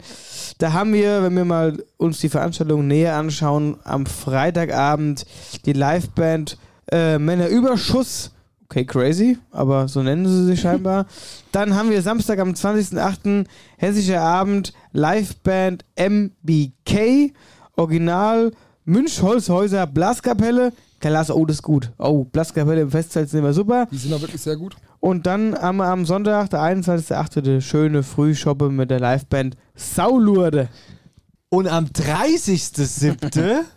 Da haben wir, wenn wir mal uns die Veranstaltung näher anschauen, am Freitagabend die Liveband äh, Männerüberschuss. Okay, crazy, aber so nennen sie sich scheinbar. Dann haben wir Samstag am 20.08. Hessischer Abend Liveband MBK. Original Münchholzhäuser Blaskapelle. Klasse, oh, das ist gut. Oh, Blaskapelle im Festzelt sind immer super. Die sind auch wirklich sehr gut. Und dann haben wir am Sonntag, der 21.08., die schöne Frühschoppe mit der Liveband Saulurde. Und am 30.07.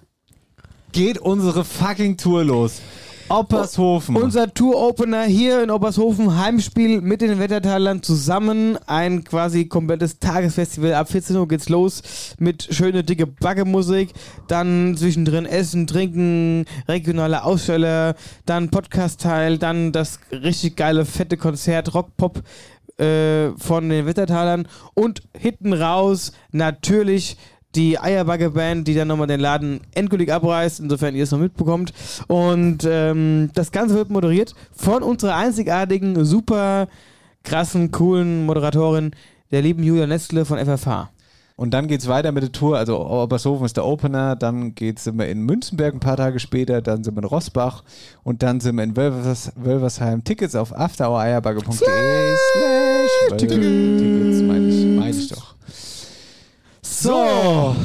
geht unsere fucking Tour los. Oppershofen. Unser Tour-Opener hier in Obershofen, Heimspiel mit den Wettertalern zusammen. Ein quasi komplettes Tagesfestival. Ab 14 Uhr geht's los mit schöne dicke Backe-Musik. Dann zwischendrin Essen, Trinken, regionale Aussteller, dann Podcast-Teil, dann das richtig geile, fette Konzert, Rock-Pop äh, von den Wettertalern. Und hinten raus natürlich die Eierbagge-Band, die dann nochmal den Laden endgültig abreißt, insofern ihr es noch mitbekommt. Und ähm, das Ganze wird moderiert von unserer einzigartigen, super krassen, coolen Moderatorin, der lieben Julia Nestle von FFH. Und dann geht's weiter mit der Tour. Also Obershofen ist der Opener, dann geht's sind wir in Münzenberg ein paar Tage später, dann sind wir in Rosbach und dann sind wir in Wölvers, Wölversheim. Tickets auf afterhoureierbagge.de slash Tickets, meine ich, meine ich doch. So.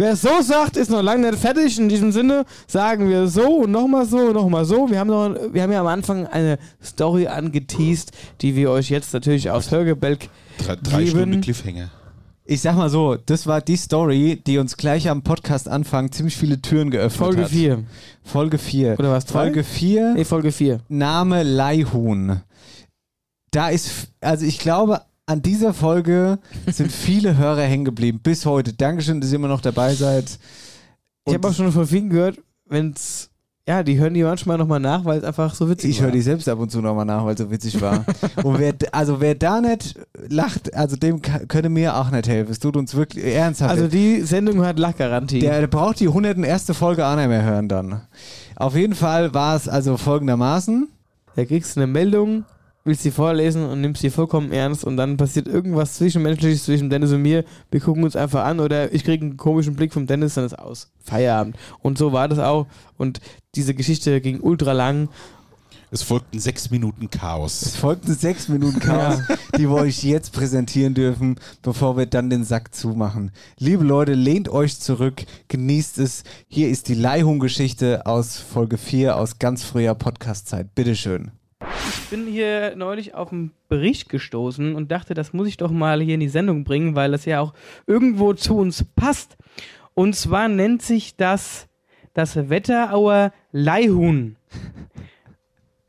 Wer so sagt, ist noch lange nicht fertig. In diesem Sinne sagen wir so und nochmal so und nochmal so. Wir haben, noch, wir haben ja am Anfang eine Story angeteased, die wir euch jetzt natürlich aufs Hörgebälk Drei, drei geben. Stunden Cliffhanger. Ich sag mal so, das war die Story, die uns gleich am Podcast Anfang ziemlich viele Türen geöffnet Folge hat. 4. Folge 4. Oder was? drei? Folge 4. Nee, Folge 4. Name Leihhuhn. Da ist, also ich glaube, an dieser Folge sind viele Hörer hängen geblieben. Bis heute. Dankeschön, dass ihr immer noch dabei seid. Ich habe auch schon von vielen gehört, wenn's. Ja, die hören die manchmal nochmal nach, weil es einfach so witzig Ich war. höre die selbst ab und zu nochmal nach, weil es so witzig war. und wer, also wer da nicht lacht, also dem könnte mir auch nicht helfen. Es tut uns wirklich ernsthaft. Also die Sendung hat Lachgarantie. Der, der braucht die 101. Folge auch nicht mehr hören dann. Auf jeden Fall war es also folgendermaßen. Da kriegst du eine Meldung, willst sie vorlesen und nimmst sie vollkommen ernst und dann passiert irgendwas Zwischenmenschliches zwischen Dennis und mir. Wir gucken uns einfach an oder ich kriege einen komischen Blick vom Dennis, dann ist aus. Feierabend. Und so war das auch. Und diese Geschichte ging ultra lang. Es folgten sechs Minuten Chaos. Es folgten sechs Minuten Chaos, die wir euch jetzt präsentieren dürfen, bevor wir dann den Sack zumachen. Liebe Leute, lehnt euch zurück, genießt es. Hier ist die Leihung-Geschichte aus Folge 4 aus ganz früher Podcast-Zeit. Bitteschön. Ich bin hier neulich auf einen Bericht gestoßen und dachte, das muss ich doch mal hier in die Sendung bringen, weil das ja auch irgendwo zu uns passt. Und zwar nennt sich das das Wetterauer Leihhuhn.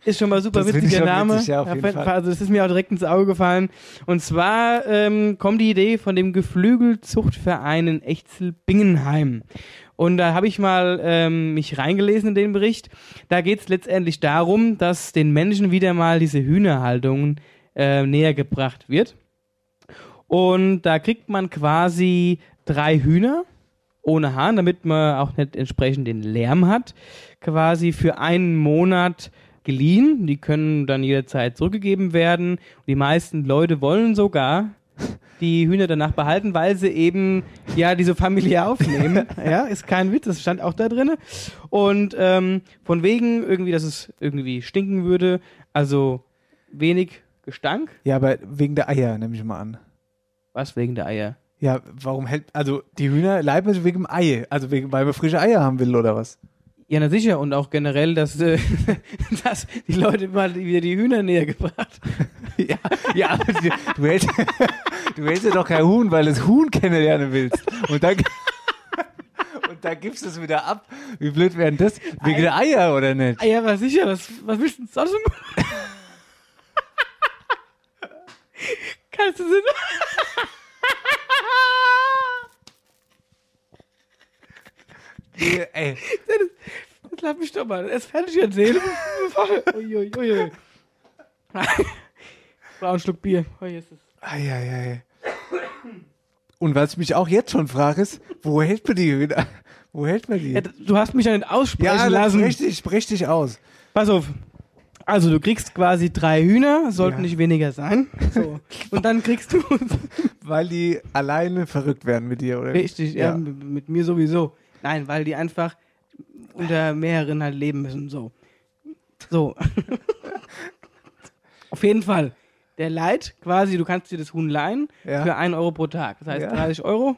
Ist schon mal super Das witziger Name. witzig, ja. Also das ist mir auch direkt ins Auge gefallen. Und zwar ähm, kommt die Idee von dem Geflügelzuchtverein in Echzel-Bingenheim. Und da habe ich mal ähm, mich reingelesen in den Bericht. Da geht es letztendlich darum, dass den Menschen wieder mal diese Hühnerhaltung äh, näher gebracht wird. Und da kriegt man quasi drei Hühner ohne Hahn, damit man auch nicht entsprechend den Lärm hat, quasi für einen Monat geliehen. Die können dann jederzeit zurückgegeben werden. Die meisten Leute wollen sogar die Hühner danach behalten, weil sie eben ja diese familiär aufnehmen. ja, ist kein Witz, das stand auch da drin. Und ähm, von wegen irgendwie, dass es irgendwie stinken würde, also wenig Gestank. Ja, aber wegen der Eier, nehme ich mal an. Was wegen der Eier? Ja, warum hält, also die Hühner leiben wegen dem Ei, also wegen, weil man frische Eier haben will oder was? Ja, na sicher. Und auch generell, dass, äh, dass die Leute mal wieder die Hühner näher gebracht. ja, ja, aber du, du hältst, du hältst ja doch kein Huhn, weil du das Huhn kennenlernen willst. Und dann, und dann gibst du es wieder ab. Wie blöd wären das? Wegen der Eier, oder nicht? Ja, aber sicher. Was, was willst du denn sonst machen? Kannst du sie Ey. Dennis, jetzt lass mich doch mal. Er ist fertig erzählen. Uiuiui. Ui, ui. Brauch einen Schluck Bier. Oh, ist es. Eieiei. Und was ich mich auch jetzt schon frage, ist, wo hält man die Hühner? Wo hält man die? Ja, du hast mich ja nicht aussprechen Ja, lassen. dich, sprech dich aus. Pass auf. Also du kriegst quasi drei Hühner, sollten Ja. nicht weniger sein. So. Und dann kriegst du Weil die alleine verrückt werden mit dir, oder? richtig, ja, mit, mit mir sowieso. Nein, weil die einfach unter mehreren halt leben müssen. So. So. Auf jeden Fall. Der Leid, quasi, du kannst dir das Huhn leihen Ja. für 1 Euro pro Tag. Das heißt, Ja. 30 Euro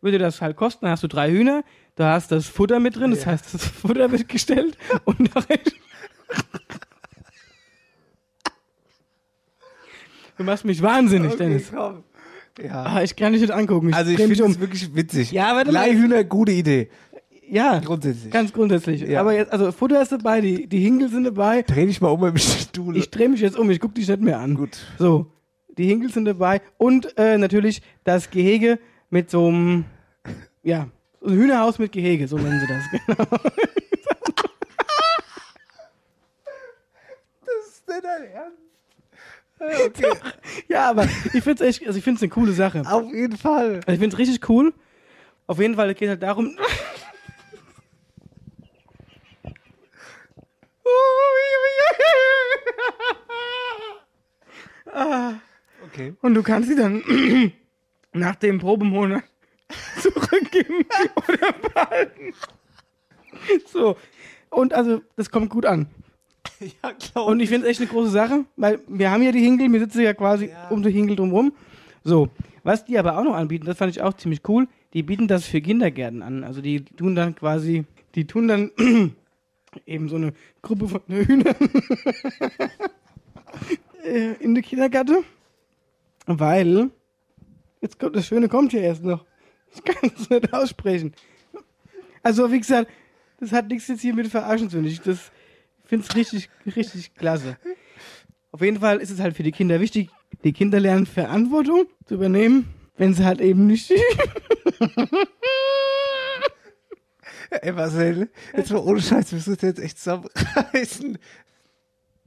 würde das halt kosten. Dann hast du drei Hühner, da hast das Futter mit drin, das heißt, das Futter wird gestellt und nachher Du machst mich wahnsinnig, Okay, Dennis. komm. Ja. Ah, ich kann dich nicht angucken. Also ich dreh mich finde um. es wirklich witzig. Ja, warte mal. Leihhühner, gute Idee. Ja, Grundsätzlich. ganz grundsätzlich. Ja. Aber jetzt, also Futter ist dabei, die, die Hinkel sind dabei. Dreh dich mal um im Stuhl. Ich drehe mich jetzt um, ich gucke dich nicht mehr an. Gut. So, die Hinkel sind dabei und äh, natürlich das Gehege mit so einem, ja, so ein Hühnerhaus mit Gehege, so nennen sie das, genau. Das ist nicht dein Ernst. Okay. ja, aber ich finde es echt, also ich finde es eine coole Sache. Auf jeden Fall. Also ich finde es richtig cool. Auf jeden Fall, es geht halt darum. Okay. Und du kannst sie dann nach dem Probemonat zurückgeben oder behalten. So. Und also, das kommt gut an. Ja, klar. Und ich finde es echt eine große Sache, weil wir haben ja die Hinkel, wir sitzen ja quasi um die Hinkel drumherum. So, was die aber auch noch anbieten, das fand ich auch ziemlich cool, die bieten das für Kindergärten an. Also die tun dann quasi, die tun dann eben so eine Gruppe von Hühnern äh, in die Kindergärte, weil, jetzt kommt das Schöne kommt hier erst noch. Ich kann es nicht aussprechen. Also wie gesagt, das hat nichts jetzt hier mit Verarschen zu tun. Das finde es richtig, richtig klasse. Auf jeden Fall ist es halt für die Kinder wichtig, die Kinder lernen Verantwortung zu übernehmen, wenn sie halt eben nicht. Ey, Marcel, jetzt mal ohne Scheiß, wir müssen jetzt echt zusammenreißen.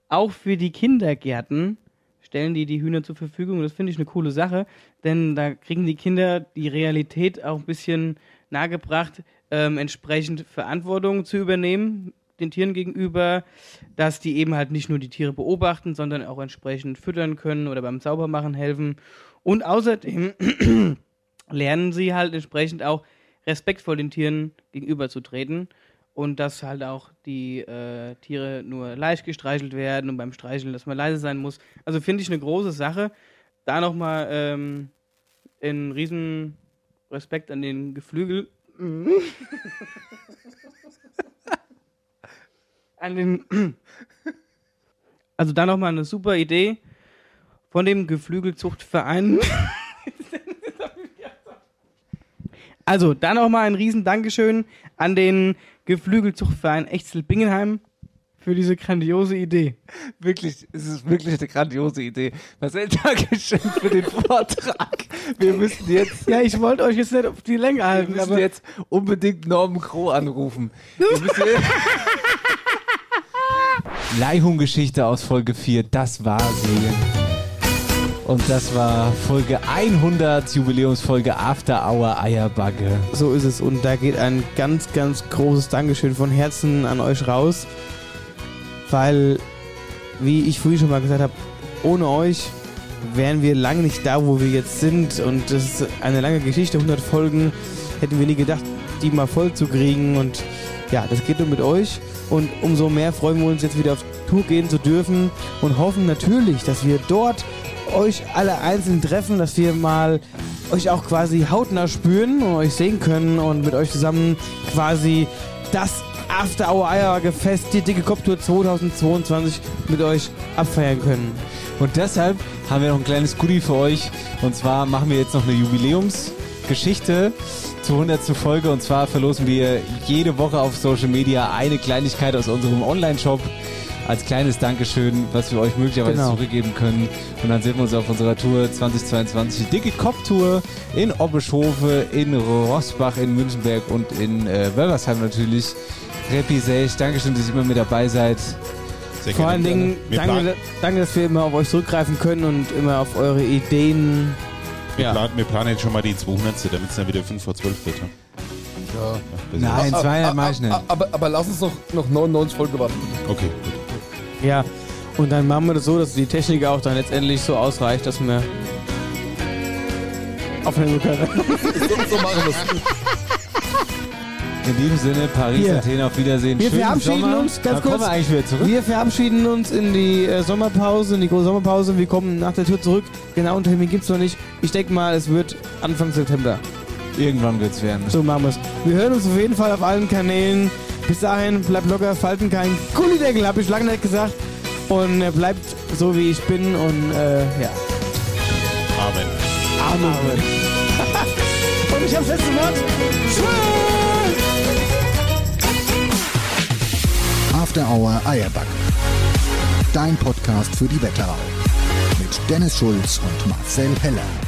Auch für die Kindergärten stellen die die Hühner zur Verfügung. Das finde ich eine coole Sache, denn da kriegen die Kinder die Realität auch ein bisschen nahegebracht, ähm, entsprechend Verantwortung zu übernehmen den Tieren gegenüber, dass die eben halt nicht nur die Tiere beobachten, sondern auch entsprechend füttern können oder beim Saubermachen helfen. Und außerdem lernen sie halt entsprechend auch respektvoll den Tieren gegenüberzutreten und dass halt auch die äh, Tiere nur leicht gestreichelt werden und beim Streicheln, dass man leise sein muss. Also finde ich eine große Sache. Da nochmal ähm, einen riesen Respekt an den Geflügel. an den. Also da nochmal eine super Idee von dem Geflügelzuchtverein. Also, dann nochmal ein riesen Dankeschön an den Geflügelzuchtverein Echzel-Bingenheim für diese grandiose Idee. Wirklich, es ist wirklich eine grandiose Idee. Marcel, Dankeschön für den Vortrag. Wir müssen jetzt. Ja, ich wollte euch jetzt nicht auf die Länge Wir halten, müssen aber jetzt unbedingt Norman Crow anrufen. Wir müssen Leihhuhn-Geschichte aus Folge 4, das war sie. Und das war Folge 100, Jubiläumsfolge After Hour Eierbagge. so ist es. Und da geht ein ganz, ganz großes Dankeschön von Herzen an euch raus, weil, wie ich früher schon mal gesagt habe, ohne euch wären wir lange nicht da, wo wir jetzt sind. Und das ist eine lange Geschichte, 100 Folgen. Hätten wir nie gedacht, die mal voll zu kriegen. Und ja, das geht nur mit euch. Und umso mehr freuen wir uns jetzt wieder auf Tour gehen zu dürfen und hoffen natürlich, dass wir dort euch alle einzeln treffen, dass wir mal euch auch quasi hautnah spüren und euch sehen können und mit euch zusammen quasi das After Hour Eierbacke Fest, die dicke Kopftour 2022 mit euch abfeiern können. Und deshalb haben wir noch ein kleines Goodie für euch. Und zwar machen wir jetzt noch eine Jubiläumsgeschichte zur 100. Folge. Und zwar verlosen wir jede Woche auf Social Media eine Kleinigkeit aus unserem Online-Shop als kleines Dankeschön, was wir euch möglicherweise Genau. zurückgeben können. Und dann sehen wir uns auf unserer Tour 2022, die dicke Kopftour in Obbeschofe, in Rossbach, in Münchenberg und in äh, Wölversheim natürlich. Reppi Sech, Dankeschön, dass ihr immer mit dabei seid. Vor allen Dingen, danke, danke, dass wir immer auf euch zurückgreifen können und immer auf eure Ideen. Wir, Ja. planen, wir planen jetzt schon mal die 200. damit es dann wieder 5 vor 12 wird. Ne? Ja. Nein, Ah, 200 ah, mach ich ah, nicht. ah, Aber, aber lass uns noch, noch 99 Folge warten. Okay, gut. Ja, und dann machen wir das so, dass die Technik auch dann letztendlich so ausreicht, dass wir aufnehmen können. so, so machen wir es. In diesem Sinne, Paris, Hier. Athen, auf Wiedersehen. Wir Schönen verabschieden Sommer. uns ganz kurz. kommen wir eigentlich wieder zurück. Wir verabschieden uns in die äh, Sommerpause, in die große Sommerpause. Wir kommen nach der Tour zurück. Genauen Termin gibt es noch nicht. Ich denke mal, es wird Anfang September. Irgendwann wird es werden. So machen wir es. Wir hören uns auf jeden Fall auf allen Kanälen. Bis dahin, bleibt locker, falten keinen Gullideckel, habe ich lange nicht gesagt. Und äh, bleibt so, wie ich bin. Und äh, ja. Amen. Amen. und ich habe das letzte Wort. Tschüss. Hour Eierback. Dein Podcast für die Wetterau. Mit Dennis Schulz und Marcel Heller.